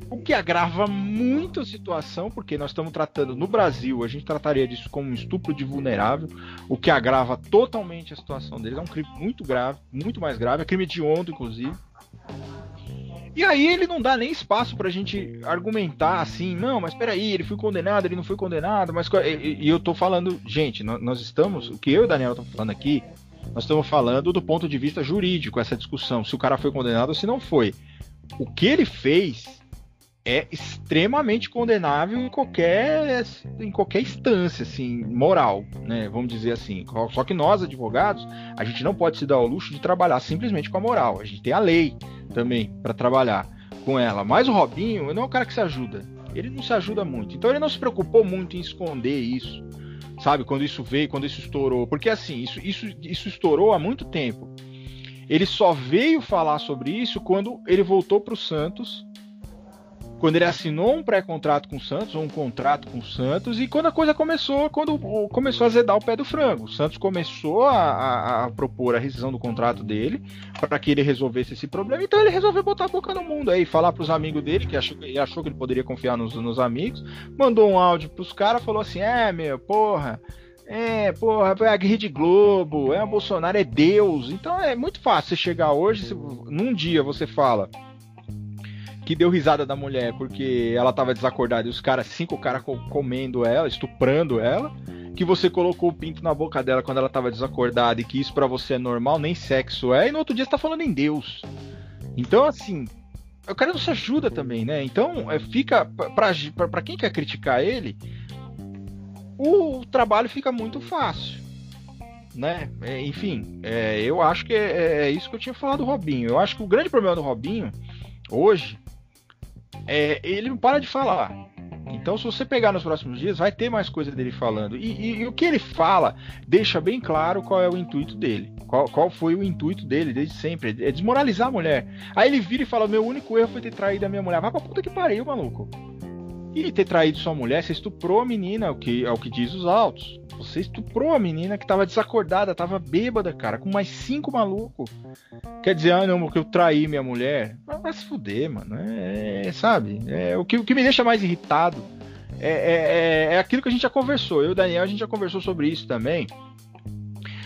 o que agrava muito a situação, porque nós estamos tratando no Brasil, a gente trataria disso como um estupro de vulnerável, o que agrava totalmente a situação deles. É um crime muito grave, muito mais grave, é crime de onda, inclusive. E aí ele não dá nem espaço pra gente argumentar assim, não, mas peraí, ele foi condenado, ele não foi condenado, mas. E, eu tô falando, gente, nós estamos. O que eu e o Daniel estamos falando aqui, nós estamos falando do ponto de vista jurídico, essa discussão, se o cara foi condenado ou se não foi. O que ele fez é extremamente condenável em qualquer, em qualquer instância, assim, moral, né? Vamos dizer assim. Só que nós, advogados, a gente não pode se dar o luxo de trabalhar simplesmente com a moral. A gente tem a lei também para trabalhar com ela. Mas o Robinho não é o cara que se ajuda. Ele não se ajuda muito. Então ele não se preocupou muito em esconder isso, sabe? Quando isso veio, quando isso estourou. Porque assim, isso, isso, isso estourou há muito tempo. Ele só veio falar sobre isso quando ele voltou para o Santos quando ele assinou um pré-contrato com o Santos, ou um contrato com o Santos, e quando a coisa começou, quando começou a zedar o pé do frango. O Santos começou a, a, a propor a rescisão do contrato dele para que ele resolvesse esse problema, então ele resolveu botar a boca no mundo aí, falar para os amigos dele, que achou, ele achou que ele poderia confiar nos, nos amigos, mandou um áudio para os caras, falou assim: é, meu, porra. É, porra, é a Rede Globo, é o Bolsonaro, é Deus. Então é muito fácil você chegar hoje, se, num dia você fala, que deu risada da mulher porque ela tava desacordada e os caras, cinco caras comendo ela, estuprando ela, que você colocou o pinto na boca dela quando ela tava desacordada e que isso para você é normal, nem sexo é, e no outro dia você tá falando em Deus. Então, assim, o cara não se ajuda também, né? Então, é, fica, para quem quer criticar ele, o trabalho fica muito fácil. Né? É, enfim, é, eu acho que é, é, isso que eu tinha falado do Robinho. Eu acho que o grande problema do Robinho hoje é, ele não para de falar. Então, se você pegar nos próximos dias, vai ter mais coisa dele falando. E, e, e, o que ele fala deixa bem claro qual é o intuito dele. Qual, qual, foi o intuito dele desde sempre. É desmoralizar a mulher. Aí ele vira e fala: Meu único erro foi ter traído a minha mulher. Vai pra puta que pariu, maluco. E ter traído sua mulher, você estuprou a menina, o que, é o que diz os autos. Você estuprou a menina que tava desacordada, tava bêbada, cara, com mais cinco malucos. Quer dizer, ah, não, porque eu traí minha mulher. Vai se fuder, mano. É, é sabe? É, o, que, o que me deixa mais irritado é, é, é, é aquilo que a gente já conversou. Eu e o Daniel, a gente já conversou sobre isso também.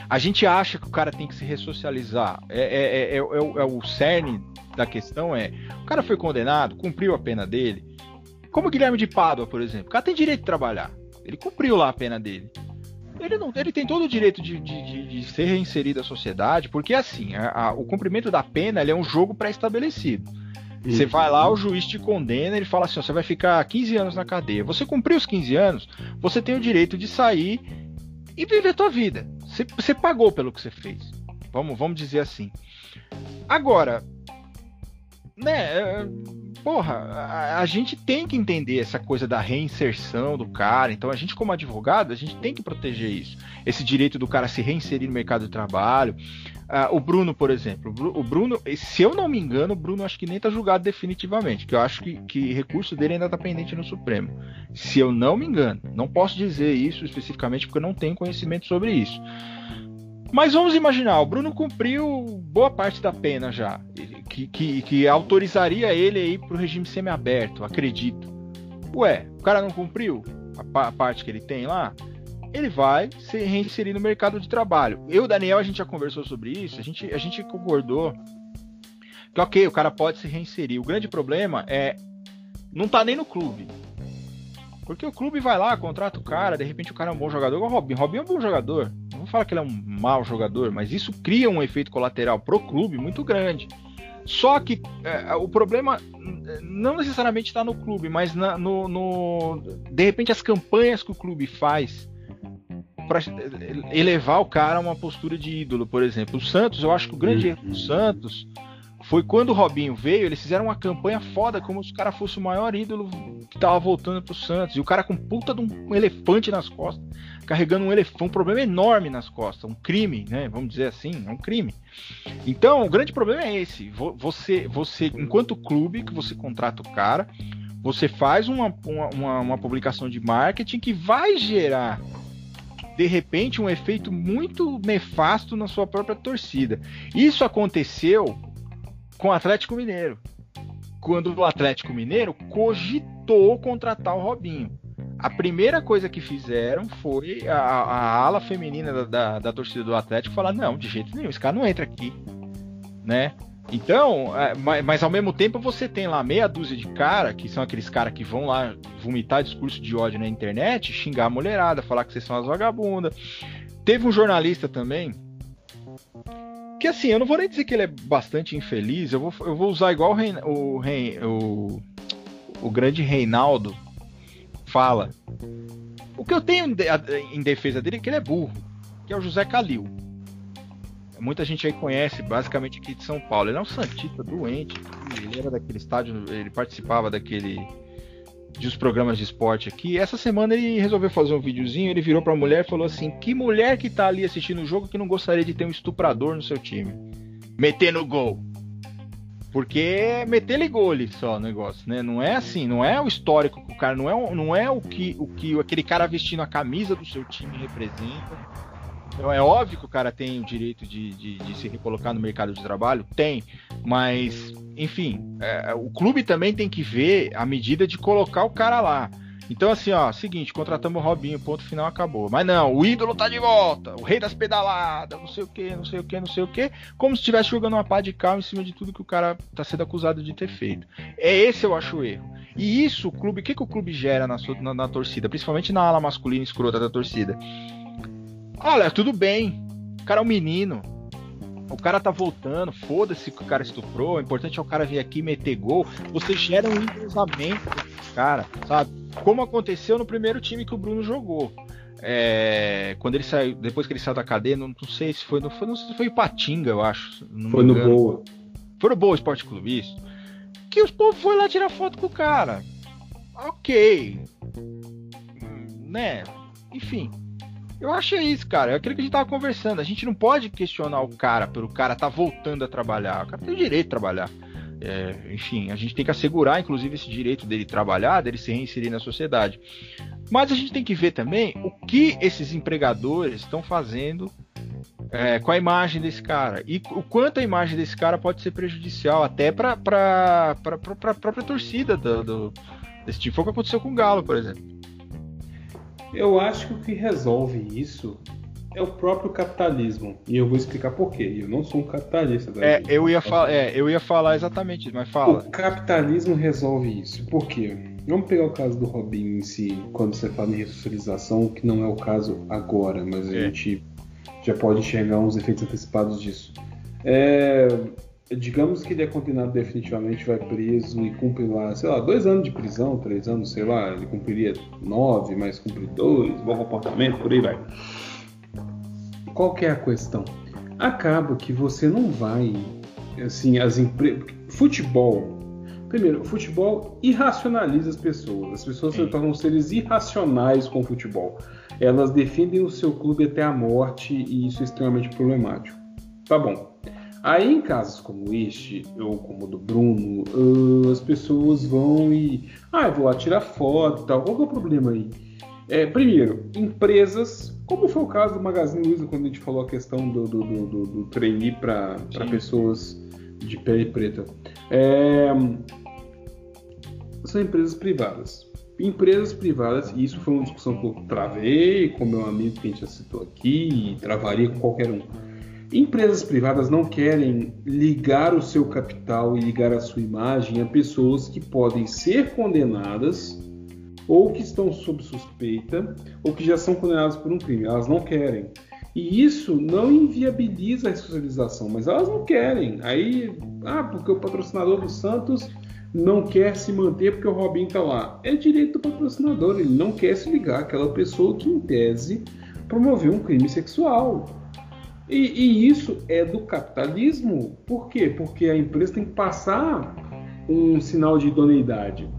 A gente acha que o cara tem que se ressocializar. É, é, é, é, é o cerne da questão é: o cara foi condenado, cumpriu a pena dele. Como o Guilherme de Pádua, por exemplo. O cara tem direito de trabalhar. Ele cumpriu lá a pena dele ele, não, ele tem todo o direito de, de, de ser reinserido à sociedade, porque assim, a, a, o cumprimento da pena é um jogo pré-estabelecido. Você vai lá, o juiz te condena, ele fala assim: você vai ficar 15 anos na cadeia. Você cumpriu os 15 anos, você tem o direito de sair e viver a tua vida. Você, você pagou pelo que você fez. Vamos, vamos dizer assim. Agora, né, porra, a, a, gente tem que entender essa coisa da reinserção do cara. Então, a gente, como advogado, a gente tem que proteger isso. Esse direito do cara se reinserir no mercado de trabalho. Uh, o Bruno, por exemplo. O Bruno, se eu não me engano, o Bruno acho que nem tá julgado definitivamente. Que eu acho que, que recurso dele ainda tá pendente no Supremo. Se eu não me engano. Não posso dizer isso especificamente porque eu não tenho conhecimento sobre isso. Mas vamos imaginar, o Bruno cumpriu boa parte da pena já, que, que, que autorizaria ele aí para o regime semiaberto, acredito. Ué, o cara não cumpriu a, a, parte que ele tem lá? Ele vai se reinserir no mercado de trabalho. Eu, Daniel, a gente já conversou sobre isso, a gente, a gente concordou que, ok, o cara pode se reinserir. O grande problema é não tá nem no clube. Porque o clube vai lá, contrata o cara, de repente o cara é um bom jogador, igual o Robin. Robin é um bom jogador. Não vou falar que ele é um mau jogador, mas isso cria um efeito colateral pro clube muito grande. Só que é, o problema não necessariamente está no clube, mas na, no, no, de repente as campanhas que o clube faz para elevar o cara a uma postura de ídolo, por exemplo. O Santos, eu acho que o grande erro do uhum. Santos foi quando o Robinho veio, eles fizeram uma campanha foda, como se o cara fosse o maior ídolo que tava voltando pro Santos. E o cara com puta de um elefante nas costas, carregando um elefante, um problema enorme nas costas, um crime, né? Vamos dizer assim, é um crime. Então, o grande problema é esse. Você, você enquanto clube, que você contrata o cara, você faz uma, uma, uma publicação de marketing que vai gerar de repente um efeito muito nefasto na sua própria torcida. Isso aconteceu com o Atlético Mineiro. Quando o Atlético Mineiro cogitou contratar o Robinho. A primeira coisa que fizeram foi a, a ala feminina da, da, da, torcida do Atlético falar: não, de jeito nenhum, esse cara não entra aqui. Né? Então, é, mas, mas, ao mesmo tempo você tem lá meia dúzia de cara, que são aqueles caras que vão lá vomitar discurso de ódio na internet, xingar a mulherada, falar que vocês são as vagabundas. Teve um jornalista também, que assim, eu não vou nem dizer que ele é bastante infeliz, eu vou, eu vou usar igual o, Rein, o, o, o grande Reinaldo fala. O que eu tenho em defesa dele é que ele é burro, que é o José Calil muita gente aí conhece, basicamente aqui de São Paulo. Ele é um santista doente. Ele era daquele estádio, ele participava daquele de os programas de esporte aqui. Essa semana ele resolveu fazer um videozinho, ele virou pra mulher e falou assim: "Que mulher que tá ali assistindo o jogo que não gostaria de ter um estuprador no seu time? Metendo gol". Porque meter ele gol ali só o negócio, né? Não é assim, não é o histórico que o cara, não é, não é o que o que aquele cara vestindo a camisa do seu time representa é óbvio que o cara tem o direito de, de, de se recolocar no mercado de trabalho? Tem. Mas, enfim, é, o clube também tem que ver a medida de colocar o cara lá. Então, assim, ó, seguinte, contratamos o Robinho, ponto final, acabou. Mas não, o ídolo tá de volta, o rei das pedaladas, não sei o que, não sei o que, não sei o que, como se estivesse jogando uma pá de cal em cima de tudo que o cara tá sendo acusado de ter feito. É esse eu acho o erro. E isso, o clube, o que, que o clube gera na, na, na torcida, principalmente na ala masculina escrota da torcida? Olha, tudo bem. O cara é um menino. O cara tá voltando, foda-se que o cara estuprou. O importante é o cara vir aqui meter gol. Você gera um entrosamento cara, sabe? Como aconteceu no primeiro time que o Bruno jogou. É, quando ele saiu, depois que ele saiu da cadeia, não, não sei se foi, não foi, não sei se foi Patinga, eu acho. foi no Boa. Foi no Boa Esporte Clube, isso. Que os povos foram lá tirar foto com o cara. Ok. Né? Enfim. Eu acho isso, cara. É aquilo que a gente tava conversando. A gente não pode questionar o cara pelo cara tá voltando a trabalhar. O cara tem o direito de trabalhar. É, enfim, a gente tem que assegurar, inclusive, esse direito dele trabalhar, dele se reinserir na sociedade. Mas a gente tem que ver também o que esses empregadores estão fazendo é, com a imagem desse cara e o quanto a imagem desse cara pode ser prejudicial até para a própria torcida do, do, desse tipo. Foi o que aconteceu com o Galo, por exemplo. Eu acho que o que resolve isso é o próprio capitalismo. E eu vou explicar por quê. Eu não sou um capitalista. É, eu ia, é, eu ia falar exatamente isso, mas fala. O capitalismo resolve isso. Por quê? Vamos pegar o caso do Robinho em si, quando você fala em ressocialização, que não é o caso agora, mas a é. gente já pode enxergar uns efeitos antecipados disso. É, digamos que ele é condenado definitivamente, vai preso e cumpre lá, sei lá, dois anos de prisão, três anos, sei lá, ele cumpriria nove, mas cumpre dois, bom comportamento, por aí vai. Qual que é a questão? Acaba que você não vai, assim, as empresas. Futebol. Primeiro, o futebol irracionaliza as pessoas. As pessoas Sim. se tornam seres irracionais com o futebol. Elas defendem o seu clube até a morte e isso é extremamente problemático. Tá bom. Aí, em casos como este, ou como o do Bruno, uh, as pessoas vão e. Ah, eu vou lá tirar foto e tal. Qual que é o problema aí? É, primeiro, empresas, como foi o caso do Magazine Luiza, quando a gente falou a questão do, do, do, do, do trainee para pessoas de pele preta. É, são empresas privadas. Empresas privadas, e isso foi uma discussão que eu travei com meu amigo que a gente já citou aqui, e travaria com qualquer um Empresas privadas não querem ligar o seu capital e ligar a sua imagem a pessoas que podem ser condenadas ou que estão sob suspeita ou que já são condenadas por um crime. Elas não querem. E isso não inviabiliza a socialização, mas elas não querem. Aí, ah, porque o patrocinador do Santos não quer se manter porque o Robin está lá. É direito do patrocinador, ele não quer se ligar àquela pessoa que, em tese, promoveu um crime sexual. E, e, isso é do capitalismo. Por quê? Porque a empresa tem que passar um sinal de idoneidade.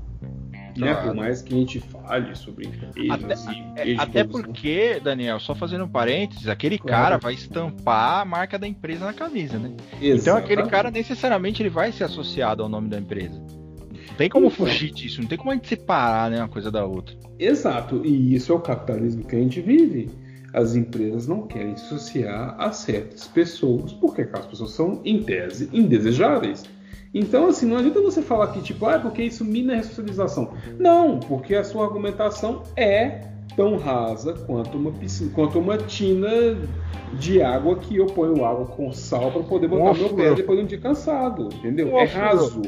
Né? Claro. Né? Por mais que a gente fale sobre empresas até, e, é, até porque, Daniel, só fazendo um parênteses, aquele claro. cara vai estampar a marca da empresa na camisa, né? Exatamente. Então aquele cara necessariamente ele vai ser associado ao nome da empresa. Não tem como então, fugir disso, não tem como a gente separar né, uma coisa da outra. Exato, e isso é o capitalismo que a gente vive as empresas não querem associar a certas pessoas, porque aquelas pessoas são, em tese, indesejáveis. Então, assim, não adianta você falar que, tipo, ah, porque isso mina a ressocialização. Não, porque a sua argumentação é tão rasa quanto uma piscina, quanto uma tina de água que eu ponho água com sal para poder botar Nossa, meu pé depois de um dia cansado, entendeu? Nossa, é raso.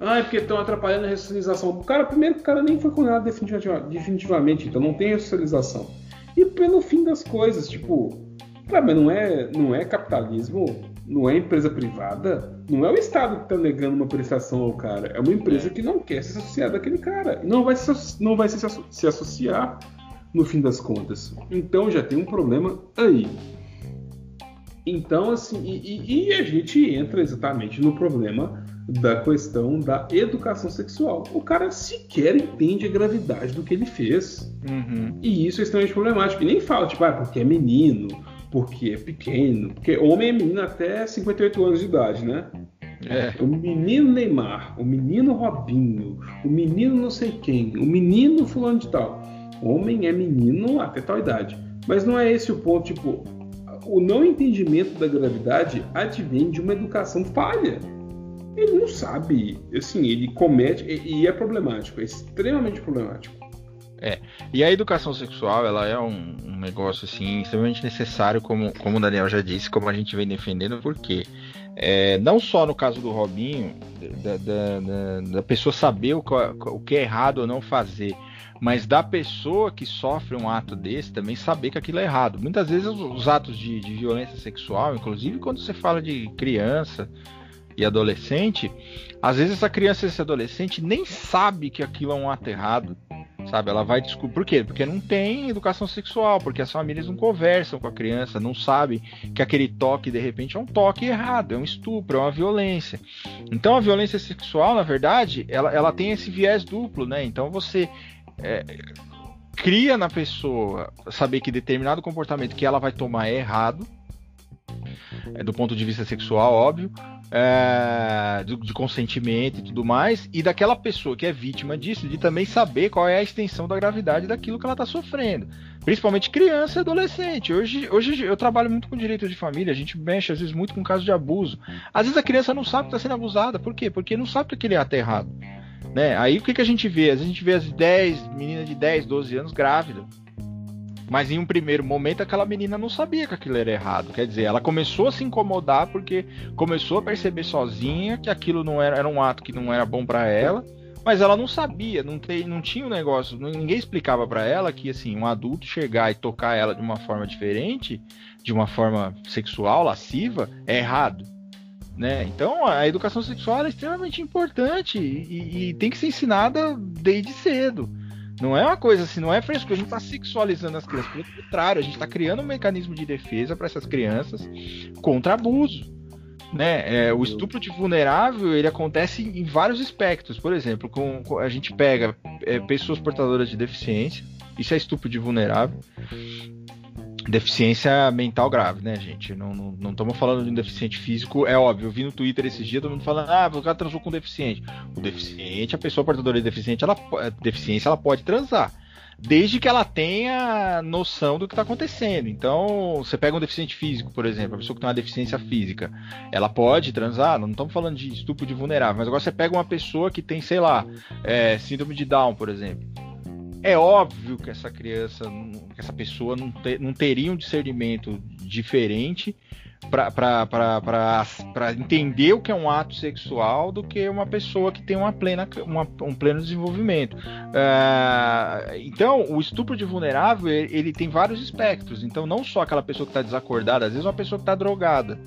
Ah, é porque estão atrapalhando a ressocialização. O cara, primeiro, o cara nem foi condenado definitivamente, então não tem ressocialização. E pelo fim das coisas, tipo, cara, mas não é, não é capitalismo, não é empresa privada, não é o Estado que está negando uma prestação ao cara, é uma empresa que não quer se associar daquele cara, não vai se, não vai se, se associar no fim das contas. Então já tem um problema aí. Então, assim, e, e, a gente entra exatamente no problema da questão da educação sexual. O cara sequer entende a gravidade do que ele fez. Uhum. E isso é extremamente problemático. E nem fala, tipo, ah, porque é menino, porque é pequeno. Porque homem é menino até 58 anos de idade, né? É. O menino Neymar, o menino Robinho, o menino não sei quem, o menino fulano de tal. Homem é menino até tal idade. Mas não é esse o ponto, tipo, o não entendimento da gravidade advém de uma educação falha. Ele não sabe, assim, ele comete e é problemático, é extremamente problemático. É, e a educação sexual, ela é um, um, negócio, assim, extremamente necessário, como, como o Daniel já disse, como a gente vem defendendo, porque é, não só no caso do Robinho, da, da, da, da pessoa saber o o que é errado ou não fazer, mas da pessoa que sofre um ato desse também saber que aquilo é errado. Muitas vezes os atos de, de violência sexual, inclusive quando você fala de criança e adolescente, às vezes essa criança esse adolescente nem sabe que aquilo é um ato errado. Sabe, ela vai descobrir. Por quê? Porque não tem educação sexual, porque as famílias não conversam com a criança, não sabem que aquele toque de repente é um toque errado, é um estupro, é uma violência. Então a violência sexual, na verdade, ela, ela tem esse viés duplo, né? Então você é, cria na pessoa saber que determinado comportamento que ela vai tomar é errado, é, do ponto de vista sexual, óbvio, é, de, de, consentimento e tudo mais, e daquela pessoa que é vítima disso, de também saber qual é a extensão da gravidade daquilo que ela está sofrendo. Principalmente criança e adolescente. Hoje, hoje eu trabalho muito com direito de família, a gente mexe às vezes muito com casos de abuso. Às vezes a criança não sabe que está sendo abusada. Por quê? Porque não sabe que ato é errado. Né? Aí o que, que a gente vê? A gente vê as 10, meninas de 10, 12 anos grávidas. Mas em um primeiro momento aquela menina não sabia que aquilo era errado. Quer dizer, ela começou a se incomodar porque começou a perceber sozinha que aquilo não era, era um ato que não era bom para ela. Mas ela não sabia, não, tem, não tinha o um negócio, ninguém explicava para ela que assim, um adulto chegar e tocar ela de uma forma diferente, de uma forma sexual, lasciva, é errado. Né? Então a educação sexual é extremamente importante e, e, tem que ser ensinada desde cedo. Não é uma coisa assim, não é frescura, a gente está sexualizando as crianças, pelo contrário, a gente está criando um mecanismo de defesa para essas crianças contra abuso. Né? É, o estupro de vulnerável ele acontece em vários aspectos. Por exemplo, com, com a gente pega é, pessoas portadoras de deficiência, isso é estupro de vulnerável deficiência mental grave, né, gente? Não estamos falando de um deficiente físico, é óbvio. Eu vi no Twitter esses dias todo mundo falando, ah, o cara transou com um deficiente. O deficiente, a pessoa portadora de deficiente, ela, é, deficiência, ela pode transar. Desde que ela tenha noção do que está acontecendo. Então, você pega um deficiente físico, por exemplo, a pessoa que tem uma deficiência física, ela pode transar, não estamos falando de estupro de vulnerável, mas agora você pega uma pessoa que tem, sei lá, é, síndrome de Down, por exemplo é óbvio que essa criança, que essa pessoa não, ter, não teria um discernimento diferente para entender o que é um ato sexual do que uma pessoa que tem uma plena, uma, um pleno desenvolvimento. Uh, então, o estupro de vulnerável ele, ele, tem vários espectros. Então, não só aquela pessoa que está desacordada, às vezes uma pessoa que está drogada.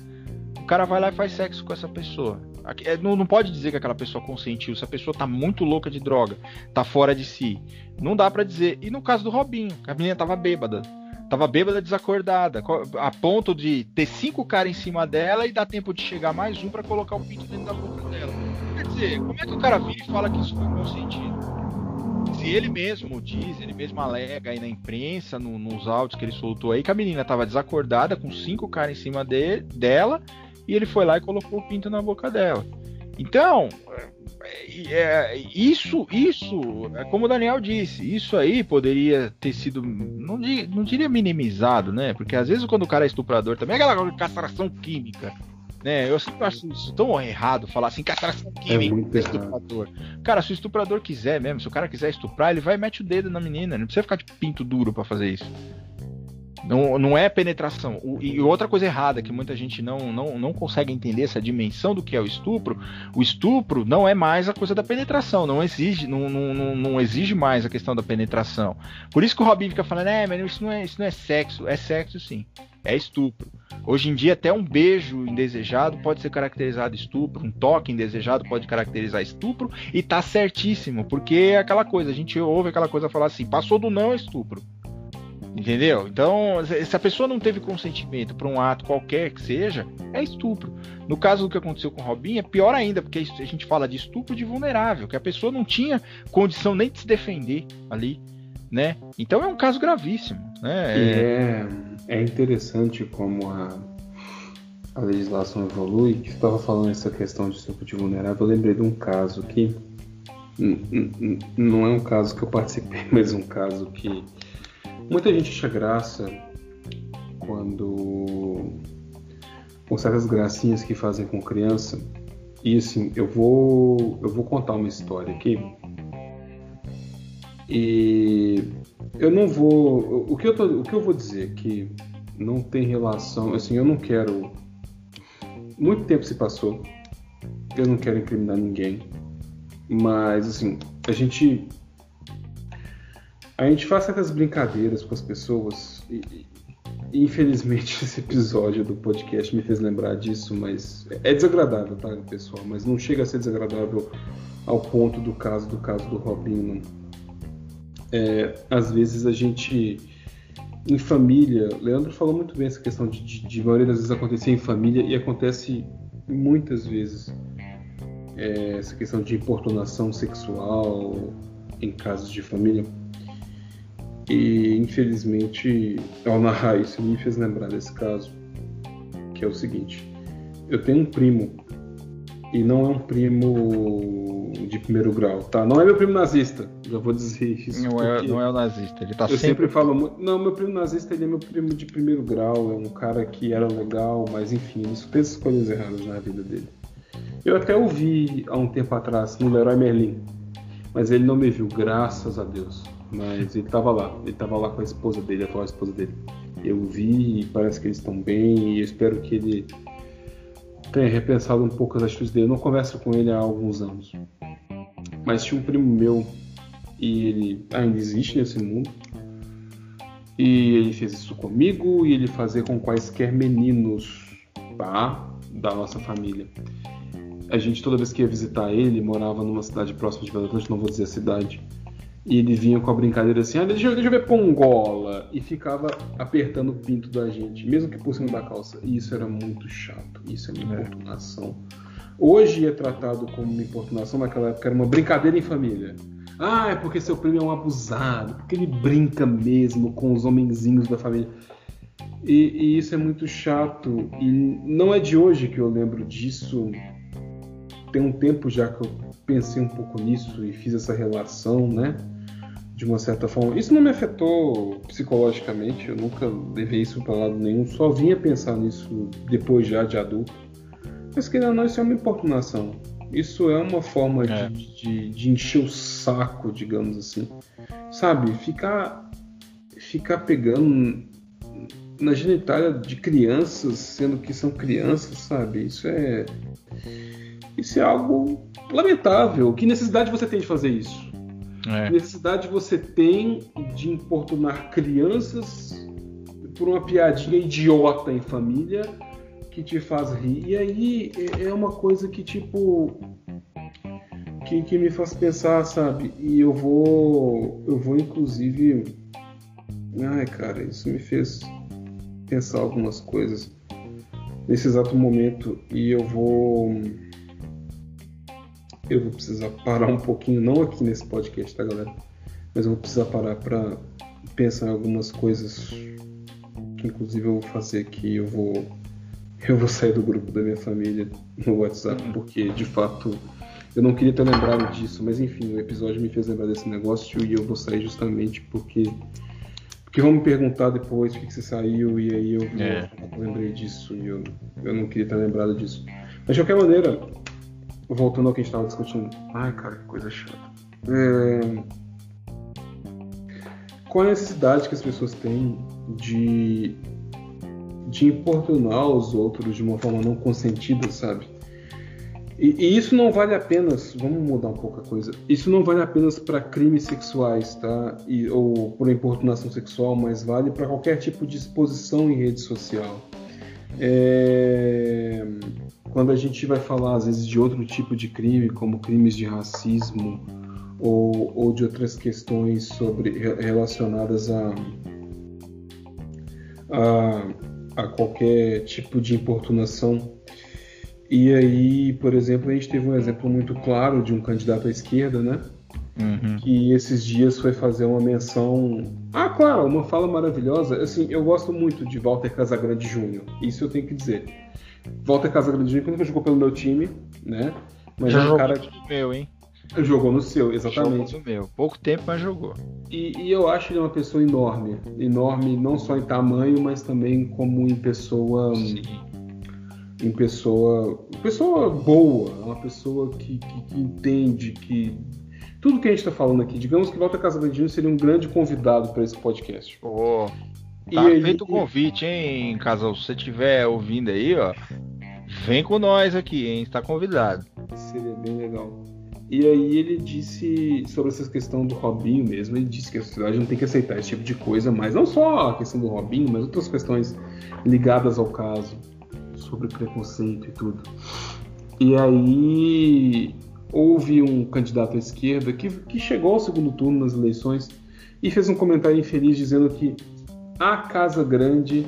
O cara vai lá e faz sexo com essa pessoa. É, não, não pode dizer que aquela pessoa consentiu. Se a pessoa tá muito louca de droga, tá fora de si. Não dá para dizer. E no caso do Robinho, a menina tava bêbada. Tava bêbada, desacordada, a ponto de ter cinco caras em cima dela e dar tempo de chegar mais um para colocar o pinto dentro da boca dela. Quer dizer, como é que o cara vira e fala que isso foi consentido? Se ele mesmo diz, ele mesmo alega aí na imprensa, no, nos áudios que ele soltou aí, que a menina tava desacordada com cinco caras em cima de, dela e ele foi lá e colocou o pinto na boca dela. Então, é, é, isso, isso, é como o Daniel disse, isso aí poderia ter sido, não, não diria minimizado, né? Porque às vezes quando o cara é estuprador também é aquela castração química, Né? Eu sempre acho isso tão errado falar assim, castração química, é muito estuprador. Cara, se o estuprador quiser mesmo, se o cara quiser estuprar, ele vai e mete o dedo na menina. Não precisa ficar de pinto duro para fazer isso. Não, não é penetração. O, e outra coisa errada que muita gente não, não, não consegue entender essa dimensão do que é o estupro. O estupro não é mais a coisa da penetração. Não exige, não, não, não exige mais a questão da penetração. Por isso que o Robin fica falando, é, mas isso não é, isso não é sexo. É sexo sim. É estupro. Hoje em dia, até um beijo indesejado pode ser caracterizado estupro, um toque indesejado pode caracterizar estupro, e tá certíssimo, porque é aquela coisa, a gente ouve aquela coisa falar assim, passou do não é estupro. Entendeu? Então, se a pessoa não teve consentimento para um ato qualquer que seja, é estupro. No caso do que aconteceu com Robinho, é pior ainda, porque a gente fala de estupro de vulnerável, que a pessoa não tinha condição nem de se defender ali, né? Então é um caso gravíssimo, né? É, é interessante como a, a legislação evolui. Que estava falando essa questão de estupro de vulnerável, eu lembrei de um caso que não é um caso que eu participei, mas um caso que Muita gente acha graça quando com certas gracinhas que fazem com criança. E assim, eu vou eu vou contar uma história aqui. E eu não vou o que eu tô, o que eu vou dizer que não tem relação, assim, eu não quero muito tempo se passou. Eu não quero incriminar ninguém. Mas assim, a gente a gente faz certas brincadeiras com as pessoas e, e, infelizmente esse episódio do podcast me fez lembrar disso, mas é desagradável, tá, pessoal? Mas não chega a ser desagradável ao ponto do caso do caso do Robinho. É, às vezes a gente em família, Leandro falou muito bem essa questão de, de, de maioria das vezes acontecer em família e acontece muitas vezes é, essa questão de importunação sexual em casos de família. E infelizmente, ao narrar isso, me fez lembrar desse caso, que é o seguinte: eu tenho um primo, e não é um primo de primeiro grau, tá? Não é meu primo nazista, já vou dizer isso. Não, é, não é o nazista, ele tá Eu sempre... sempre falo, não, meu primo nazista ele é meu primo de primeiro grau, é um cara que era legal, mas enfim, ele fez escolhas erradas na vida dele. Eu até ouvi há um tempo atrás no Leroy Merlin, mas ele não me viu, graças a Deus. Mas ele tava lá, ele tava lá com a esposa dele, a atual esposa dele. Eu vi e parece que eles estão bem e eu espero que ele tenha repensado um pouco as atitudes dele. Eu não converso com ele há alguns anos. Mas tinha um primo meu e ele ainda existe nesse mundo. E ele fez isso comigo e ele fazia com quaisquer meninos, tá? Da nossa família. A gente, toda vez que ia visitar ele, morava numa cidade próxima de Belo Horizonte, não vou dizer a cidade e ele vinha com a brincadeira assim, ah, deixa, eu, deixa eu ver Pongola. E ficava apertando o pinto da gente, mesmo que por cima da calça. E isso era muito chato. Isso é uma é. importunação. Hoje é tratado como uma importunação, naquela época era uma brincadeira em família. Ah, é porque seu primo é um abusado, porque ele brinca mesmo com os homenzinhos da família. E, e, isso é muito chato. E não é de hoje que eu lembro disso. Tem um tempo já que eu pensei um pouco nisso e fiz essa relação, né? de uma certa forma. Isso não me afetou psicologicamente, eu nunca levei isso para lado nenhum, só vinha pensar nisso depois já de adulto. Mas que não, isso é uma importunação. Isso é uma forma é. De, de, de, encher o saco, digamos assim. Sabe? Ficar, ficar pegando na genitália de crianças, sendo que são crianças, sabe? Isso é. Isso é algo lamentável. Que necessidade você tem de fazer isso? É. Necessidade você tem de importunar crianças por uma piadinha idiota em família que te faz rir. E aí é, é uma coisa que, tipo. Que, que me faz pensar, sabe? E eu vou. Eu vou, inclusive. Ai, cara, isso me fez pensar algumas coisas nesse exato momento. E eu vou eu vou precisar parar um pouquinho, não aqui nesse podcast, tá, galera? Mas eu vou precisar parar para pensar em algumas coisas que, inclusive, eu vou fazer aqui. Eu vou, eu vou sair do grupo da minha família no WhatsApp, porque, de fato, eu não queria ter lembrado disso, mas enfim, o episódio me fez lembrar desse negócio e eu vou sair justamente porque porque que vão me perguntar depois que, que você saiu, e aí eu, É. eu lembrei disso e eu, eu não queria ter lembrado disso. Mas de qualquer maneira, voltando ao que a gente estava discutindo. Ai, cara, que coisa chata. É, Qual a necessidade que as pessoas têm de, de importunar os outros de uma forma não consentida, sabe? E, e isso não vale apenas, vamos mudar um pouco a coisa. Isso não vale apenas para crimes sexuais, tá? E, ou por importunação sexual, mas vale para qualquer tipo de exposição em rede social. É, Quando a gente vai falar às vezes de outro tipo de crime, como crimes de racismo ou, ou de outras questões sobre re- relacionadas a, a, a qualquer tipo de importunação. E aí, por exemplo, a gente teve um exemplo muito claro de um candidato à esquerda, né? Uhum. que esses dias foi fazer uma menção. Ah, claro, uma fala maravilhosa. Assim, eu gosto muito de Walter Casagrande Júnior. Isso eu tenho que dizer. Walter Casagrande nunca jogou pelo meu time, né? Mas Já é um jogou cara no meu, hein? jogou no seu, exatamente. Jogou no meu. Pouco tempo, mas jogou. E, e eu acho ele uma pessoa enorme. Enorme não só em tamanho, mas também como em pessoa. Sim. Em pessoa. Pessoa boa, uma pessoa que, que, que entende, que. Tudo que a gente está falando aqui, digamos que Walter Casagrande seria um grande convidado para esse podcast. E tá aí- feito o convite, hein, casal? Se você estiver ouvindo aí, ó, vem com nós aqui, hein? Está convidado. Seria bem legal. E aí ele disse sobre essa questão do Robinho mesmo, ele disse que a sociedade não tem que aceitar esse tipo de coisa, mas não só a questão do Robinho, mas outras questões ligadas ao caso, sobre preconceito e tudo. E aí houve um candidato à esquerda que, que chegou ao segundo turno nas eleições e fez um comentário infeliz dizendo que a casa grande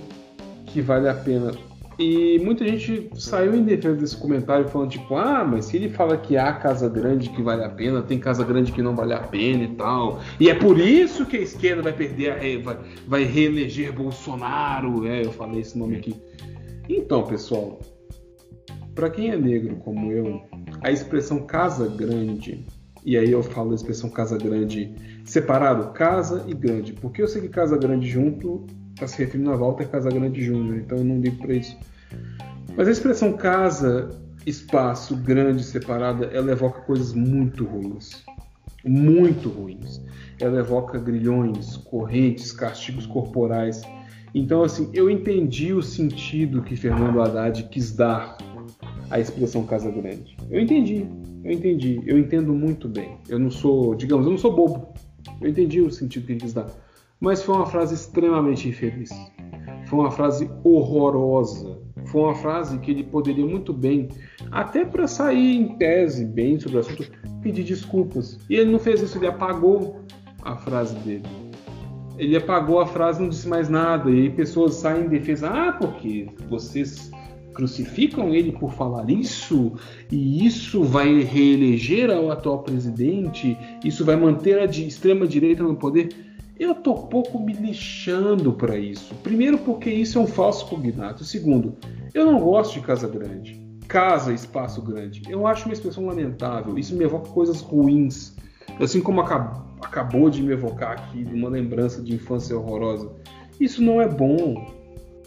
que vale a pena. E muita gente saiu em defesa desse comentário falando tipo, ah, mas se ele fala que há casa grande que vale a pena, tem casa grande que não vale a pena e tal. E é por isso que a esquerda vai perder, a re- vai, vai reeleger Bolsonaro. É, eu falei esse nome aqui. Então, pessoal, para quem é negro como eu, a expressão casa grande, e aí eu falo a expressão casa grande separado, casa e grande, porque eu sei que casa grande junto está se referindo a Walter Casagrande Júnior, então eu não ligo para isso. Mas a expressão casa, espaço, grande, separada, ela evoca coisas muito ruins. Muito ruins. Ela evoca grilhões, correntes, castigos corporais. Então, assim, eu entendi o sentido que Fernando Haddad quis dar à expressão Casa Grande. Eu entendi, eu entendi, eu entendo muito bem. Eu não sou, digamos, eu não sou bobo. Eu entendi o sentido que ele quis dar. Mas foi uma frase extremamente infeliz. Foi uma frase horrorosa. Foi uma frase que ele poderia muito bem, até para sair em tese bem sobre o assunto, pedir desculpas. E ele não fez isso, ele apagou a frase dele. Ele apagou a frase, não disse mais nada. E aí pessoas saem em defesa. Ah, porque vocês crucificam ele por falar isso, e isso vai reeleger ao atual presidente, isso vai manter a de extrema direita no poder. Eu tô pouco me lixando para isso. Primeiro, porque isso é um falso cognato. Segundo, eu não gosto de casa grande. Casa, espaço grande. Eu acho uma expressão lamentável. Isso me evoca coisas ruins. Assim como acab- acabou de me evocar aqui uma lembrança de infância horrorosa. Isso não é bom.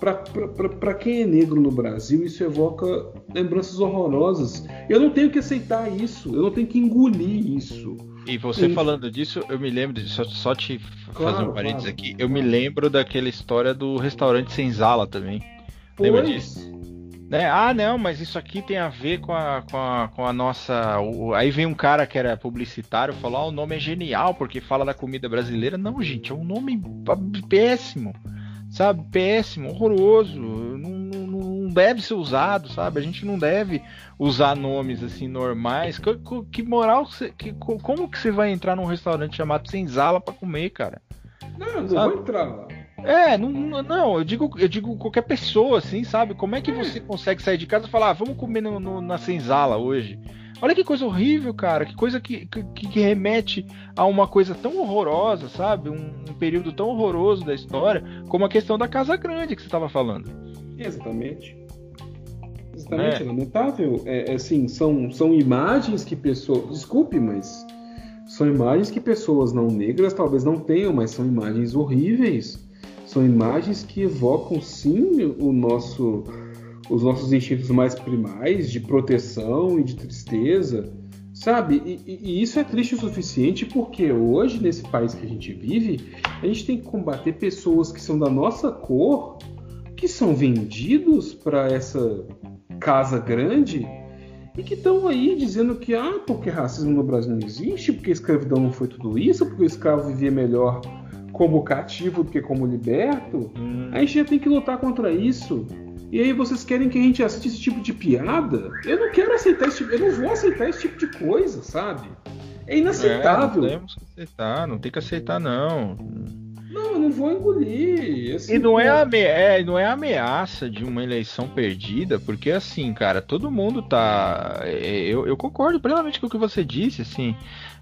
Para quem é negro no Brasil, isso evoca lembranças horrorosas. Eu não tenho que aceitar isso. Eu não tenho que engolir isso. E você falando disso, eu me lembro, de, só, só te Claro, fazer um parênteses claro, aqui, eu me lembro daquela história do restaurante Senzala também. Lembra Pois, Né? Ah, não, mas isso aqui tem a ver com a, com a, com a nossa. o- aí vem um cara que era publicitário falou: ah, o nome é genial porque fala da comida brasileira. Não, gente, é um nome péssimo, sabe? Péssimo, horroroso. Não, não- não deve ser usado, sabe? A gente não deve usar nomes assim normais. Que, que- moral, que, você- que- co- como que você vai entrar num restaurante chamado Senzala pra comer, cara? não, não Sabe? vou entrar lá. É, não, não, não, eu digo, eu digo qualquer pessoa, assim, sabe? Como é que você consegue sair de casa e falar, ah, vamos comer no, no- na senzala hoje? Olha que coisa horrível, cara, que coisa que, que, que remete a uma coisa tão horrorosa, sabe? Um, um período tão horroroso da história, como a questão da Casa Grande que você estava falando. Exatamente. Exatamente, É. lamentável. É, é, assim, são, são imagens que pessoas. Desculpe, mas são imagens que pessoas não negras talvez não tenham, mas são imagens horríveis. São imagens que evocam sim o nosso, os nossos instintos mais primais de proteção e de tristeza, sabe? E, e, isso é triste o suficiente porque hoje, nesse país que a gente vive, a gente tem que combater pessoas que são da nossa cor, que são vendidos para essa casa grande e que estão aí dizendo que ah, porque racismo no Brasil não existe, porque escravidão não foi tudo isso, porque o escravo vivia melhor como cativo do que como liberto, hum. a gente já tem que lutar contra isso. E aí vocês querem que a gente assista esse tipo de piada? Eu não quero aceitar esse tipo, eu não vou aceitar esse tipo de coisa, sabe? É inaceitável. É, não temos que aceitar, não tem que aceitar não. Não, eu não vou engolir. Assim, e não é, ame é, não é ameaça de uma eleição perdida, porque assim, cara, todo mundo tá. É, eu, eu concordo plenamente com o que você disse, assim.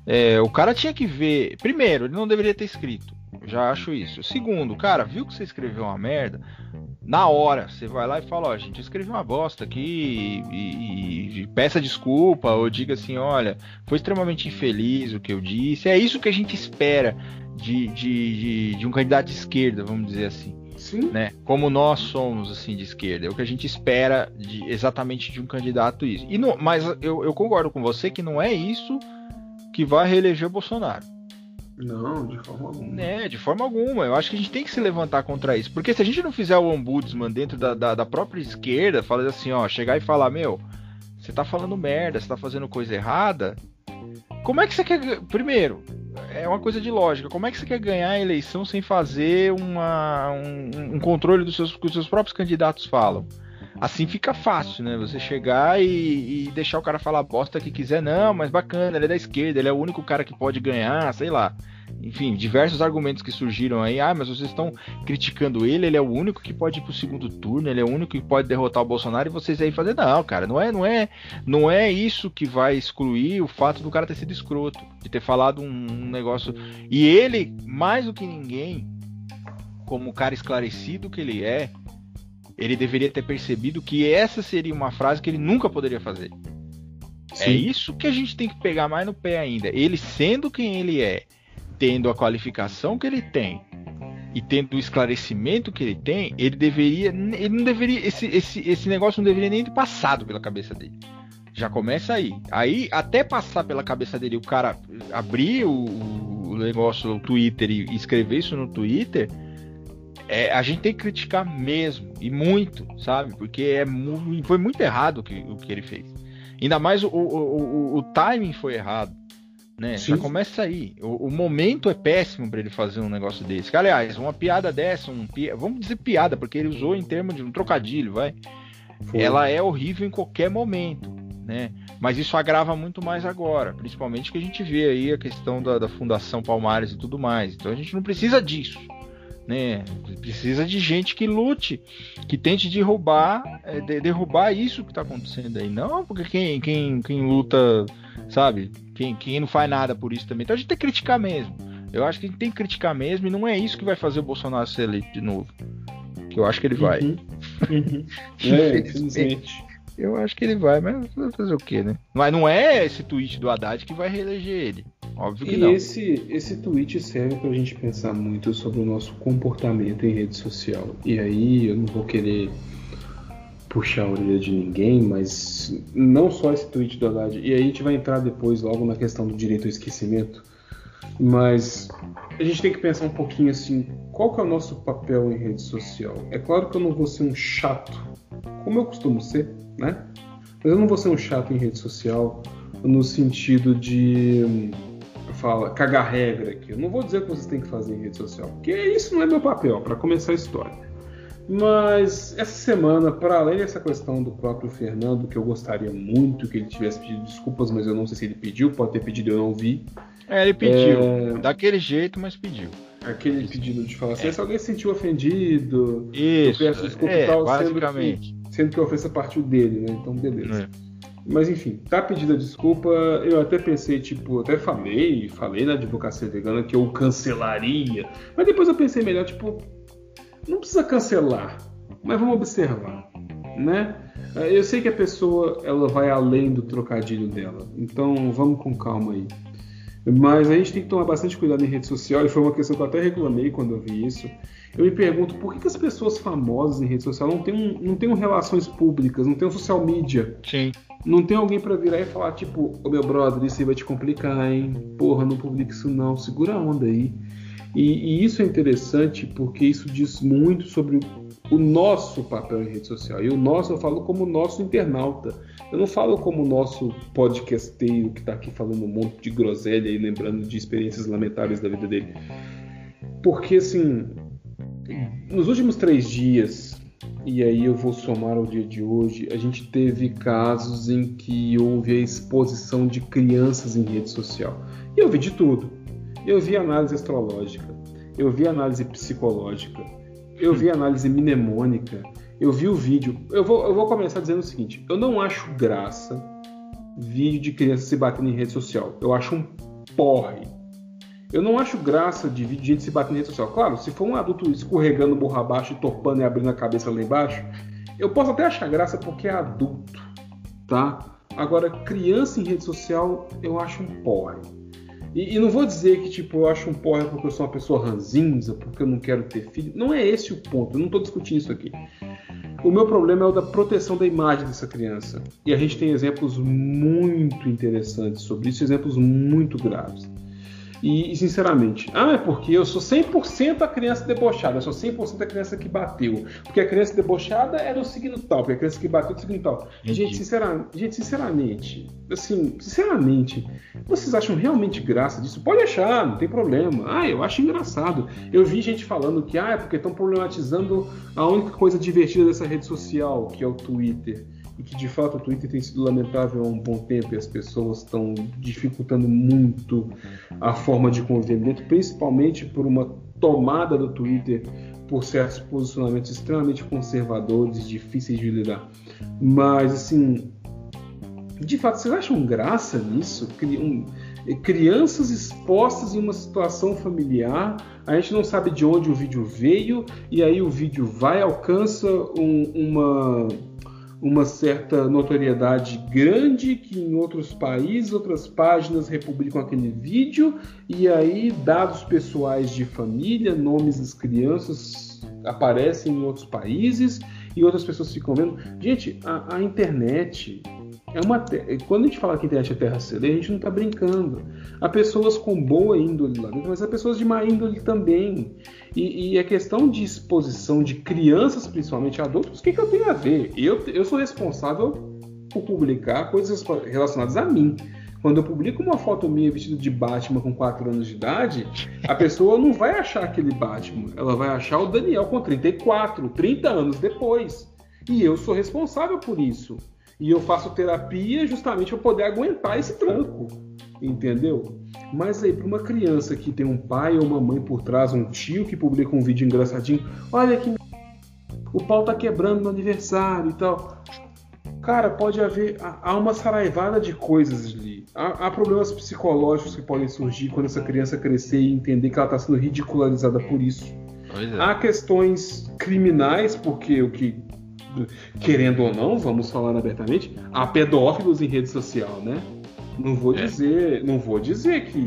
É, o cara tinha que ver. Primeiro, ele não deveria ter escrito. Já acho isso. Segundo, cara, viu que você escreveu uma merda? Na hora, você vai lá e fala, ó, gente, eu escrevi uma bosta aqui e, e, e, peça desculpa, ou diga assim, olha, foi extremamente infeliz o que eu disse. É isso que a gente espera de, de, de, de um candidato de esquerda, vamos dizer assim. Sim. Né? Como nós somos assim de esquerda, é o que a gente espera de, exatamente de um candidato isso. E não, mas eu, eu concordo com você que não é isso que vai reeleger o Bolsonaro. Não, de forma alguma. É, de forma alguma. Eu acho que a gente tem que se levantar contra isso. Porque se a gente não fizer o ombudsman dentro da, da, da própria esquerda, falar assim, ó, chegar e falar, meu, você tá falando merda, você tá fazendo coisa errada, como é que você quer. Primeiro, é uma coisa de lógica. Como é que você quer ganhar a eleição sem fazer uma, um, um controle dos seus, que os seus próprios candidatos falam? Assim fica fácil, né? Você chegar e, e, deixar o cara falar bosta que quiser, não, mas bacana, ele é da esquerda, ele é o único cara que pode ganhar, sei lá. Enfim, diversos argumentos que surgiram aí. Ah, mas vocês estão criticando ele, ele é o único que pode ir pro segundo turno, ele é o único que pode derrotar o Bolsonaro e vocês aí fazer. Não, cara, não é, não é, não é isso que vai excluir o fato do cara ter sido escroto, de ter falado um, negócio. E ele, mais do que ninguém, como o cara esclarecido que ele é, ele deveria ter percebido que essa seria uma frase que ele nunca poderia fazer. É Sim. É isso que a gente tem que pegar mais no pé ainda. Ele sendo quem ele é, tendo a qualificação que ele tem e tendo o esclarecimento que ele tem, ele deveria, ele não deveria, esse, esse, esse negócio não deveria nem ter passado pela cabeça dele. Já começa aí. Aí, até passar pela cabeça dele, o cara abrir o, o negócio, o Twitter e escrever isso no Twitter, é, a gente tem que criticar mesmo, e muito, sabe? Porque é, foi muito errado o que, o que ele fez. Ainda mais o, o, o, o timing foi errado né? Sim. Já começa aí. O, o momento é péssimo para ele fazer um negócio desse. Aliás, uma piada dessa, um pi... vamos dizer piada, porque ele usou em termos de um trocadilho, vai. Foi. Ela é horrível em qualquer momento, né? Mas isso agrava muito mais agora, principalmente que a gente vê aí a questão da, da Fundação Palmares e tudo mais. Então a gente não precisa disso né? Precisa de gente que lute, que tente derrubar, é, de, derrubar isso que está acontecendo aí. Não, porque quem, quem, quem luta, sabe? Quem, quem não faz nada por isso também. Então a gente tem que criticar mesmo. Eu acho que a gente tem que criticar mesmo e não é isso que vai fazer o Bolsonaro ser eleito de novo. Que eu acho que ele vai. Uhum. Uhum. é, infelizmente. Eu acho que ele vai, mas fazer o quê, né? Mas não é esse tweet do Haddad que vai reeleger ele. Óbvio que e não. Esse, esse tweet serve para a gente pensar muito sobre o nosso comportamento em rede social. E aí eu não vou querer puxar a orelha de ninguém, mas não só esse tweet do Haddad. E aí a gente vai entrar depois logo na questão do direito ao esquecimento. Mas a gente tem que pensar um pouquinho assim, qual que é o nosso papel em rede social? É claro que eu não vou ser um chato, como eu costumo ser, né? Mas eu não vou ser um chato em rede social no sentido de fala cagar regra aqui. Eu não vou dizer o que vocês têm que fazer em rede social, porque isso não é meu papel para começar a história. Mas essa semana, para além dessa questão do próprio Fernando, que eu gostaria muito que ele tivesse pedido desculpas, mas eu não sei se ele pediu, pode ter pedido, eu não vi. É, ele pediu, é... daquele jeito, mas pediu. Aquele pedido de falar assim, é. se alguém se sentiu ofendido, Isso, eu peço desculpa é, e tal, basicamente. Sendo que, sendo que a ofensa partiu dele, né? Então, beleza. É. Mas enfim, tá pedida desculpa. Eu até pensei, tipo, até falei, falei na advocacia vegana que eu cancelaria. Mas depois eu pensei melhor, tipo, não precisa cancelar, mas vamos observar, né? Eu sei que a pessoa ela vai além do trocadilho dela, então vamos com calma aí. Mas a gente tem que tomar bastante cuidado em rede social, e foi uma questão que eu até reclamei quando eu vi isso. Eu me pergunto por que, que as pessoas famosas em rede social não têm, um, não têm relações públicas, não têm um social media. Sim. Não tem alguém para virar e falar, tipo, ô meu brother, isso aí vai te complicar, hein? Porra, não publica isso não, segura a onda aí. E, e isso é interessante porque isso diz muito sobre o nosso papel em rede social. E o nosso eu falo como nosso internauta. Eu não falo como nosso podcasteiro que está aqui falando um monte de groselha e lembrando de experiências lamentáveis da vida dele. Porque, assim, nos últimos três dias, e aí eu vou somar ao dia de hoje, a gente teve casos em que houve a exposição de crianças em rede social. E eu vi de tudo. Eu vi análise astrológica, eu vi análise psicológica, eu vi análise mnemônica, eu vi o vídeo. Eu vou, eu vou começar dizendo o seguinte: eu não acho graça vídeo de criança se batendo em rede social. Eu acho um porre. Eu não acho graça de vídeo de gente se batendo em rede social. Claro, se for um adulto escorregando borra abaixo e topando e abrindo a cabeça lá embaixo, eu posso até achar graça porque é adulto, tá? Agora, criança em rede social, eu acho um porre. E, e, não vou dizer que, tipo, eu acho um porra porque eu sou uma pessoa ranzinza, porque eu não quero ter filho. Não é esse o ponto, eu não estou discutindo isso aqui. O meu problema é o da proteção da imagem dessa criança. E a gente tem exemplos muito interessantes sobre isso, exemplos muito graves. E, sinceramente, ah, é porque eu sou 100% a criança debochada, eu sou 100% a criança que bateu. Porque a criança debochada era o signo tal, porque a criança que bateu é o signo tal. Gente, sinceramente, gente, sinceramente, assim, sinceramente, vocês acham realmente graça disso? Pode achar, não tem problema. Ah, eu acho engraçado. Eu vi gente falando que, ah, é porque estão problematizando a única coisa divertida dessa rede social, que é o Twitter e que de fato o Twitter tem sido lamentável há um bom tempo e as pessoas estão dificultando muito a forma de conviver principalmente por uma tomada do Twitter por certos posicionamentos extremamente conservadores, difíceis de lidar. Mas assim, de fato, vocês acham graça nisso? crianças expostas em uma situação familiar, a gente não sabe de onde o vídeo veio, e aí o vídeo vai, alcança um, uma uma certa notoriedade grande que em outros países, outras páginas republicam aquele vídeo e aí dados pessoais de família, nomes das crianças aparecem em outros países e outras pessoas ficam vendo. Gente, a, a internet é uma quando a gente fala que a internet é terra celeira, a gente não está brincando. Há pessoas com boa índole lá dentro, mas há pessoas de má índole também. E, e a questão de exposição de crianças, principalmente adultos, o que, que eu tenho a ver? Eu, eu sou responsável por publicar coisas relacionadas a mim. Quando eu publico uma foto minha vestida de Batman com 4 anos de idade, a pessoa não vai achar aquele Batman, ela vai achar o Daniel com 34, 30 anos depois. E eu sou responsável por isso. E eu faço terapia justamente para poder aguentar esse tranco. Entendeu? Mas aí, para uma criança que tem um pai ou uma mãe por trás, um tio que publica um vídeo engraçadinho, olha que o pau tá quebrando no aniversário e tal. Cara, pode haver. Há uma saraivada de coisas ali. Há, há, problemas psicológicos que podem surgir quando essa criança crescer e entender que ela está sendo ridicularizada por isso. É. Há questões criminais, porque o que querendo ou não, vamos falar abertamente, há pedófilos em rede social, né? Não vou é. dizer, não vou dizer que,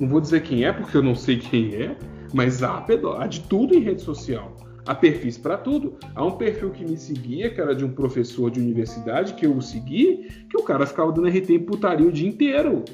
não vou dizer quem é porque eu não sei quem é, mas há, pedó há de tudo em rede social. Há perfis para tudo. Há um perfil que me seguia, que era de um professor de universidade, que eu o segui, que o cara ficava dando RT em putaria o dia inteiro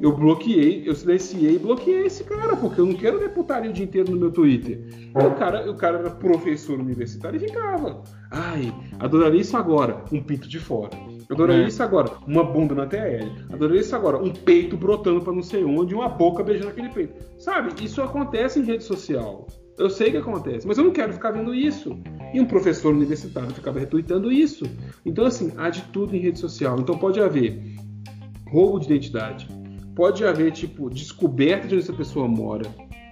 eu bloqueei, eu silenciei e bloqueei esse cara, porque eu não quero ver putaria o dia inteiro no meu Twitter. o cara, o cara era professor universitário e ficava. Ai, adoraria isso agora, um pinto de fora. Adoraria é. isso agora, uma bunda na TL. Adoraria isso agora, um peito brotando para não sei onde, uma boca beijando aquele peito. Sabe, isso acontece em rede social. Eu sei que acontece, mas eu não quero ficar vendo isso. E um professor universitário ficava retweetando isso. Então, assim, há de tudo em rede social. Então pode haver roubo de identidade, pode haver, tipo, descoberta de onde essa pessoa mora.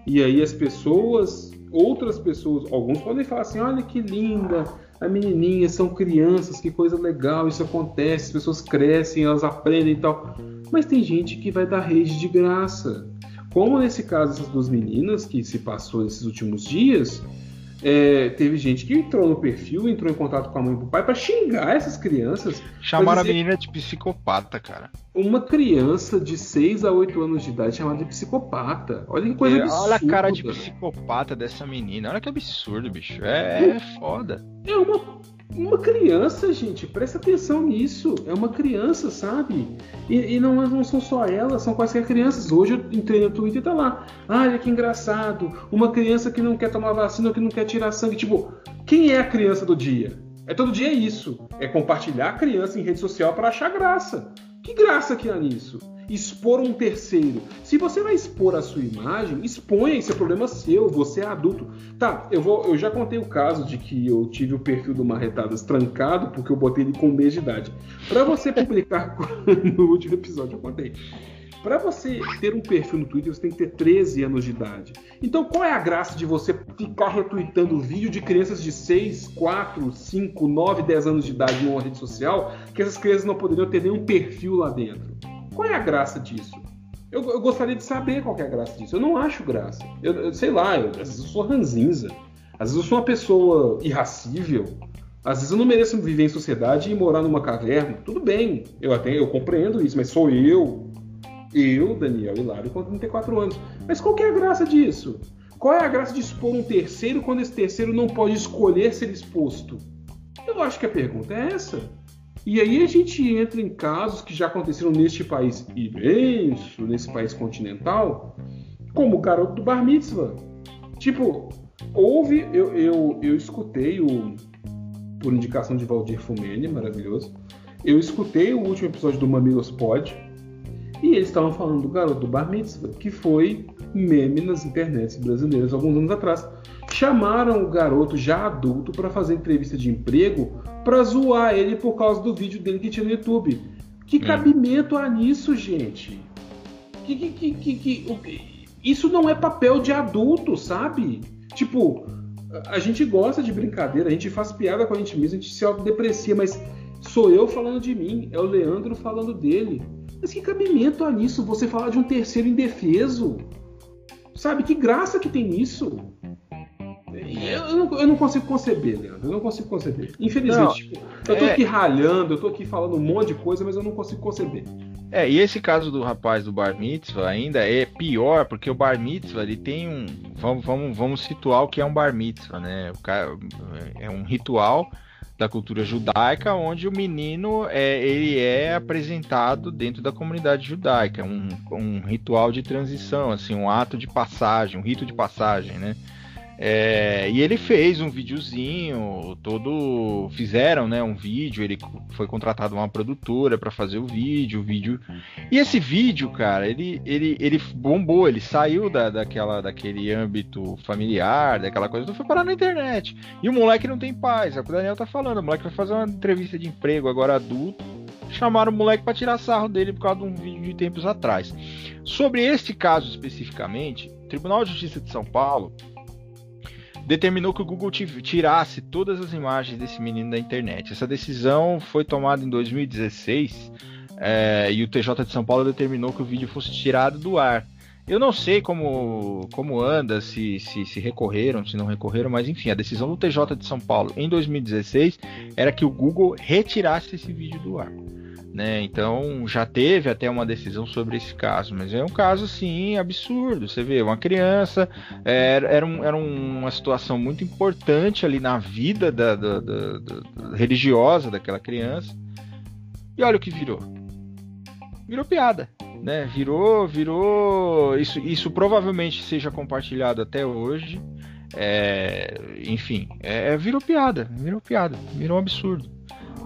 E aí as pessoas, outras pessoas, alguns podem falar assim: olha que linda, a menininha, são crianças, que coisa legal, isso acontece, as pessoas crescem, elas aprendem e tal. Mas tem gente que vai dar rede de graça. Como nesse caso essas duas meninas que se passou nesses últimos dias, É, teve gente que entrou no perfil, entrou em contato com a mãe e com o pai para xingar essas crianças. Chamaram dizer, a menina de psicopata, cara. Uma criança de 6 a 8 anos de idade chamada de psicopata. Olha que coisa é, absurda. Olha a cara de psicopata dessa menina. Olha que absurdo, bicho. É, é foda. É uma uma criança, gente, presta atenção nisso. É uma criança, sabe? E, e não, não, são só elas, são quaisquer crianças. Hoje eu entrei no Twitter e tá lá. Olha que engraçado. Uma criança que não quer tomar vacina que não quer tirar sangue. Tipo, quem é a criança do dia? É todo dia isso. É compartilhar a criança em rede social para achar graça. Que graça que há nisso? Expor um terceiro. Se você vai expor a sua imagem, exponha, isso é problema seu, você é adulto. Tá, eu vou, eu já contei o caso de que eu tive o perfil do Marretadas trancado porque eu botei ele com um mês de idade. Para você publicar no último episódio eu contei. Para você ter um perfil no Twitter, você tem que ter 13 anos de idade. Então, qual é a graça de você ficar retweetando vídeo de crianças de 6, 4, 5, 9, 10 anos de idade numa rede social, que essas crianças não poderiam ter nenhum perfil lá dentro? Qual é a graça disso? Eu, eu, gostaria de saber qual é a graça disso. Eu não acho graça. Eu, eu sei lá, eu, às vezes eu sou ranzinza. Às vezes eu sou uma pessoa irracível. Às vezes eu não mereço viver em sociedade e morar numa caverna. Tudo bem, eu até eu compreendo isso, mas sou eu, eu, Daniel Hilário, com 34 anos. Mas qual é a graça disso? Qual é a graça de expor um terceiro quando esse terceiro não pode escolher ser exposto? Eu acho que a pergunta é essa. E aí a gente entra em casos que já aconteceram neste país imenso, nesse país continental, como o garoto do Bar Mitzvah. Tipo, houve, eu, eu, eu escutei o, por indicação de Valdir Fumene, maravilhoso, eu escutei o último episódio do Mamilos Pod, e eles estavam falando do garoto do Bar Mitzvah, que foi meme nas internets brasileiras alguns anos atrás. Chamaram o garoto já adulto para fazer entrevista de emprego para zoar ele por causa do vídeo dele que tinha no YouTube. Que hum. cabimento há nisso, gente? Que, que, que, que, isso não é papel de adulto, sabe? Tipo, a gente gosta de brincadeira, a gente faz piada com a gente mesmo, a gente se autodeprecia, mas sou eu falando de mim, é o Leandro falando dele. Mas que cabimento há nisso? Você falar de um terceiro indefeso? Sabe, que graça que tem nisso? Eu não, eu não, consigo conceber, Leandro. Eu não consigo conceber. Infelizmente, não, tipo, eu tô é... aqui ralhando, eu tô aqui falando um monte de coisa, mas eu não consigo conceber. É, e esse caso do rapaz do Bar Mitzvah ainda é pior, porque o Bar Mitzvah ele tem um. Vamos, vamos, vamos situar o que é um Bar Mitzvah, né? O cara, é um ritual da cultura judaica, onde o menino é, ele é apresentado dentro da comunidade judaica, um, um ritual de transição, assim, um ato de passagem, um rito de passagem, né? É, e ele fez um videozinho, todo fizeram, né, um vídeo. Ele foi contratado uma produtora para fazer o vídeo, o vídeo. E esse vídeo, cara, ele, ele, ele bombou. Ele saiu da, daquela, daquele âmbito familiar, daquela coisa, então foi parar na internet. E o moleque não tem paz. É o que o Daniel tá falando. O moleque vai fazer uma entrevista de emprego agora adulto. Chamaram o moleque para tirar sarro dele por causa de um vídeo de tempos atrás. Sobre este caso especificamente, o Tribunal de Justiça de São Paulo determinou que o Google tirasse todas as imagens desse menino da internet. Essa decisão foi tomada em 2016 é, e o TJ de São Paulo determinou que o vídeo fosse tirado do ar. Eu não sei como, como anda, se, se, se, recorreram, se não recorreram, mas enfim, a decisão do TJ de São Paulo em 2016 era que o Google retirasse esse vídeo do ar. Né? Então já teve até uma decisão sobre esse caso, mas é um caso assim absurdo. Você vê, uma criança era, era, um, era uma situação muito importante ali na vida da, da, da, da, religiosa daquela criança. E olha o que virou. Virou piada, né? Virou, virou. Isso, isso provavelmente seja compartilhado até hoje. É, enfim, é, virou piada, virou piada, virou um absurdo.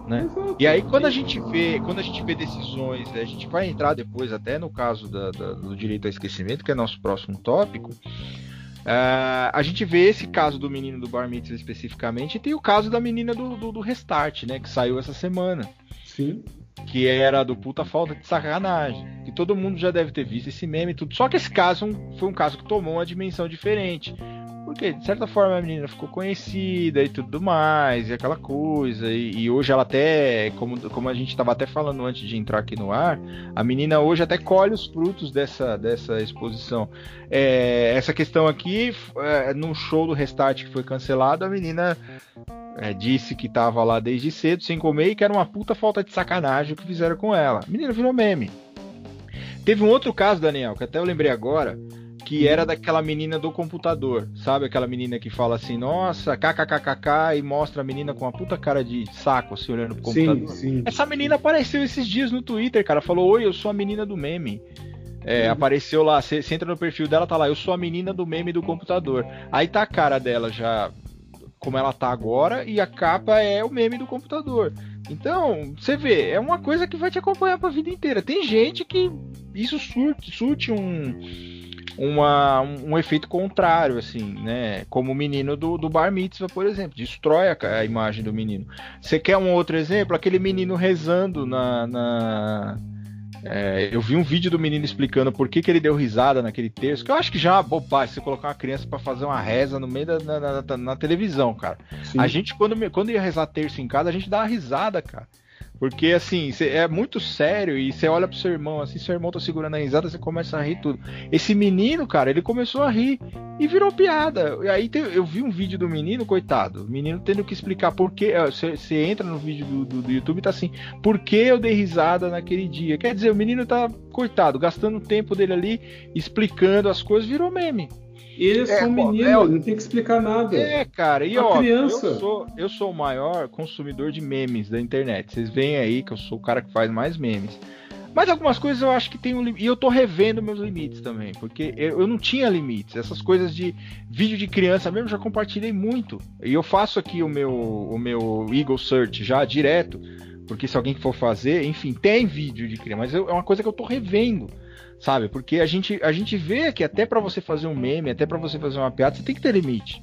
Né? E aí quando a gente vê, quando a gente vê decisões, a gente vai entrar depois até no caso da, da, do direito ao esquecimento, que é nosso próximo tópico. Uh, a gente vê esse caso do menino do Bar Mitzvah especificamente e tem o caso da menina do, do, do, Restart, né? Que saiu essa semana. Sim. Que era do puta falta de sacanagem. Que todo mundo já deve ter visto esse meme e tudo. Só que esse caso foi um caso que tomou uma dimensão diferente Porque, de certa forma, a menina ficou conhecida e tudo mais, e aquela coisa. E, e hoje ela até, como, como a gente estava até falando antes de entrar aqui no ar, a menina hoje até colhe os frutos dessa, dessa exposição. É, essa questão aqui, é, no show do Restart que foi cancelado, a menina é, disse que estava lá desde cedo sem comer e que era uma puta falta de sacanagem o que fizeram com ela. A menina virou meme. Teve um outro caso, Daniel, que até eu lembrei agora, que era daquela menina do computador, sabe? Aquela menina que fala assim, nossa, kkkk, e mostra a menina com uma puta cara de saco, assim, olhando pro computador. Sim, sim. Essa menina apareceu esses dias no Twitter, cara, falou, oi, eu sou a menina do meme. É. Apareceu lá, você entra no perfil dela, tá lá, eu sou a menina do meme do computador. Aí tá a cara dela já como ela tá agora e a capa é o meme do computador. Então, você vê, é uma coisa que vai te acompanhar pra vida inteira. Tem gente que isso surte, surte um, uma, um efeito contrário, assim, né? Como o menino do, do Bar Mitzvah, por exemplo, destrói a, a imagem do menino. Você quer um outro exemplo? Aquele menino rezando na, na é, eu vi um vídeo do menino explicando por que, que ele deu risada naquele texto, que eu acho que já é uma bobagem você colocar uma criança para fazer uma reza no meio da na, na, na televisão, cara. Sim. A gente, quando, quando ia rezar terço em casa, a gente dá uma risada, cara. Porque, assim, é muito sério e você olha pro seu irmão, assim, seu irmão tá segurando a risada, você começa a rir tudo. Esse menino, cara, ele começou a rir e virou piada. E aí eu vi um vídeo do menino, coitado, o menino tendo que explicar por que. Você entra no vídeo do, do, do YouTube e tá assim, por que eu dei risada naquele dia? Quer dizer, o menino tá, coitado, gastando o tempo dele ali, explicando as coisas, virou meme. Ele é só um menino, é, não tem que explicar nada. É, cara, e ó, criança. Eu, sou, eu sou o maior consumidor de memes da internet. Vocês veem aí que eu sou o cara que faz mais memes. Mas algumas coisas eu acho que tem um limite. E eu tô revendo meus limites também. Porque eu, eu, não tinha limites. Essas coisas de vídeo de criança mesmo já compartilhei muito. E eu faço aqui o meu, o meu Eagle Search já direto. Porque se alguém for fazer, enfim, tem vídeo de criança. Mas eu, é uma coisa que eu tô revendo sabe? Porque a gente, a gente vê que até para você fazer um meme, até para você fazer uma piada, você tem que ter limite.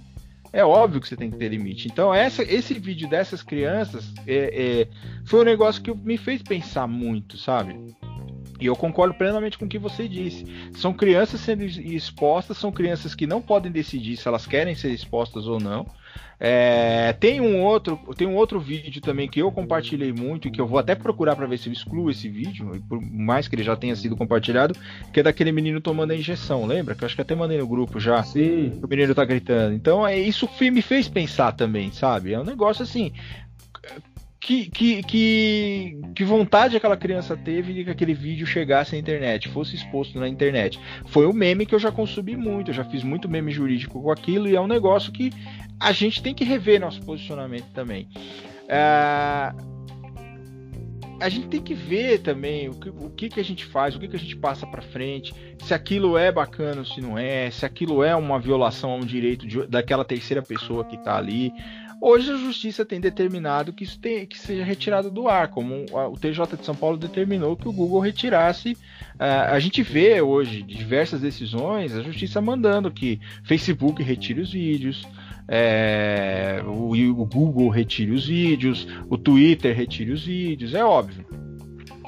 É óbvio que você tem que ter limite. Então, essa, esse vídeo dessas crianças é, é, foi um negócio que me fez pensar muito, sabe? E eu concordo plenamente com o que você disse. São crianças sendo expostas, são crianças que não podem decidir se elas querem ser expostas ou não. É, tem um outro, tem um outro vídeo também que eu compartilhei muito e que eu vou até procurar para ver se eu excluo esse vídeo, por mais que ele já tenha sido compartilhado, que é daquele menino tomando a injeção, lembra? Que eu acho que até mandei no grupo já. Sim. O menino tá gritando. Então, é isso me fez pensar também, sabe? É um negócio assim, que, que, que, que, vontade aquela criança teve de que aquele vídeo chegasse à internet, fosse exposto na internet. Foi um meme que eu já consumi muito, eu já fiz muito meme jurídico com aquilo e é um negócio que a gente tem que rever nosso posicionamento também. É, a gente tem que ver também o que, o que, que a gente faz, o que, que a gente passa para frente, se aquilo é bacana ou se não é, se aquilo é uma violação a um direito de, daquela terceira pessoa que está ali. Hoje a justiça tem determinado que isso tem, que seja retirado do ar, como o TJ de São Paulo determinou que o Google retirasse. Uh, a gente vê hoje diversas decisões, a justiça mandando que Facebook retire os vídeos, é, o, o, Google retire os vídeos, o Twitter retire os vídeos, é óbvio.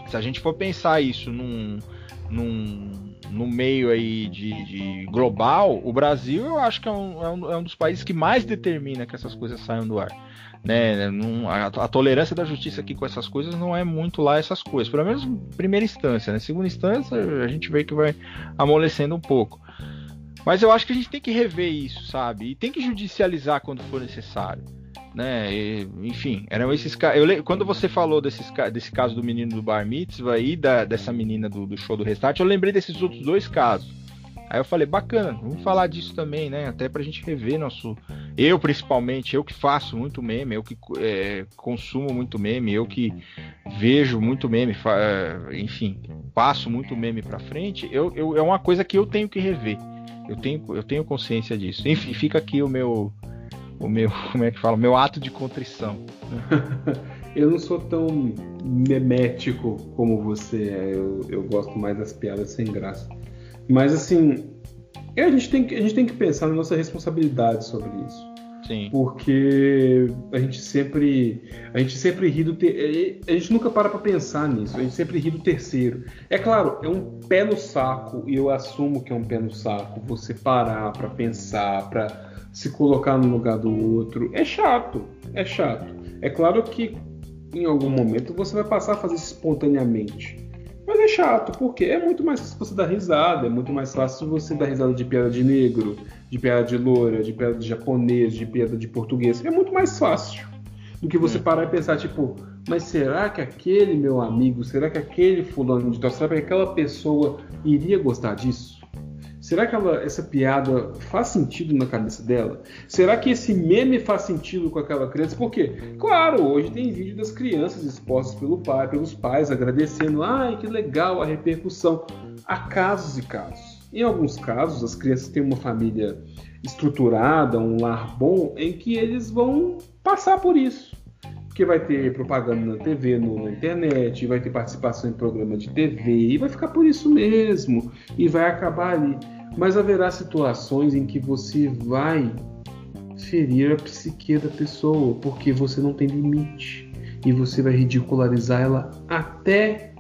Se a gente for pensar isso num, num no meio aí de, de, global, o Brasil eu acho que é um, é, um, é um, dos países que mais determina que essas coisas saiam do ar. Né? A, a, tolerância da justiça aqui com essas coisas não é muito lá essas coisas, pelo menos primeira instância. Né? Segunda instância, a gente vê que vai amolecendo um pouco. Mas eu acho que a gente tem que rever isso, sabe? E tem que judicializar quando for necessário né? E, enfim, eram esses casos. Quando você falou desses, desse caso do menino do Bar Mitzvah e da, dessa menina do, do, show do Restart, eu lembrei desses outros dois casos. Aí eu falei, bacana, vamos falar disso também, né? Até pra gente rever nosso. Eu, principalmente, eu que faço muito meme, eu que é, consumo muito meme, eu que vejo muito meme, enfim, passo muito meme pra frente, eu, eu, é uma coisa que eu tenho que rever. Eu tenho, eu tenho consciência disso. Enfim, fica aqui o meu, o meu, como é que fala, meu ato de contrição. eu não sou tão memético como você é, eu, eu gosto mais das piadas sem graça. Mas assim, a gente, tem a gente tem que pensar na nossa responsabilidade sobre isso. Sim. Porque a gente sempre a gente sempre ri do ter, a gente nunca para para pensar nisso. A gente sempre ri do terceiro. É claro, é um pé no saco e eu assumo que é um pé no saco. Você parar para pensar, para se colocar no lugar do outro. É chato, é chato. É claro que em algum momento você vai passar a fazer isso espontaneamente. Mas é chato, porque é muito mais fácil você dar risada, é muito mais fácil você dar risada de piada de negro, de piada de loura, de piada de japonês, de piada de português. É muito mais fácil do que você parar e pensar, tipo, mas será que aquele meu amigo, será que aquele fulano de tal, será que aquela pessoa iria gostar disso? Será que ela, essa piada faz sentido na cabeça dela? Será que esse meme faz sentido com aquela criança? Porque, claro, hoje tem vídeo das crianças expostas pelo pai, pelos pais, agradecendo. Ai, que legal a repercussão. Há casos e casos. Em alguns casos, as crianças têm uma família estruturada, um lar bom, em que eles vão passar por isso. Porque vai ter propaganda na TV, no, na internet, vai ter participação em programa de TV, e vai ficar por isso mesmo, e vai acabar ali. Mas haverá situações em que você vai ferir a psique da pessoa, porque você não tem limite. E você vai ridicularizar ela até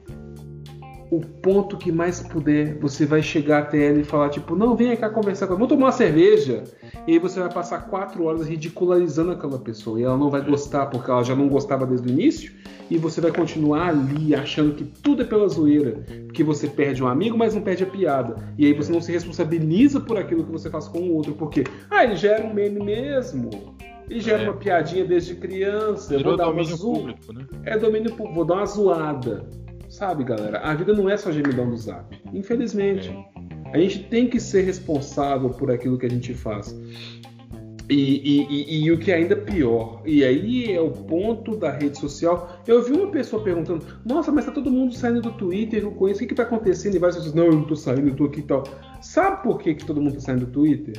o ponto que mais puder. Você vai chegar até ela e falar, tipo, não, venha cá conversar comigo, vamos tomar uma cerveja. E aí você vai passar quatro horas ridicularizando aquela pessoa. E ela não vai gostar, porque ela já não gostava desde o início e você vai continuar ali achando que tudo é pela zoeira, que você perde um amigo, mas não perde a piada. E aí você não se responsabiliza por aquilo que você faz com o outro, porque ah, ele gera um meme mesmo. Ele gera é. uma piadinha desde criança. Virou domínio público, né? É domínio público, vou dar uma zoada. Sabe, galera? A vida não é só gemidão do zap. Infelizmente. A gente tem que ser responsável por aquilo que a gente faz. E, e, e, e, o que é ainda pior, e aí é o ponto da rede social. Eu vi uma pessoa perguntando: Nossa, mas tá todo mundo saindo do Twitter, eu conheço, o que, que tá acontecendo? E várias pessoas: Não, eu não tô saindo, eu tô aqui e tal. Sabe por que, que todo mundo tá saindo do Twitter?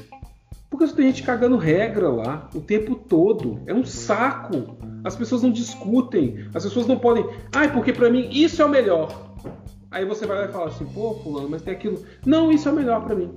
Porque tem gente cagando regra lá o tempo todo. É um saco. As pessoas não discutem, as pessoas não podem. Ai, porque para mim isso é o melhor. Aí você vai lá e fala assim: Pô, Fulano, mas tem aquilo. Não, isso é o melhor para mim.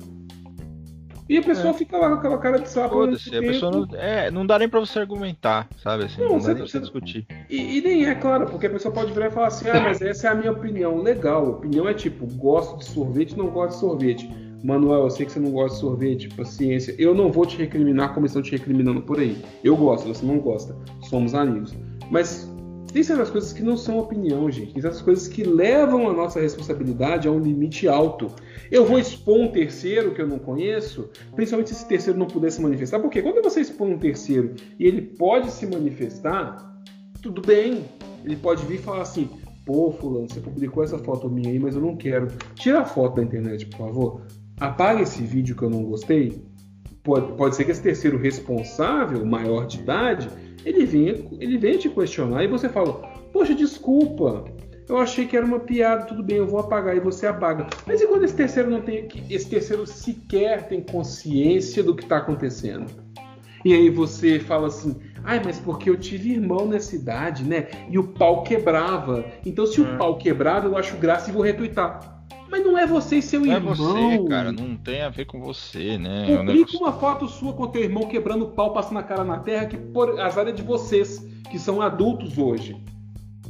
E a pessoa é. fica lá com aquela cara de sapo. Foda-se, a pessoa não. É, não dá nem pra você argumentar, sabe? Assim, não, não dá nem pra você discutir. E, e, nem é claro, porque a pessoa pode virar e falar assim: ah, mas essa é a minha opinião. Legal, opinião é tipo, gosto de sorvete, não gosto de sorvete. Manuel, eu sei que você não gosta de sorvete, paciência. Eu não vou te recriminar como estão te recriminando por aí. Eu gosto, você não gosta. Somos amigos. Mas tem certas coisas que não são opinião, gente. Tem certas coisas que levam a nossa responsabilidade a um limite alto. Eu vou expor um terceiro que eu não conheço, principalmente se esse terceiro não puder se manifestar, porque quando você expõe um terceiro e ele pode se manifestar, tudo bem. Ele pode vir e falar assim: pô, Fulano, você publicou essa foto minha aí, mas eu não quero. Tira a foto da internet, por favor. Apaga esse vídeo que eu não gostei. Pode, pode ser que esse terceiro responsável, maior de idade, ele venha, ele venha te questionar e você fala: Poxa, desculpa, eu achei que era uma piada, tudo bem, eu vou apagar e você apaga. Mas e quando esse terceiro não tem, esse terceiro sequer tem consciência do que está acontecendo? E aí você fala assim, ai, mas porque eu tive irmão nessa idade, né? E o pau quebrava. Então se o é. pau quebrava, eu acho graça e vou retuitar. Mas não é você e seu não irmão. Não é você, cara. Não tem a ver com você, né? Publica uma foto sua com teu irmão quebrando o pau, passando a cara na terra, que por azar é de vocês, que são adultos hoje.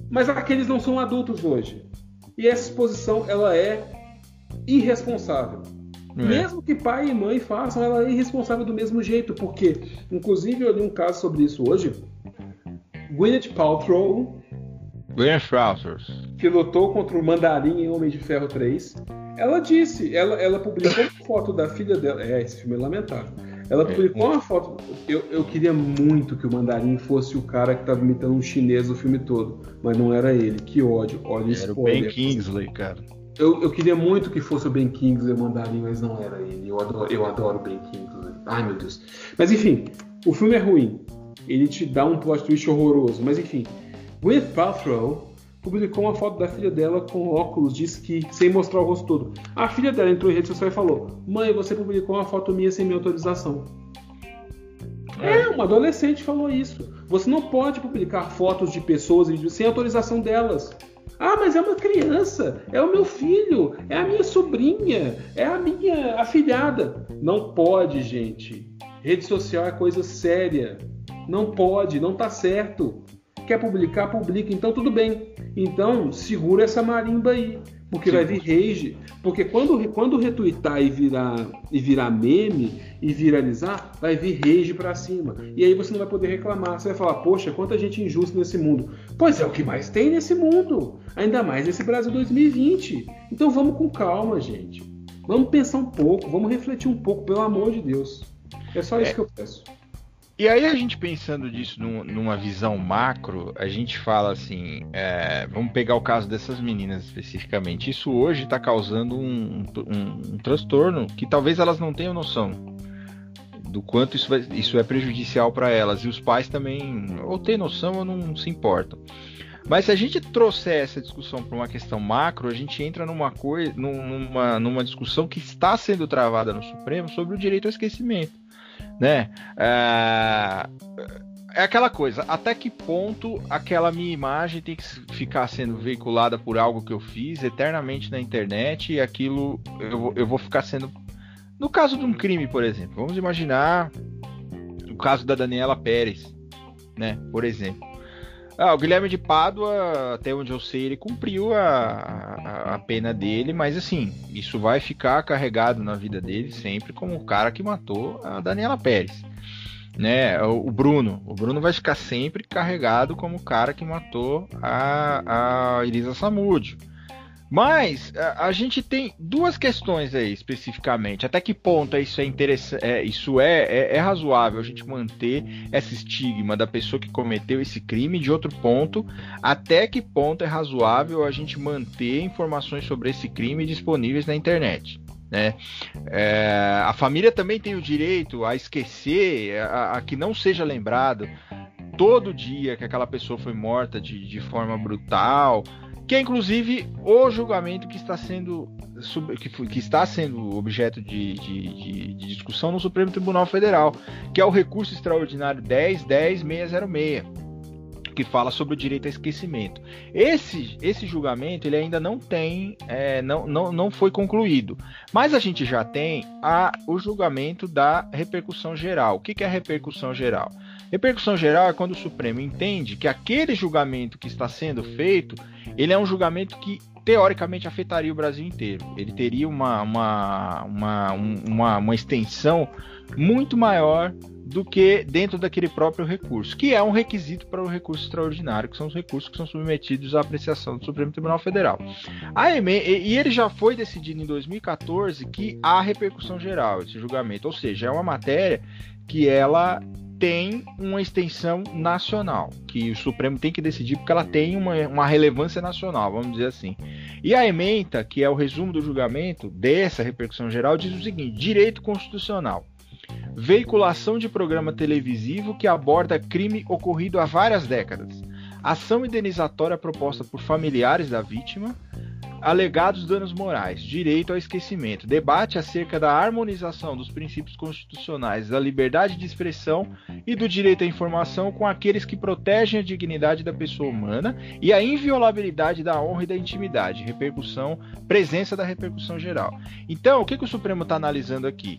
Mas aqueles não são adultos hoje. E essa exposição ela é irresponsável. É. Mesmo que pai e mãe façam, ela é irresponsável do mesmo jeito, porque, inclusive, eu li um caso sobre isso hoje. Gwyneth Paltrow, Que lutou contra o Mandarim em Homem de Ferro 3, ela disse, ela, ela publicou uma foto da filha dela. É, esse filme é lamentável ela publicou uma foto. Eu, eu queria muito que o Mandarim fosse o cara que tava imitando um chinês o filme todo. Mas não era ele. Que ódio. Olha Era o Ben Kingsley, cara. Eu, eu queria muito que fosse o Ben Kingsley o Mandarim, mas não era ele. Eu adoro, eu adoro o Ben Kingsley. Ai, meu Deus. Mas enfim, o filme é ruim. Ele te dá um plot twist horroroso. Mas enfim, With Paltrow publicou uma foto da filha dela com óculos de esqui, sem mostrar o rosto todo. A filha dela entrou em rede social e falou: Mãe, você publicou uma foto minha sem minha autorização. É, é uma adolescente falou isso. Você não pode publicar fotos de pessoas sem autorização delas. Ah, mas é uma criança, é o meu filho, é a minha sobrinha, é a minha afilhada. Não pode, gente. Rede social é coisa séria. Não pode, não tá certo. Quer publicar, publica. Então tudo bem. Então segura essa marimba aí. Porque Sim. vai vir rage. Porque quando, quando retweetar e virar, e virar meme e viralizar, vai vir rage pra cima. E aí você não vai poder reclamar. Você vai falar, poxa, quanta gente injusta nesse mundo. Pois é o que mais tem nesse mundo. Ainda mais nesse Brasil 2020. Então vamos com calma, gente. Vamos pensar um pouco, vamos refletir um pouco, pelo amor de Deus. É só isso é. que eu peço. E aí a gente pensando disso num, numa visão macro, a gente fala assim, é, vamos pegar o caso dessas meninas especificamente. Isso hoje está causando um, um, um, transtorno que talvez elas não tenham noção do quanto isso, vai, isso é prejudicial para elas. E os pais também ou têm noção ou não se importam. Mas se a gente trouxer essa discussão para uma questão macro, a gente entra numa coisa, numa, numa discussão que está sendo travada no Supremo sobre o direito ao esquecimento né? É, é aquela coisa, até que ponto aquela minha imagem tem que ficar sendo veiculada por algo que eu fiz eternamente na internet e aquilo eu, eu vou ficar sendo. No caso de um crime, por exemplo, vamos imaginar o caso da Daniela Pérez, né? Por exemplo. Ah, o Guilherme de Pádua, até onde eu sei, ele cumpriu a, a, a, pena dele, mas assim, isso vai ficar carregado na vida dele sempre como o cara que matou a Daniela Pérez. Né? O, Bruno, o Bruno vai ficar sempre carregado como o cara que matou a, a Elisa Samúdio. Mas a, gente tem duas questões aí especificamente. Até que ponto isso é interessante, é, isso é, é, é, razoável a gente manter esse estigma da pessoa que cometeu esse crime? De outro ponto, até que ponto é razoável a gente manter informações sobre esse crime disponíveis na internet? Né? É, a família também tem o direito a esquecer, a, a que não seja lembrado todo dia que aquela pessoa foi morta de, de forma brutal que é inclusive o julgamento que está sendo que, que está sendo objeto de, de, de, discussão no Supremo Tribunal Federal, que é o recurso extraordinário 10.10.606, que fala sobre o direito a esquecimento. Esse, esse julgamento ele ainda não tem, é, não, não, não foi concluído, mas a gente já tem a, o julgamento da repercussão geral. O que, que é a repercussão geral? Repercussão geral é quando o Supremo entende que aquele julgamento que está sendo feito, ele é um julgamento que teoricamente afetaria o Brasil inteiro. Ele teria uma, uma, uma, uma, uma extensão muito maior do que dentro daquele próprio recurso, que é um requisito para o recurso extraordinário, que são os recursos que são submetidos à apreciação do Supremo Tribunal Federal. A EME, e ele já foi decidido em 2014 que há repercussão geral esse julgamento, ou seja, é uma matéria que ela tem uma extensão nacional, que o Supremo tem que decidir porque ela tem uma, uma relevância nacional, vamos dizer assim. E a ementa, que é o resumo do julgamento dessa repercussão geral, diz o seguinte: direito constitucional. Veiculação de programa televisivo que aborda crime ocorrido há várias décadas. Ação indenizatória proposta por familiares da vítima Alegados danos morais, direito ao esquecimento, debate acerca da harmonização dos princípios constitucionais da liberdade de expressão e do direito à informação com aqueles que protegem a dignidade da pessoa humana e a inviolabilidade da honra e da intimidade, repercussão, presença da repercussão geral. Então, o que, que o Supremo está analisando aqui?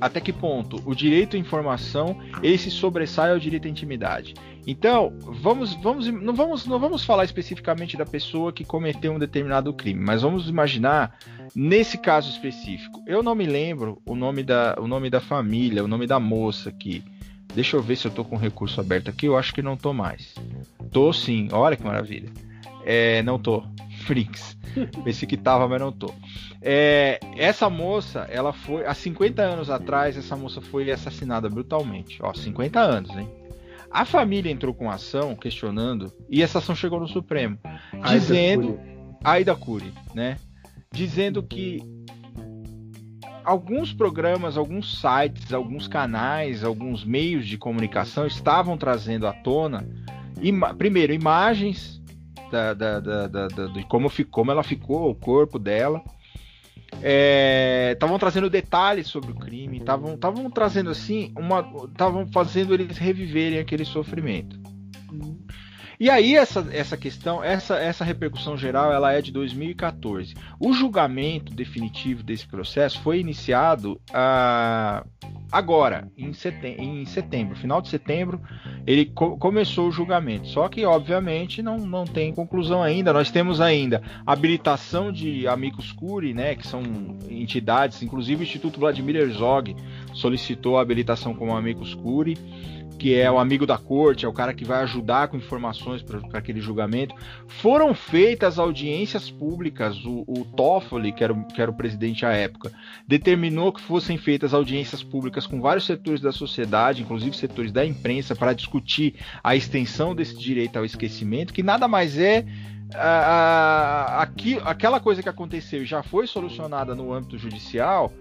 até que ponto o direito à informação ele se sobressai ao direito à intimidade. Então, vamos, vamos, não vamos, não vamos falar especificamente da pessoa que cometeu um determinado crime, mas vamos imaginar nesse caso específico. Eu não me lembro o nome da, o nome da família, o nome da moça aqui. Deixa eu ver se eu tô com recurso aberto aqui. Eu acho que não tô mais. Tô sim. Olha que maravilha. É, não tô. Freaks. Pensei que tava, mas não tô. É, essa moça, ela foi. Há 50 anos atrás, essa moça foi assassinada brutalmente. Ó, 50 anos, hein? A família entrou com ação questionando e essa ação chegou no Supremo, dizendo Aida Cury, né? Dizendo que alguns programas, alguns sites, alguns canais, alguns meios de comunicação estavam trazendo à tona, ima primeiro, imagens da, da, da, da, de como, ficou, como ela ficou, o corpo dela, estavam é, trazendo detalhes sobre o crime, estavam trazendo assim, estavam fazendo eles reviverem aquele sofrimento. E aí essa, essa questão, essa, essa repercussão geral, ela é de 2014. O julgamento definitivo desse processo foi iniciado a, agora, em setembro, em setembro, final de setembro, ele co começou o julgamento. Só que, obviamente, não, não tem conclusão ainda. Nós temos ainda habilitação de amigos curi, né, que são entidades, inclusive o Instituto Vladimir Herzog solicitou a habilitação como amigos curi que é o amigo da corte, é o cara que vai ajudar com informações para aquele julgamento. Foram feitas audiências públicas, o, o Toffoli, que era, que era o presidente à época, determinou que fossem feitas audiências públicas com vários setores da sociedade, inclusive setores da imprensa, para discutir a extensão desse direito ao esquecimento, que nada mais é aqui, aquela coisa que aconteceu já foi solucionada no âmbito judicial,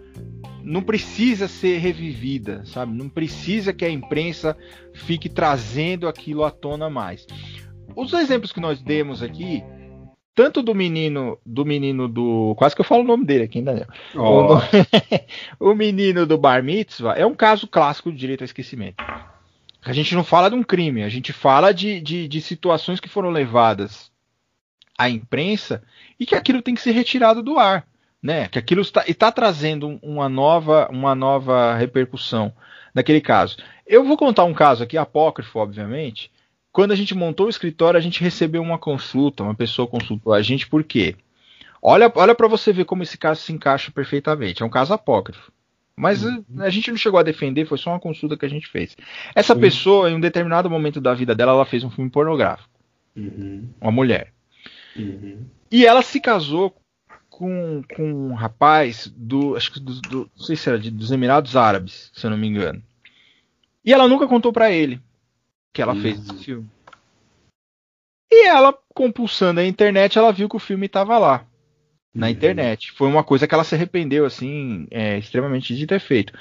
não precisa ser revivida, sabe? Não precisa que a imprensa fique trazendo aquilo à tona mais. Os exemplos que nós demos aqui, tanto do menino, do menino do, quase que eu falo o nome dele aqui, Daniel. Oh. O, o menino do Bar Mitzvah é um caso clássico de direito ao esquecimento. A gente não fala de um crime, a gente fala de, de, de situações que foram levadas à imprensa e que aquilo tem que ser retirado do ar né? Que aquilo está, está trazendo uma nova, uma nova repercussão naquele caso. Eu vou contar um caso aqui, apócrifo, obviamente. Quando a gente montou o escritório, a gente recebeu uma consulta, uma pessoa consultou a gente, por quê? Olha, olha para você ver como esse caso se encaixa perfeitamente. É um caso apócrifo. Mas uhum. a gente não chegou a defender, foi só uma consulta que a gente fez. Essa uhum. pessoa, em um determinado momento da vida dela, ela fez um filme pornográfico. Uhum. Uma mulher. Uhum. E ela se casou com, com um rapaz do. Acho que do, do, não sei se era de, dos Emirados Árabes, se eu não me engano. E ela nunca contou para ele que ela fez esse filme. E ela, compulsando a internet, ela viu que o filme estava lá. Na uhum. internet. Foi uma coisa que ela se arrependeu, assim, é, extremamente de ter feito.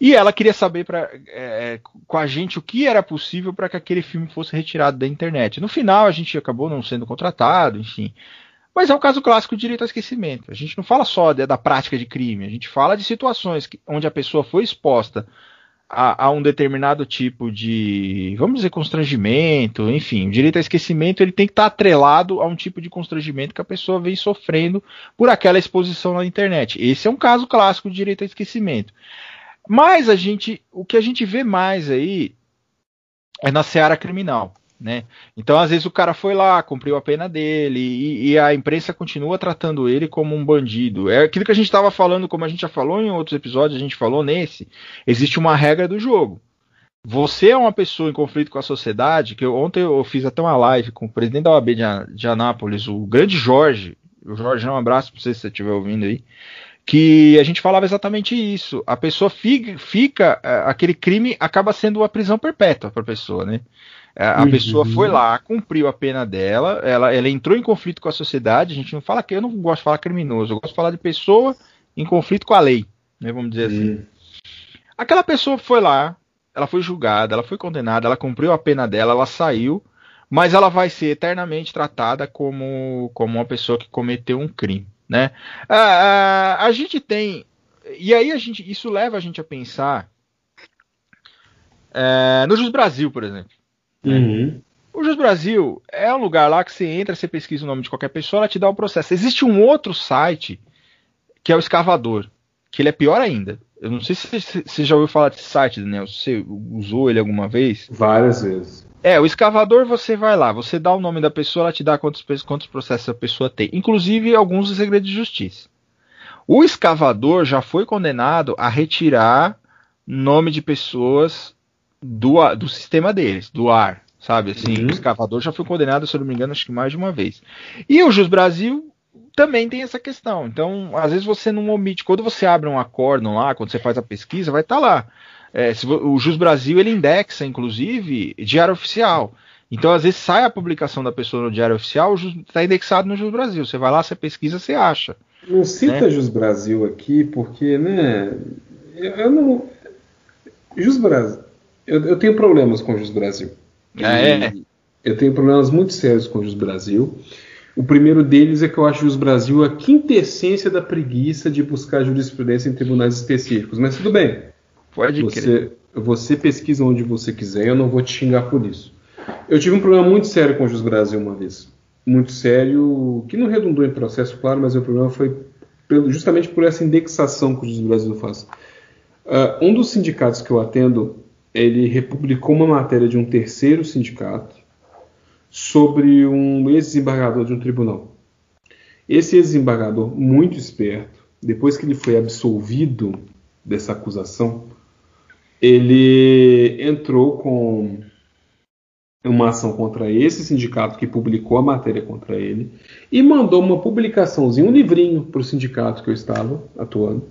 E ela queria saber pra, é, com a gente o que era possível para que aquele filme fosse retirado da internet. No final, a gente acabou não sendo contratado, enfim. Mas é um caso clássico de direito ao esquecimento. A gente não fala só de, da prática de crime, a gente fala de situações que, onde a pessoa foi exposta a, a, um determinado tipo de, vamos dizer, constrangimento, enfim, o direito ao esquecimento ele tem que estar atrelado a um tipo de constrangimento que a pessoa vem sofrendo por aquela exposição na internet. Esse é um caso clássico de direito ao esquecimento. Mas a gente, o que a gente vê mais aí é na seara criminal. Né? Então, às vezes, o cara foi lá, cumpriu a pena dele, e, e, a imprensa continua tratando ele como um bandido. É aquilo que a gente estava falando, como a gente já falou em outros episódios, a gente falou nesse. Existe uma regra do jogo. Você é uma pessoa em conflito com a sociedade, que eu, ontem eu fiz até uma live com o presidente da OAB de, de Anápolis, o grande Jorge. O Jorge, um abraço para você se você estiver ouvindo aí. Que a gente falava exatamente isso. A pessoa fica, fica é, aquele crime acaba sendo uma prisão perpétua para a pessoa, né? É, a uhum. pessoa foi lá, cumpriu a pena dela, ela, ela entrou em conflito com a sociedade. A gente não fala que eu não gosto de falar criminoso, eu gosto de falar de pessoa em conflito com a lei, né, vamos dizer assim. uhum. assim. Aquela pessoa foi lá, ela foi julgada, ela foi condenada, ela cumpriu a pena dela, ela saiu, mas ela vai ser eternamente tratada como, como uma pessoa que cometeu um crime, né? A, a, a gente tem e aí a gente, isso leva a gente a pensar é, no Jus Brasil, por exemplo. Né? Uhum. O Jus Brasil é um lugar lá que você entra, você pesquisa o nome de qualquer pessoa, ela te dá o um processo. Existe um outro site que é o Escavador, que ele é pior ainda. Eu não sei se você já ouviu falar desse site, Daniel. Você usou ele alguma vez? Várias vezes. É, o escavador você vai lá, você dá o nome da pessoa, ela te dá quantos, quantos processos a pessoa tem, inclusive alguns segredos de justiça. O escavador já foi condenado a retirar nome de pessoas do, do sistema deles, do ar, sabe? Assim, uhum. o escavador já foi condenado, se eu não me engano, acho que mais de uma vez. E o Jus Brasil também tem essa questão. Então, às vezes você não omite. Quando você abre um acórdão lá, quando você faz a pesquisa, vai estar tá lá. É, se, o Jus Brasil ele indexa, inclusive, diário oficial. Então, às vezes sai a publicação da pessoa no Diário Oficial, está indexado no Jus Brasil. Você vai lá, você pesquisa, você acha. Não cita né? Jus Brasil aqui, porque, né? Eu não. Jus Brasil. Eu, eu tenho problemas com o Jus Brasil. Ah, é? Eu tenho problemas muito sérios com o Jus Brasil. O primeiro deles é que eu acho o Jus Brasil a quintessência da preguiça de buscar jurisprudência em tribunais específicos. Mas tudo bem. Pode você, crer. Você pesquisa onde você quiser, eu não vou te xingar por isso. Eu tive um problema muito sério com o Jus Brasil uma vez. Muito sério, que não redundou em processo, claro, mas o problema foi justamente por essa indexação que o Jus Brasil faz. Uh, um dos sindicatos que eu atendo, ele republicou uma matéria de um terceiro sindicato sobre um ex-desembargador de um tribunal. Esse ex-desembargador, muito esperto, depois que ele foi absolvido dessa acusação, ele entrou com uma ação contra esse sindicato que publicou a matéria contra ele e mandou uma publicaçãozinha, um livrinho para o sindicato que eu estava atuando,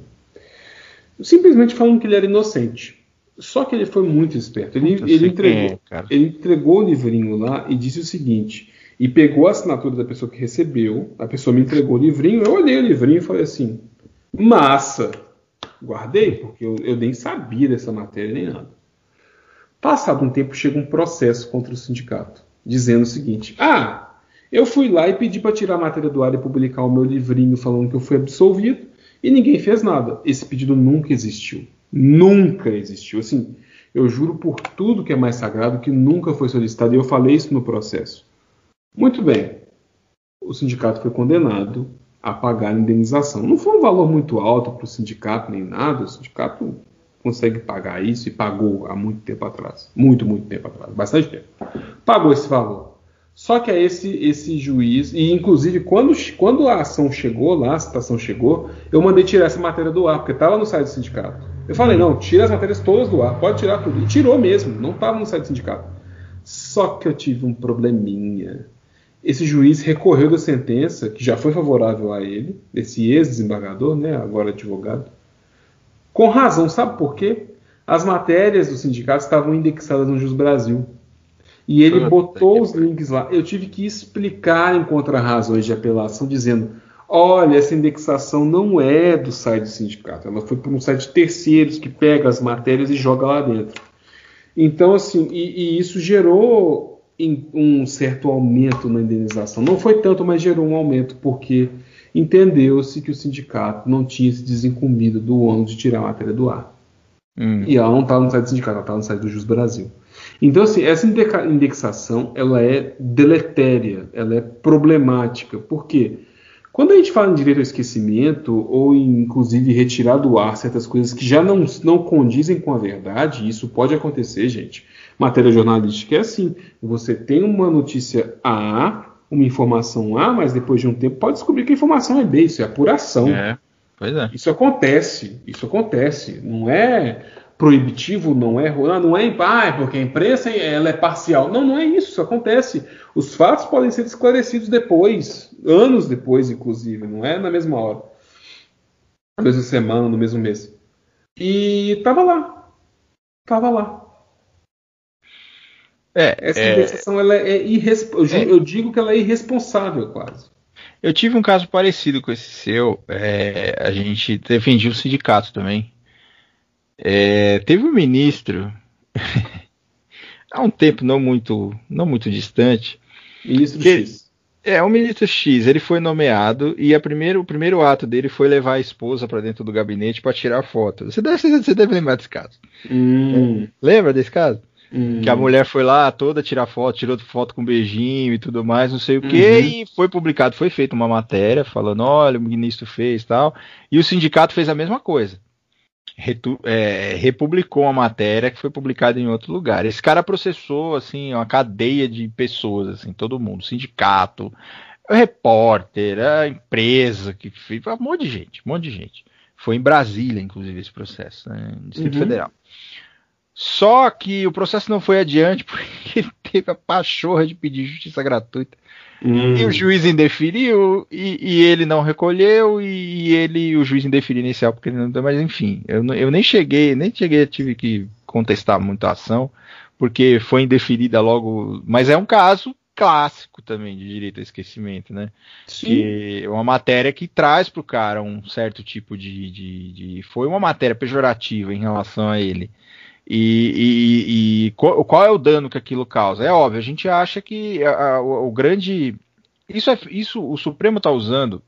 simplesmente falando que ele era inocente. Só que ele foi muito esperto. Ele, ele entregou, é, ele entregou o livrinho lá e disse o seguinte: e pegou a assinatura da pessoa que recebeu, a pessoa me entregou o livrinho, eu olhei o livrinho e falei assim: massa! Guardei, porque eu, eu nem sabia dessa matéria nem nada. Passado um tempo, chega um processo contra o sindicato, dizendo o seguinte: Ah, eu fui lá e pedi para tirar a matéria do ar e publicar o meu livrinho falando que eu fui absolvido e ninguém fez nada. Esse pedido nunca existiu. Nunca existiu. Assim, eu juro por tudo que é mais sagrado que nunca foi solicitado e eu falei isso no processo. Muito bem. O sindicato foi condenado a pagar a indenização. Não foi um valor muito alto para o sindicato nem nada. O sindicato consegue pagar isso e pagou há muito tempo atrás. Muito, muito tempo atrás. Bastante tempo. Pagou esse valor. Só que é esse, esse juiz, e inclusive quando, quando a ação chegou lá, a citação chegou, eu mandei tirar essa matéria do ar, porque estava no site do sindicato. Eu falei, não, tira as matérias todas do ar, pode tirar tudo. E tirou mesmo, não estava no site do sindicato. Só que eu tive um probleminha. Esse juiz recorreu da sentença, que já foi favorável a ele, esse ex-desembargador, né, agora advogado, com razão, sabe por quê? As matérias do sindicato estavam indexadas no Jus Brasil. E ele Puta botou os links lá. Eu tive que explicar em contra-razões de apelação, dizendo: olha, essa indexação não é do site do sindicato, ela foi por um site de terceiros que pega as matérias e joga lá dentro. Então, assim, e, e isso gerou um certo aumento na indenização. Não foi tanto, mas gerou um aumento, porque entendeu-se que o sindicato não tinha se desincumbido do ônus de tirar a matéria do ar. Hum. E ela não estava no site do sindicato, ela estava no site do Jus Brasil. Então, assim, essa indexação ela é deletéria, ela é problemática. Por quê? Quando a gente fala em direito ao esquecimento, ou em, inclusive retirar do ar certas coisas que já não, não condizem com a verdade, isso pode acontecer, gente. Matéria jornalística é assim: você tem uma notícia A, uma informação A, mas depois de um tempo pode descobrir que a informação é B, isso é apuração. É, pois é. Isso acontece, isso acontece. Não é proibitivo, não é ah, não é ah, é porque a imprensa ela é parcial. Não, não é isso, isso acontece. Os fatos podem ser esclarecidos depois, anos depois, inclusive, não é na mesma hora. Na mesma semana, no mesmo mês. E tava lá. Tava lá. É, Essa é... indexação ela é, irresp... é eu digo que ela é irresponsável quase. Eu tive um caso parecido com esse seu. É, a gente defendia o sindicato também. É, teve um ministro há um tempo não muito não muito distante. Ministro que, X. É, o ministro X, ele foi nomeado e a primeiro, o primeiro ato dele foi levar a esposa para dentro do gabinete para tirar foto. Você deve, você deve lembrar desse caso. Hum. Lembra desse caso? Hum. Que a mulher foi lá toda tirar foto, tirou foto com beijinho e tudo mais, não sei o que, uhum. e foi publicado, foi feita uma matéria falando, olha, o ministro fez tal, e o sindicato fez a mesma coisa. Retu é, republicou uma matéria que foi publicada em outro lugar. Esse cara processou assim uma cadeia de pessoas, assim, todo mundo, sindicato, repórter, a empresa que fez, um monte de gente, um monte de gente. Foi em Brasília, inclusive, esse processo, né, no Distrito uhum. Federal. Só que o processo não foi adiante porque teve a pachorra de pedir justiça gratuita. Hum. E o juiz indeferiu, e, e, ele não recolheu, e, e ele, o juiz indeferiu inicial, porque ele não deu, mas enfim, eu, eu nem cheguei, nem cheguei, tive que contestar muito a ação, porque foi indeferida logo, mas é um caso clássico também de direito ao esquecimento, né? Sim. Que é uma matéria que traz para o cara um certo tipo de, de, de, Foi uma matéria pejorativa em relação a ele. E, e, e qual, qual, é o dano que aquilo causa? É óbvio, a gente acha que a, a, o, o, grande. Isso, é, isso o Supremo está usando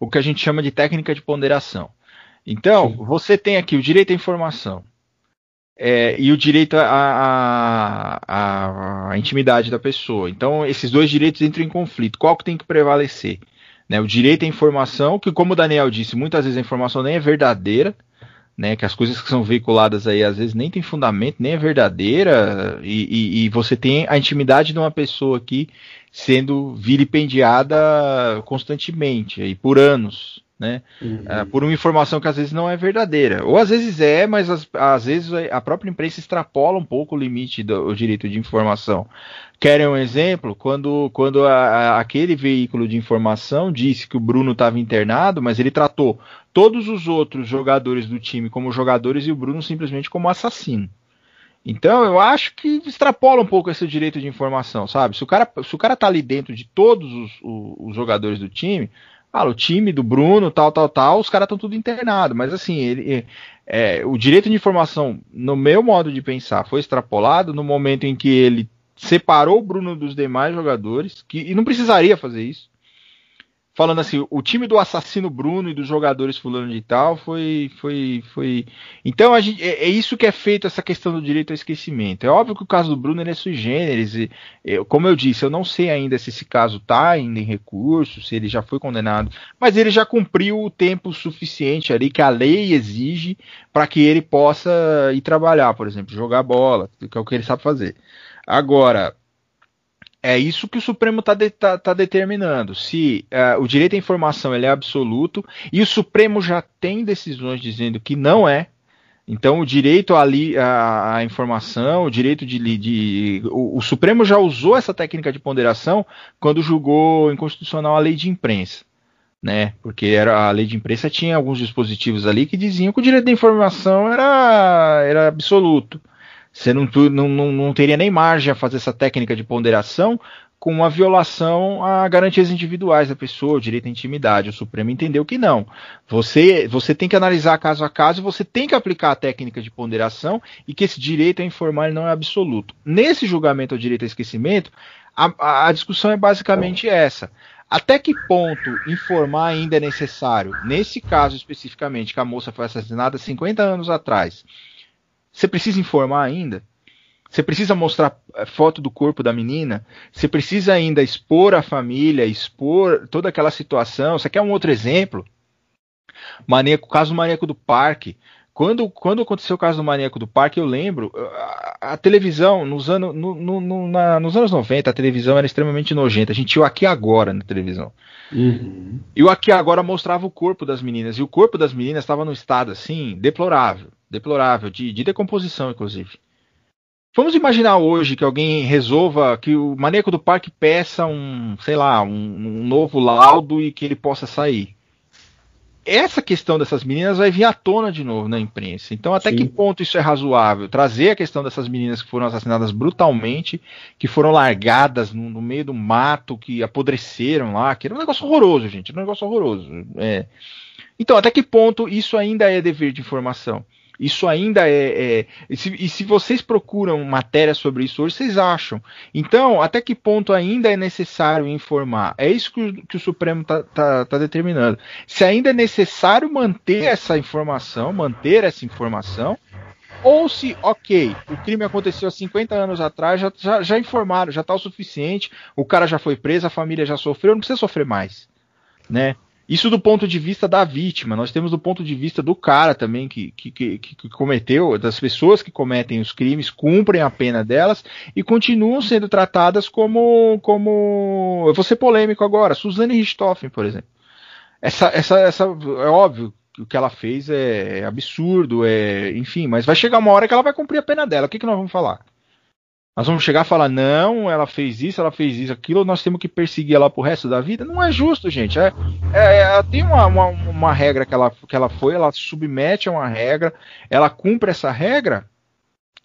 o que a gente chama de técnica de ponderação. Então, Sim. você tem aqui o direito à informação é, e o direito à, à, à, intimidade da pessoa. Então, esses dois direitos entram em conflito. Qual que tem que prevalecer? Né, o direito à informação, que, como o Daniel disse, muitas vezes a informação nem é verdadeira né? Que as coisas que são veiculadas aí às vezes nem tem fundamento, nem é verdadeira, e, e, e você tem a intimidade de uma pessoa aqui sendo vilipendiada constantemente, aí, por anos, né? Uhum. Uh, por uma informação que às vezes não é verdadeira. Ou às vezes é, mas às, às vezes a própria imprensa extrapola um pouco o limite do direito de informação. Querem um exemplo? Quando, quando a, a, aquele veículo de informação disse que o Bruno estava internado, mas ele tratou todos os outros jogadores do time como jogadores e o Bruno simplesmente como assassino. Então eu acho que extrapola um pouco esse direito de informação, sabe? Se o cara, se o cara tá ali dentro de todos os, os, os jogadores do time, fala, o time do Bruno, tal, tal, tal, os caras estão tudo internados. Mas assim, ele, é, o direito de informação, no meu modo de pensar, foi extrapolado no momento em que ele separou o Bruno dos demais jogadores, que, e não precisaria fazer isso falando assim, o time do assassino Bruno e dos jogadores fulano de tal foi foi foi então a gente, é, é, isso que é feito essa questão do direito ao esquecimento. É óbvio que o caso do Bruno é sui generis e eu, como eu disse, eu não sei ainda se esse caso está ainda em recurso, se ele já foi condenado, mas ele já cumpriu o tempo suficiente ali que a lei exige para que ele possa ir trabalhar, por exemplo, jogar bola, que é o que ele sabe fazer. Agora, é isso que o Supremo está de, tá, tá determinando. Se uh, o direito à informação é absoluto e o Supremo já tem decisões dizendo que não é. Então, o direito ali à, informação, o direito de. de o, o, Supremo já usou essa técnica de ponderação quando julgou inconstitucional a lei de imprensa. Né? Porque era, a lei de imprensa tinha alguns dispositivos ali que diziam que o direito da informação era, era absoluto. Você não, não, não, teria nem margem a fazer essa técnica de ponderação com uma violação a garantias individuais da pessoa, direito à intimidade. O Supremo entendeu que não. Você, você tem que analisar caso a caso e você tem que aplicar a técnica de ponderação e que esse direito a informar não é absoluto. Nesse julgamento ao direito ao esquecimento, a, a discussão é basicamente essa. Até que ponto informar ainda é necessário? Nesse caso especificamente, que a moça foi assassinada 50 anos atrás você precisa informar ainda? Você precisa mostrar eh, foto do corpo da menina? Você precisa ainda expor a família, expor toda aquela situação? Você quer um outro exemplo? Maníaco, caso do maníaco do parque. Quando, quando aconteceu o caso do maníaco do parque, eu lembro, a, a televisão, nos, anos no, no, no, na, nos anos 90, a televisão era extremamente nojenta. A gente tinha o Aqui Agora na televisão. Uhum. E o Aqui Agora mostrava o corpo das meninas. E o corpo das meninas estava num estado, assim, deplorável deplorável, de, de decomposição, inclusive. Vamos imaginar hoje que alguém resolva que o maníaco do parque peça um, sei lá, um, um, novo laudo e que ele possa sair. Essa questão dessas meninas vai vir à tona de novo na imprensa. Então, até Sim. que ponto isso é razoável? Trazer a questão dessas meninas que foram assassinadas brutalmente, que foram largadas no, no meio do mato, que apodreceram lá, que era um negócio horroroso, gente. Era um negócio horroroso. É. Então, até que ponto isso ainda é dever de informação? Isso ainda é. é e, se, e, se, vocês procuram matéria sobre isso hoje, vocês acham. Então, até que ponto ainda é necessário informar? É isso que o, que o Supremo está tá, tá determinando. Se ainda é necessário manter essa informação, manter essa informação, ou se, ok, o crime aconteceu há 50 anos atrás, já, já, já informaram, já está o suficiente, o cara já foi preso, a família já sofreu, não precisa sofrer mais. Né? Isso do ponto de vista da vítima. Nós temos do ponto de vista do cara também que, que, que, que, cometeu, das pessoas que cometem os crimes, cumprem a pena delas e continuam sendo tratadas como. como eu vou ser polêmico agora, Suzane Richthofen, por exemplo. Essa, essa, essa, é óbvio que o que ela fez é absurdo, é, enfim, mas vai chegar uma hora que ela vai cumprir a pena dela. O que, que nós vamos falar? Nós vamos chegar e falar, não, ela fez isso, ela fez isso, aquilo, nós temos que perseguir ela pro resto da vida. Não é justo, gente. É, é, é tem uma, uma, uma, regra que ela, que ela foi, ela submete a uma regra, ela cumpre essa regra,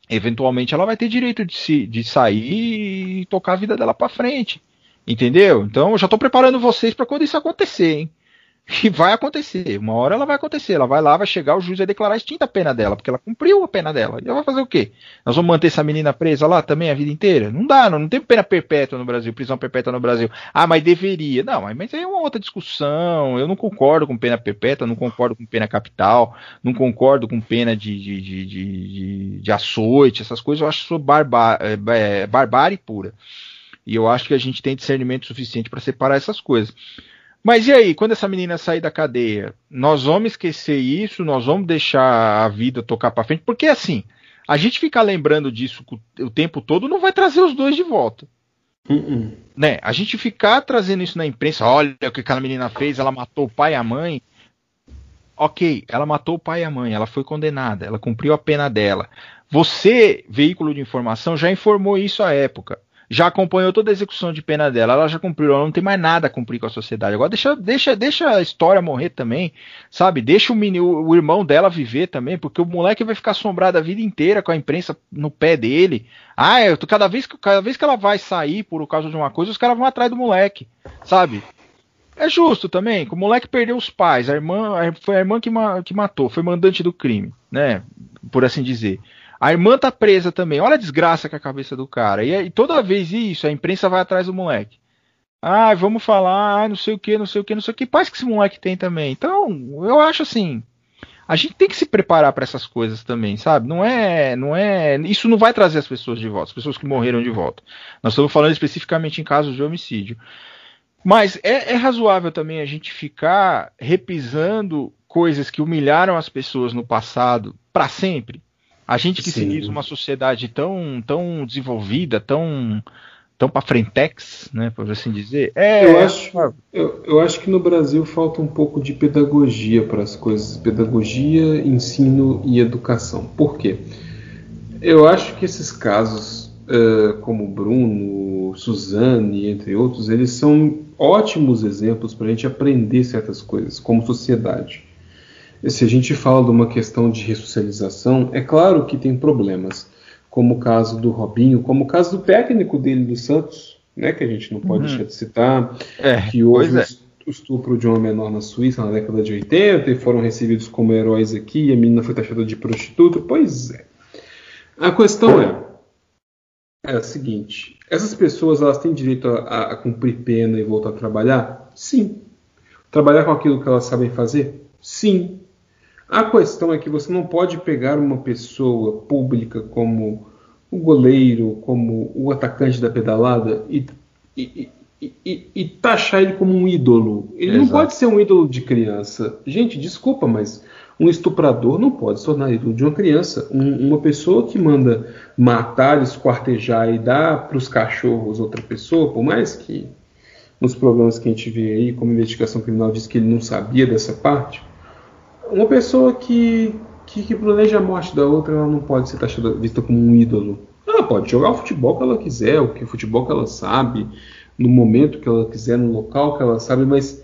eventualmente ela vai ter direito de, se, de sair e tocar a vida dela para frente. Entendeu? Então eu já tô preparando vocês para quando isso acontecer, hein? Que vai acontecer. Uma hora ela vai acontecer. Ela vai lá, vai chegar, o juiz vai declarar extinta a pena dela, porque ela cumpriu a pena dela. E ela vai fazer o quê? Nós vamos manter essa menina presa lá também a vida inteira? Não dá, não, não tem pena perpétua no Brasil, prisão perpétua no Brasil. Ah, mas deveria. Não, mas aí é uma outra discussão. Eu não concordo com pena perpétua, não concordo com pena capital, não concordo com pena de, de, de, de, de açoite, essas coisas eu acho isso é, é, barbárie pura. E eu acho que a gente tem discernimento suficiente para separar essas coisas. Mas e aí, quando essa menina sair da cadeia, nós vamos esquecer isso, nós vamos deixar a vida tocar para frente, porque assim, a gente ficar lembrando disso o tempo todo não vai trazer os dois de volta. Uh -uh. Né? A gente ficar trazendo isso na imprensa, olha o que aquela menina fez, ela matou o pai e a mãe. Ok, ela matou o pai e a mãe, ela foi condenada, ela cumpriu a pena dela. Você, veículo de informação, já informou isso à época já acompanhou toda a execução de pena dela, ela já cumpriu, ela não tem mais nada a cumprir com a sociedade. Agora deixa, deixa, deixa a história morrer também, sabe? Deixa o, menino, o irmão dela viver também, porque o moleque vai ficar assombrado a vida inteira com a imprensa no pé dele. Ah, eu, cada, vez que, cada vez que ela vai sair por causa de uma coisa, os caras vão atrás do moleque, sabe? É justo também, que o moleque perdeu os pais, a irmã, foi a irmã que, ma, que matou, foi mandante do crime, né? Por assim dizer. A irmã tá presa também. Olha a desgraça com a cabeça do cara. E, e toda vez isso, a imprensa vai atrás do moleque. Ah, vamos falar, ah, não sei o que, não sei o que, não sei o que. Paz que esse moleque tem também. Então, eu acho assim. A gente tem que se preparar para essas coisas também, sabe? Não é, não é, isso não vai trazer as pessoas de volta, as pessoas que morreram de volta. Nós estamos falando especificamente em casos de homicídio. Mas é, é razoável também a gente ficar repisando coisas que humilharam as pessoas no passado para sempre. A gente que Sim. se diz uma sociedade tão, tão desenvolvida, tão, tão para frentex, né, por assim dizer. É, eu, acho, eu, eu, acho que no Brasil falta um pouco de pedagogia para as coisas. Pedagogia, ensino e educação. Por quê? Eu acho que esses casos, uh, como Bruno, Suzane, entre outros, eles são ótimos exemplos para a gente aprender certas coisas como sociedade se a gente fala de uma questão de ressocialização, é claro que tem problemas, como o caso do Robinho, como o caso do técnico dele do Santos, né, que a gente não pode uhum. deixar de citar, é, que houve é. o estupro de uma menor na Suíça na década de 80 e foram recebidos como heróis aqui, e a menina foi taxada de prostituta. Pois é. A questão é, é a seguinte: essas pessoas elas têm direito a, a cumprir pena e voltar a trabalhar? Sim. Trabalhar com aquilo que elas sabem fazer? Sim. A questão é que você não pode pegar uma pessoa pública como o goleiro, como o atacante da pedalada e, e, e, e taxar ele como um ídolo. Ele Exato. não pode ser um ídolo de criança. Gente, desculpa, mas um estuprador não pode se tornar ídolo de uma criança. Um, uma pessoa que manda matar, esquartejar e dar para os cachorros outra pessoa, por mais que nos programas que a gente vê aí, como investigação criminal, diz que ele não sabia dessa parte uma pessoa que, que, que, planeja a morte da outra, ela não pode ser taxada, vista como um ídolo. Ela pode jogar o futebol que ela quiser, o que futebol que ela sabe, no momento que ela quiser, no local que ela sabe, mas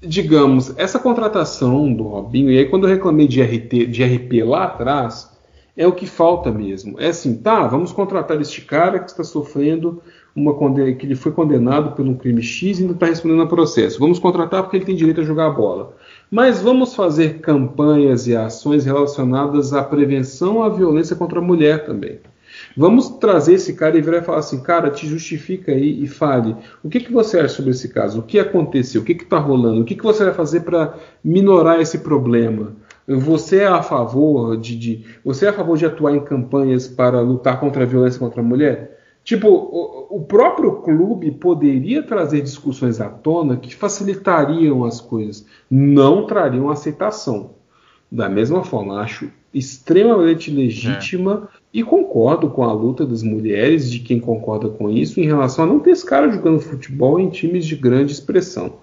digamos, essa contratação do Robinho, e aí quando eu reclamei de, RT, de RP lá atrás, é o que falta mesmo. É assim, tá, vamos contratar este cara que está sofrendo uma condena, que ele foi condenado por um crime X e ainda está respondendo a processo. Vamos contratar porque ele tem direito a jogar a bola. Mas vamos fazer campanhas e ações relacionadas à prevenção à violência contra a mulher também. Vamos trazer esse cara e virar e falar assim, cara, te justifica aí e fale. O que, que você acha sobre esse caso? O que aconteceu? O que está rolando? O que, que você vai fazer para minorar esse problema? Você é a favor de, de, você é a favor de atuar em campanhas para lutar contra a violência contra a mulher? Tipo, o, o, próprio clube poderia trazer discussões à tona que facilitariam as coisas, não trariam aceitação. Da mesma forma, acho extremamente legítima é. e concordo com a luta das mulheres, de quem concorda com isso, em relação a não ter esse cara jogando futebol em times de grande expressão.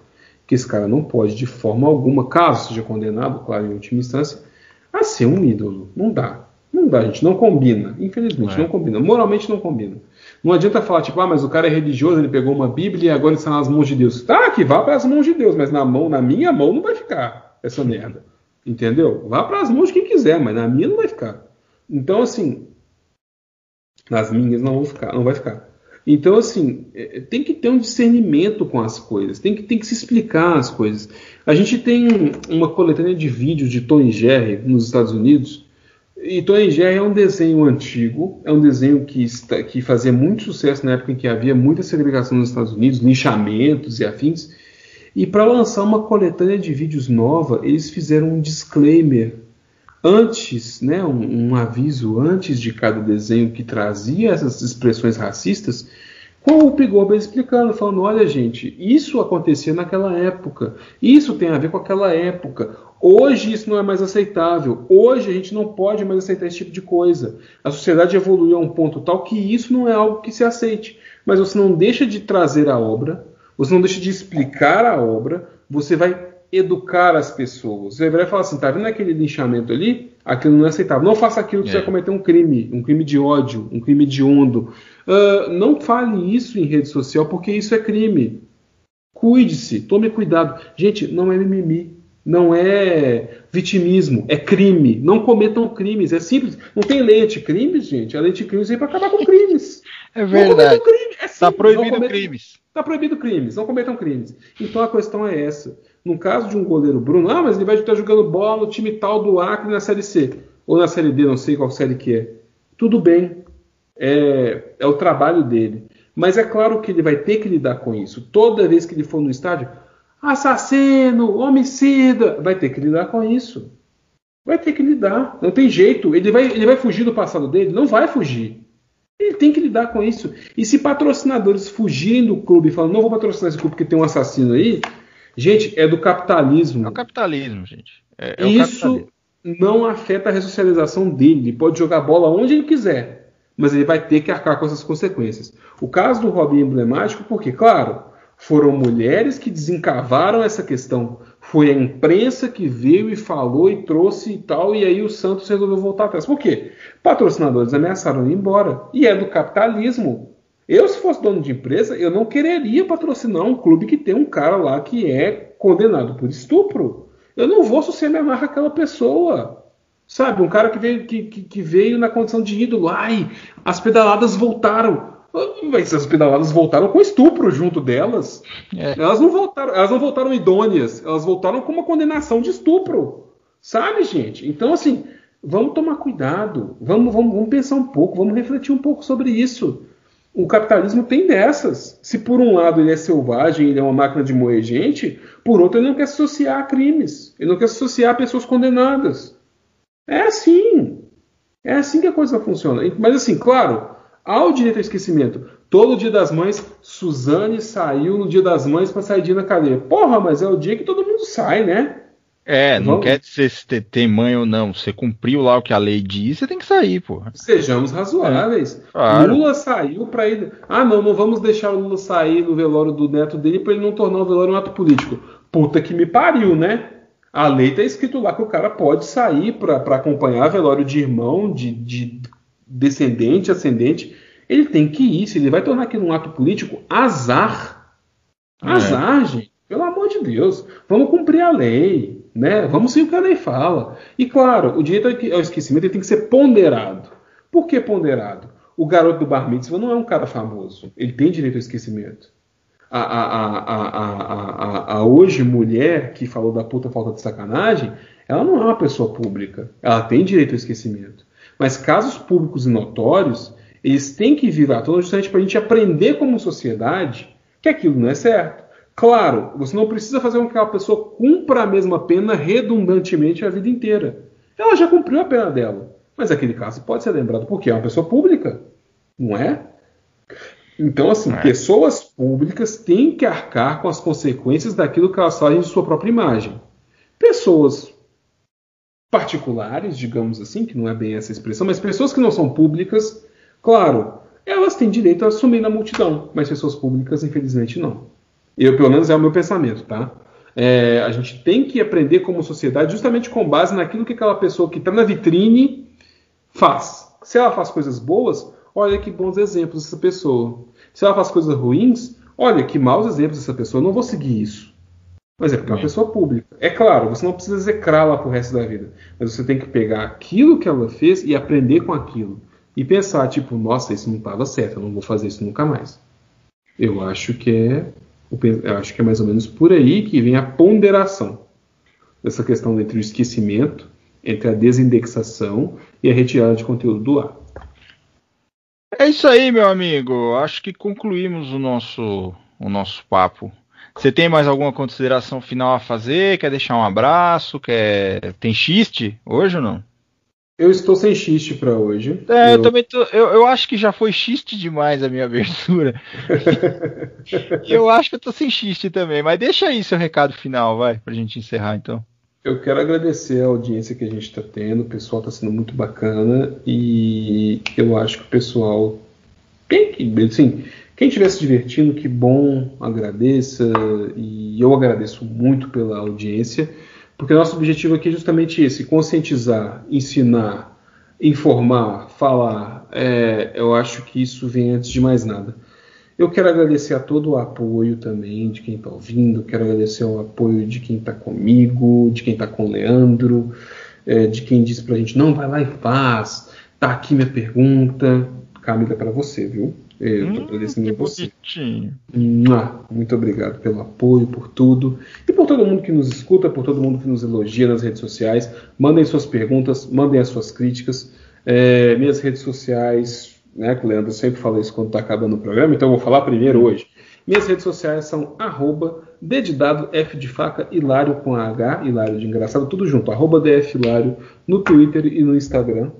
Que esse cara não pode, de forma alguma, caso seja condenado, claro, em última instância, a ser um ídolo. Não dá. Não dá, gente. Não combina. Infelizmente, é. não combina. Moralmente não combina. Não adianta falar, tipo, ah, mas o cara é religioso, ele pegou uma Bíblia e agora está nas mãos de Deus. Tá, que vá para as mãos de Deus, mas na mão, na minha mão não vai ficar essa merda. Entendeu? Vá para as mãos de quem quiser, mas na minha não vai ficar. Então, assim, nas minhas não, vão ficar, não vai ficar. Então, assim, é, é, tem que ter um discernimento com as coisas, tem que, tem que se explicar as coisas. A gente tem uma coletânea de vídeos de Tony Jerry nos Estados Unidos e Tom e Jerry é um desenho antigo, é um desenho que, está, que fazia muito sucesso na época em que havia muita segregação nos Estados Unidos, linchamentos e afins. E para lançar uma coletânea de vídeos nova, eles fizeram um disclaimer antes, né, um, um, aviso antes de cada desenho que trazia essas expressões racistas, com o Pigorba explicando, falando: olha, gente, isso acontecia naquela época, isso tem a ver com aquela época. Hoje isso não é mais aceitável. Hoje a gente não pode mais aceitar esse tipo de coisa. A sociedade evoluiu a um ponto tal que isso não é algo que se aceite. Mas você não deixa de trazer a obra, você não deixa de explicar a obra, você vai educar as pessoas. Você vai falar assim: tá vendo aquele linchamento ali? Aquilo não é aceitável. Não faça aquilo que é. você vai cometer um crime, um crime de ódio, um crime de ondo. Uh, não fale isso em rede social, porque isso é crime. Cuide-se, tome cuidado. Gente, não é mimimi, não é vitimismo, é crime. Não cometam crimes, é simples. Não tem lei anticrimes, gente. A lei anticrimes vem para acabar com crimes. É verdade. Está é proibido cometam, crimes. Está proibido crimes, não cometam crimes. Então a questão é essa. No caso de um goleiro Bruno, ah, mas ele vai estar jogando bola no time tal do Acre na Série C. Ou na Série D, não sei qual série que é. Tudo bem. É, é o trabalho dele. Mas é claro que ele vai ter que lidar com isso. Toda vez que ele for no estádio, assassino, homicida, vai ter que lidar com isso. Vai ter que lidar. Não tem jeito. Ele vai, ele vai fugir do passado dele? Não vai fugir. Ele tem que lidar com isso. E se patrocinadores fugirem do clube e falam, não vou patrocinar esse clube porque tem um assassino aí, Gente, é do capitalismo. É o capitalismo, gente. É, é Isso capitalismo. não afeta a ressocialização dele. Ele pode jogar bola onde ele quiser, mas ele vai ter que arcar com essas consequências. O caso do Robin é emblemático porque, claro, foram mulheres que desencavaram essa questão. Foi a imprensa que veio e falou e trouxe e tal, e aí o Santos resolveu voltar atrás. Por quê? Patrocinadores ameaçaram ir embora. E é do capitalismo. Eu, se fosse dono de empresa, eu não quereria patrocinar um clube que tem um cara lá que é condenado por estupro. Eu não vou associar minha marca àquela pessoa. Sabe, um cara que veio, que, que, que veio na condição de ídolo. Ai, as pedaladas voltaram. Mas as pedaladas voltaram com estupro junto delas. É. Elas não voltaram, elas não voltaram idôneas, elas voltaram com uma condenação de estupro. Sabe, gente? Então, assim, vamos tomar cuidado, vamos, vamos, vamos pensar um pouco, vamos refletir um pouco sobre isso o capitalismo tem dessas. Se por um lado ele é selvagem, ele é uma máquina de moer gente, por outro ele não quer se associar a crimes, ele não quer se associar a pessoas condenadas. É assim. É assim que a coisa funciona. Mas assim, claro, há o direito ao esquecimento. Todo dia das mães, Suzane saiu no dia das mães para sair dia na cadeia. Porra, mas é o dia que todo mundo sai, né? É, não Vamos. quer dizer se tem mãe ou não. Você cumpriu lá o que a lei diz, você tem que sair, porra. Sejamos razoáveis. É, claro. Lula saiu para ele. Ah, não, não vamos deixar o Lula sair no velório do neto dele para ele não tornar o velório um ato político. Puta que me pariu, né? A lei tá escrito lá que o cara pode sair para acompanhar velório de irmão, de, de descendente, ascendente. Ele tem que ir. Se ele vai tornar aquilo um ato político, azar. É. Azar, é. gente. Pelo amor de Deus. Vamos cumprir a lei. Né? Vamos seguir o que a lei fala. E claro, o direito ao esquecimento tem que ser ponderado. Por que ponderado? O garoto do bar mitzvah não é um cara famoso. Ele tem direito ao esquecimento. A, a, a, a, hoje mulher que falou da puta falta de sacanagem, ela não é uma pessoa pública. Ela tem direito ao esquecimento. Mas casos públicos e notórios, eles têm que vir à tona justamente para a gente aprender como sociedade que aquilo não é certo. Claro, você não precisa fazer com que aquela pessoa cumpra a mesma pena redundantemente a vida inteira. Ela já cumpriu a pena dela. Mas aquele caso pode ser lembrado porque é uma pessoa pública, não é? Então, assim, é. pessoas públicas têm que arcar com as consequências daquilo que elas fazem de sua própria imagem. Pessoas particulares, digamos assim, que não é bem essa expressão, mas pessoas que não são públicas, claro, elas têm direito a assumir na multidão, mas pessoas públicas, infelizmente, não. Eu, pelo menos, é o meu pensamento, tá? É, a gente tem que aprender como sociedade justamente com base naquilo que aquela pessoa que está na vitrine faz. Se ela faz coisas boas, olha que bons exemplos essa pessoa. Se ela faz coisas ruins, olha que maus exemplos essa pessoa. Eu não vou seguir isso. Mas é porque é uma pessoa pública. É claro, você não precisa execrá-la pro resto da vida. Mas você tem que pegar aquilo que ela fez e aprender com aquilo. E pensar, tipo, nossa, isso não estava certo, eu não vou fazer isso nunca mais. Eu acho que é eu acho que é mais ou menos por aí que vem a ponderação dessa questão entre o esquecimento, entre a desindexação e a retirada de conteúdo do ar. É isso aí, meu amigo. Acho que concluímos o nosso, o nosso papo. Você tem mais alguma consideração final a fazer? Quer deixar um abraço? Quer... Tem xiste hoje ou não? Eu estou sem xiste para hoje. É, eu, eu também tô. Eu, eu, acho que já foi xiste demais a minha abertura. eu acho que eu tô sem xiste também, mas deixa aí seu recado final, vai, pra gente encerrar então. Eu quero agradecer a audiência que a gente está tendo, o pessoal está sendo muito bacana e eu acho que o pessoal, quem, assim, quem estiver se divertindo, que bom, agradeça e eu agradeço muito pela audiência. Porque nosso objetivo aqui é justamente esse: conscientizar, ensinar, informar, falar. É, eu acho que isso vem antes de mais nada. Eu quero agradecer a todo o apoio também de quem está ouvindo, quero agradecer o apoio de quem está comigo, de quem está com o Leandro, é, de quem disse para a gente: não, vai lá e faz, tá aqui minha pergunta. Camila, é para você, viu? Eu hum, agradecendo a você. Muito obrigado pelo apoio, por tudo. E por todo mundo que nos escuta, por todo mundo que nos elogia nas redes sociais. Mandem suas perguntas, mandem as suas críticas. É, minhas redes sociais, né, que o Leandro sempre fala isso quando está acabando o programa, então eu vou falar primeiro hoje. Minhas redes sociais são arroba dedidado F de faca, Hilário com H, Hilário de engraçado, tudo junto, arroba DF Hilário no Twitter e no Instagram.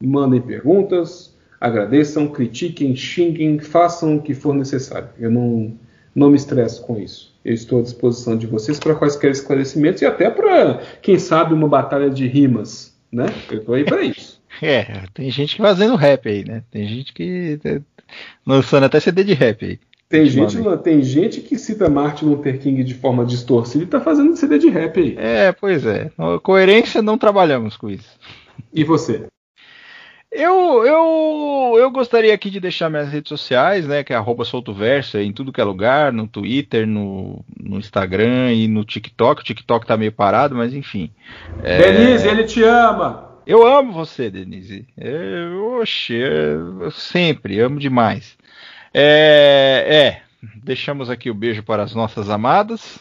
Mandem perguntas, agradeçam, critiquem, xinguem, façam o que for necessário. Eu não, não me estresso com isso. Eu estou à disposição de vocês para quaisquer esclarecimentos e até para, quem sabe, uma batalha de rimas. Né? Eu estou aí para isso. É, tem gente fazendo rap aí, né? Tem gente que tá lançando até CD de rap aí. Tem gente, tem gente que cita Martin Luther King de forma distorcida e está fazendo CD de rap aí. É, pois é. Coerência não trabalhamos com isso. E você? Eu, eu, eu gostaria aqui de deixar minhas redes sociais, né? Que é arroba soltoverso em tudo que é lugar, no Twitter, no, no Instagram e no TikTok. O TikTok tá meio parado, mas enfim. É... Denise, ele te ama! Eu amo você, Denise. Eu, oxe, eu sempre, amo demais. É, é, deixamos aqui o beijo para as nossas amadas.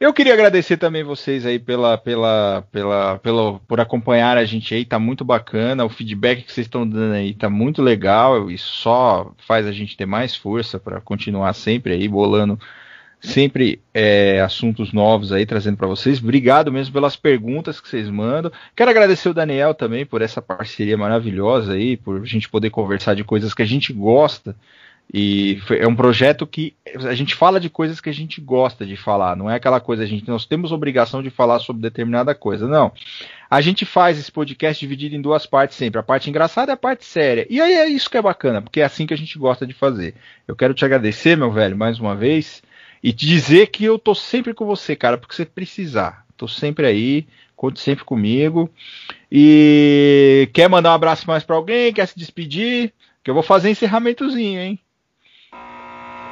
Eu queria agradecer também vocês aí pela, pela, pela, pela, por acompanhar a gente aí, tá muito bacana. O feedback que vocês estão dando aí tá muito legal e só faz a gente ter mais força para continuar sempre aí bolando sempre é, assuntos novos aí trazendo para vocês. Obrigado mesmo pelas perguntas que vocês mandam. Quero agradecer o Daniel também por essa parceria maravilhosa aí, por a gente poder conversar de coisas que a gente gosta e é um projeto que a gente fala de coisas que a gente gosta de falar, não é aquela coisa, a gente nós temos obrigação de falar sobre determinada coisa, não. A gente faz esse podcast dividido em duas partes sempre, a parte engraçada e a parte séria. E aí é isso que é bacana, porque é assim que a gente gosta de fazer. Eu quero te agradecer, meu velho, mais uma vez, e te dizer que eu tô sempre com você, cara, porque você precisar. Tô sempre aí, conte sempre comigo. E quer mandar um abraço mais para alguém, quer se despedir? Que eu vou fazer encerramentozinho, hein?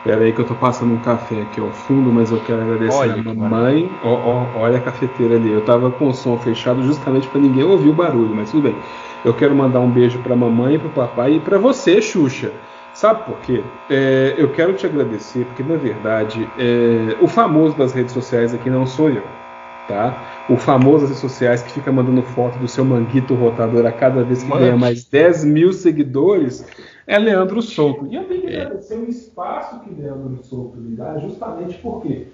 Pera aí que eu tô passando um café aqui ao fundo, mas eu quero agradecer olha, a mamãe. Ó, ó, olha a cafeteira ali. Eu tava com o som fechado justamente para ninguém ouvir o barulho, mas tudo bem. Eu quero mandar um beijo pra mamãe, pro papai e para você, Xuxa. Sabe por quê? É, eu quero te agradecer, porque na verdade é, o famoso das redes sociais aqui não sou eu. Tá? O famoso das redes sociais que fica mandando foto do seu manguito rotador a cada vez que Mano. ganha mais 10 mil seguidores é Leandro Souto. E eu tenho que é. agradecer o espaço que Leandro Souto me dá, justamente por quê?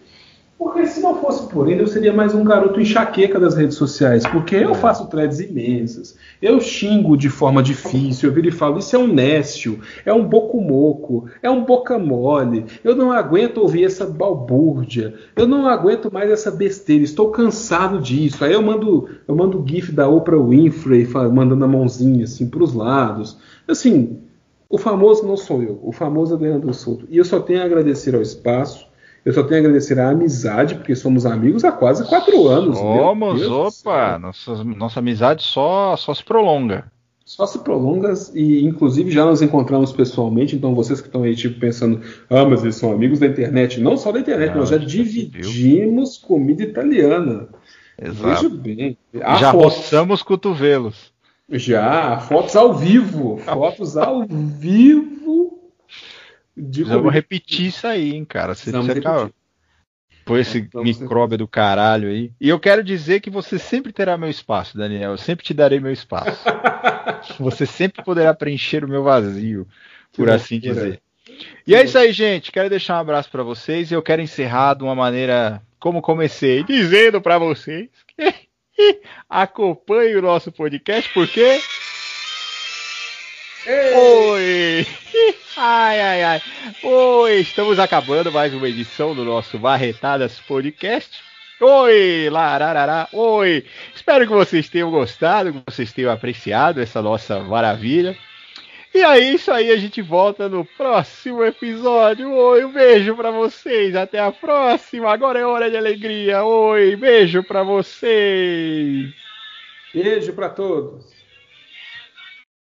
Porque se não fosse por ele, eu seria mais um garoto enxaqueca das redes sociais. Porque eu é. faço threads imensas, eu xingo de forma difícil, eu viro e falo, isso é um nécio, é um boco-moco, é um boca mole, eu não aguento ouvir essa balbúrdia, eu não aguento mais essa besteira, estou cansado disso. Aí eu mando, eu mando gif da Oprah Winfrey mandando a mãozinha assim para os lados. Assim, o famoso não sou eu, o famoso é Leandro Souto. E eu só tenho a agradecer ao espaço, eu só tenho a agradecer à amizade, porque somos amigos há quase quatro anos. Somos, opa, nossa, nossa amizade só, só se prolonga. Só se prolonga e, inclusive, já nos encontramos pessoalmente. Então, vocês que estão aí, tipo, pensando, ah, mas eles são amigos da internet. Não só da internet, não, nós já dividimos comida italiana. Exato. Veja bem. já roçamos cotovelos. Já, fotos ao vivo. Fotos ao vivo. De Vamos repetir isso aí, hein, cara. Você, você tá... Põe esse micróbio do caralho aí. E eu quero dizer que você sempre terá meu espaço, Daniel. Eu sempre te darei meu espaço. você sempre poderá preencher o meu vazio, por que assim dizer. E é isso aí, gente. Quero deixar um abraço para vocês e eu quero encerrar de uma maneira como comecei, dizendo para vocês que Acompanhe o nosso podcast porque. Ei. Oi! Ai, ai, ai. Oi, estamos acabando mais uma edição do nosso Barretadas Podcast. Oi, lararará, oi. Espero que vocês tenham gostado, que vocês tenham apreciado essa nossa maravilha. E aí, isso aí, a gente volta no próximo episódio. Oi, um beijo para vocês. Até a próxima. Agora é hora de alegria. Oi, beijo para vocês. Beijo para todos.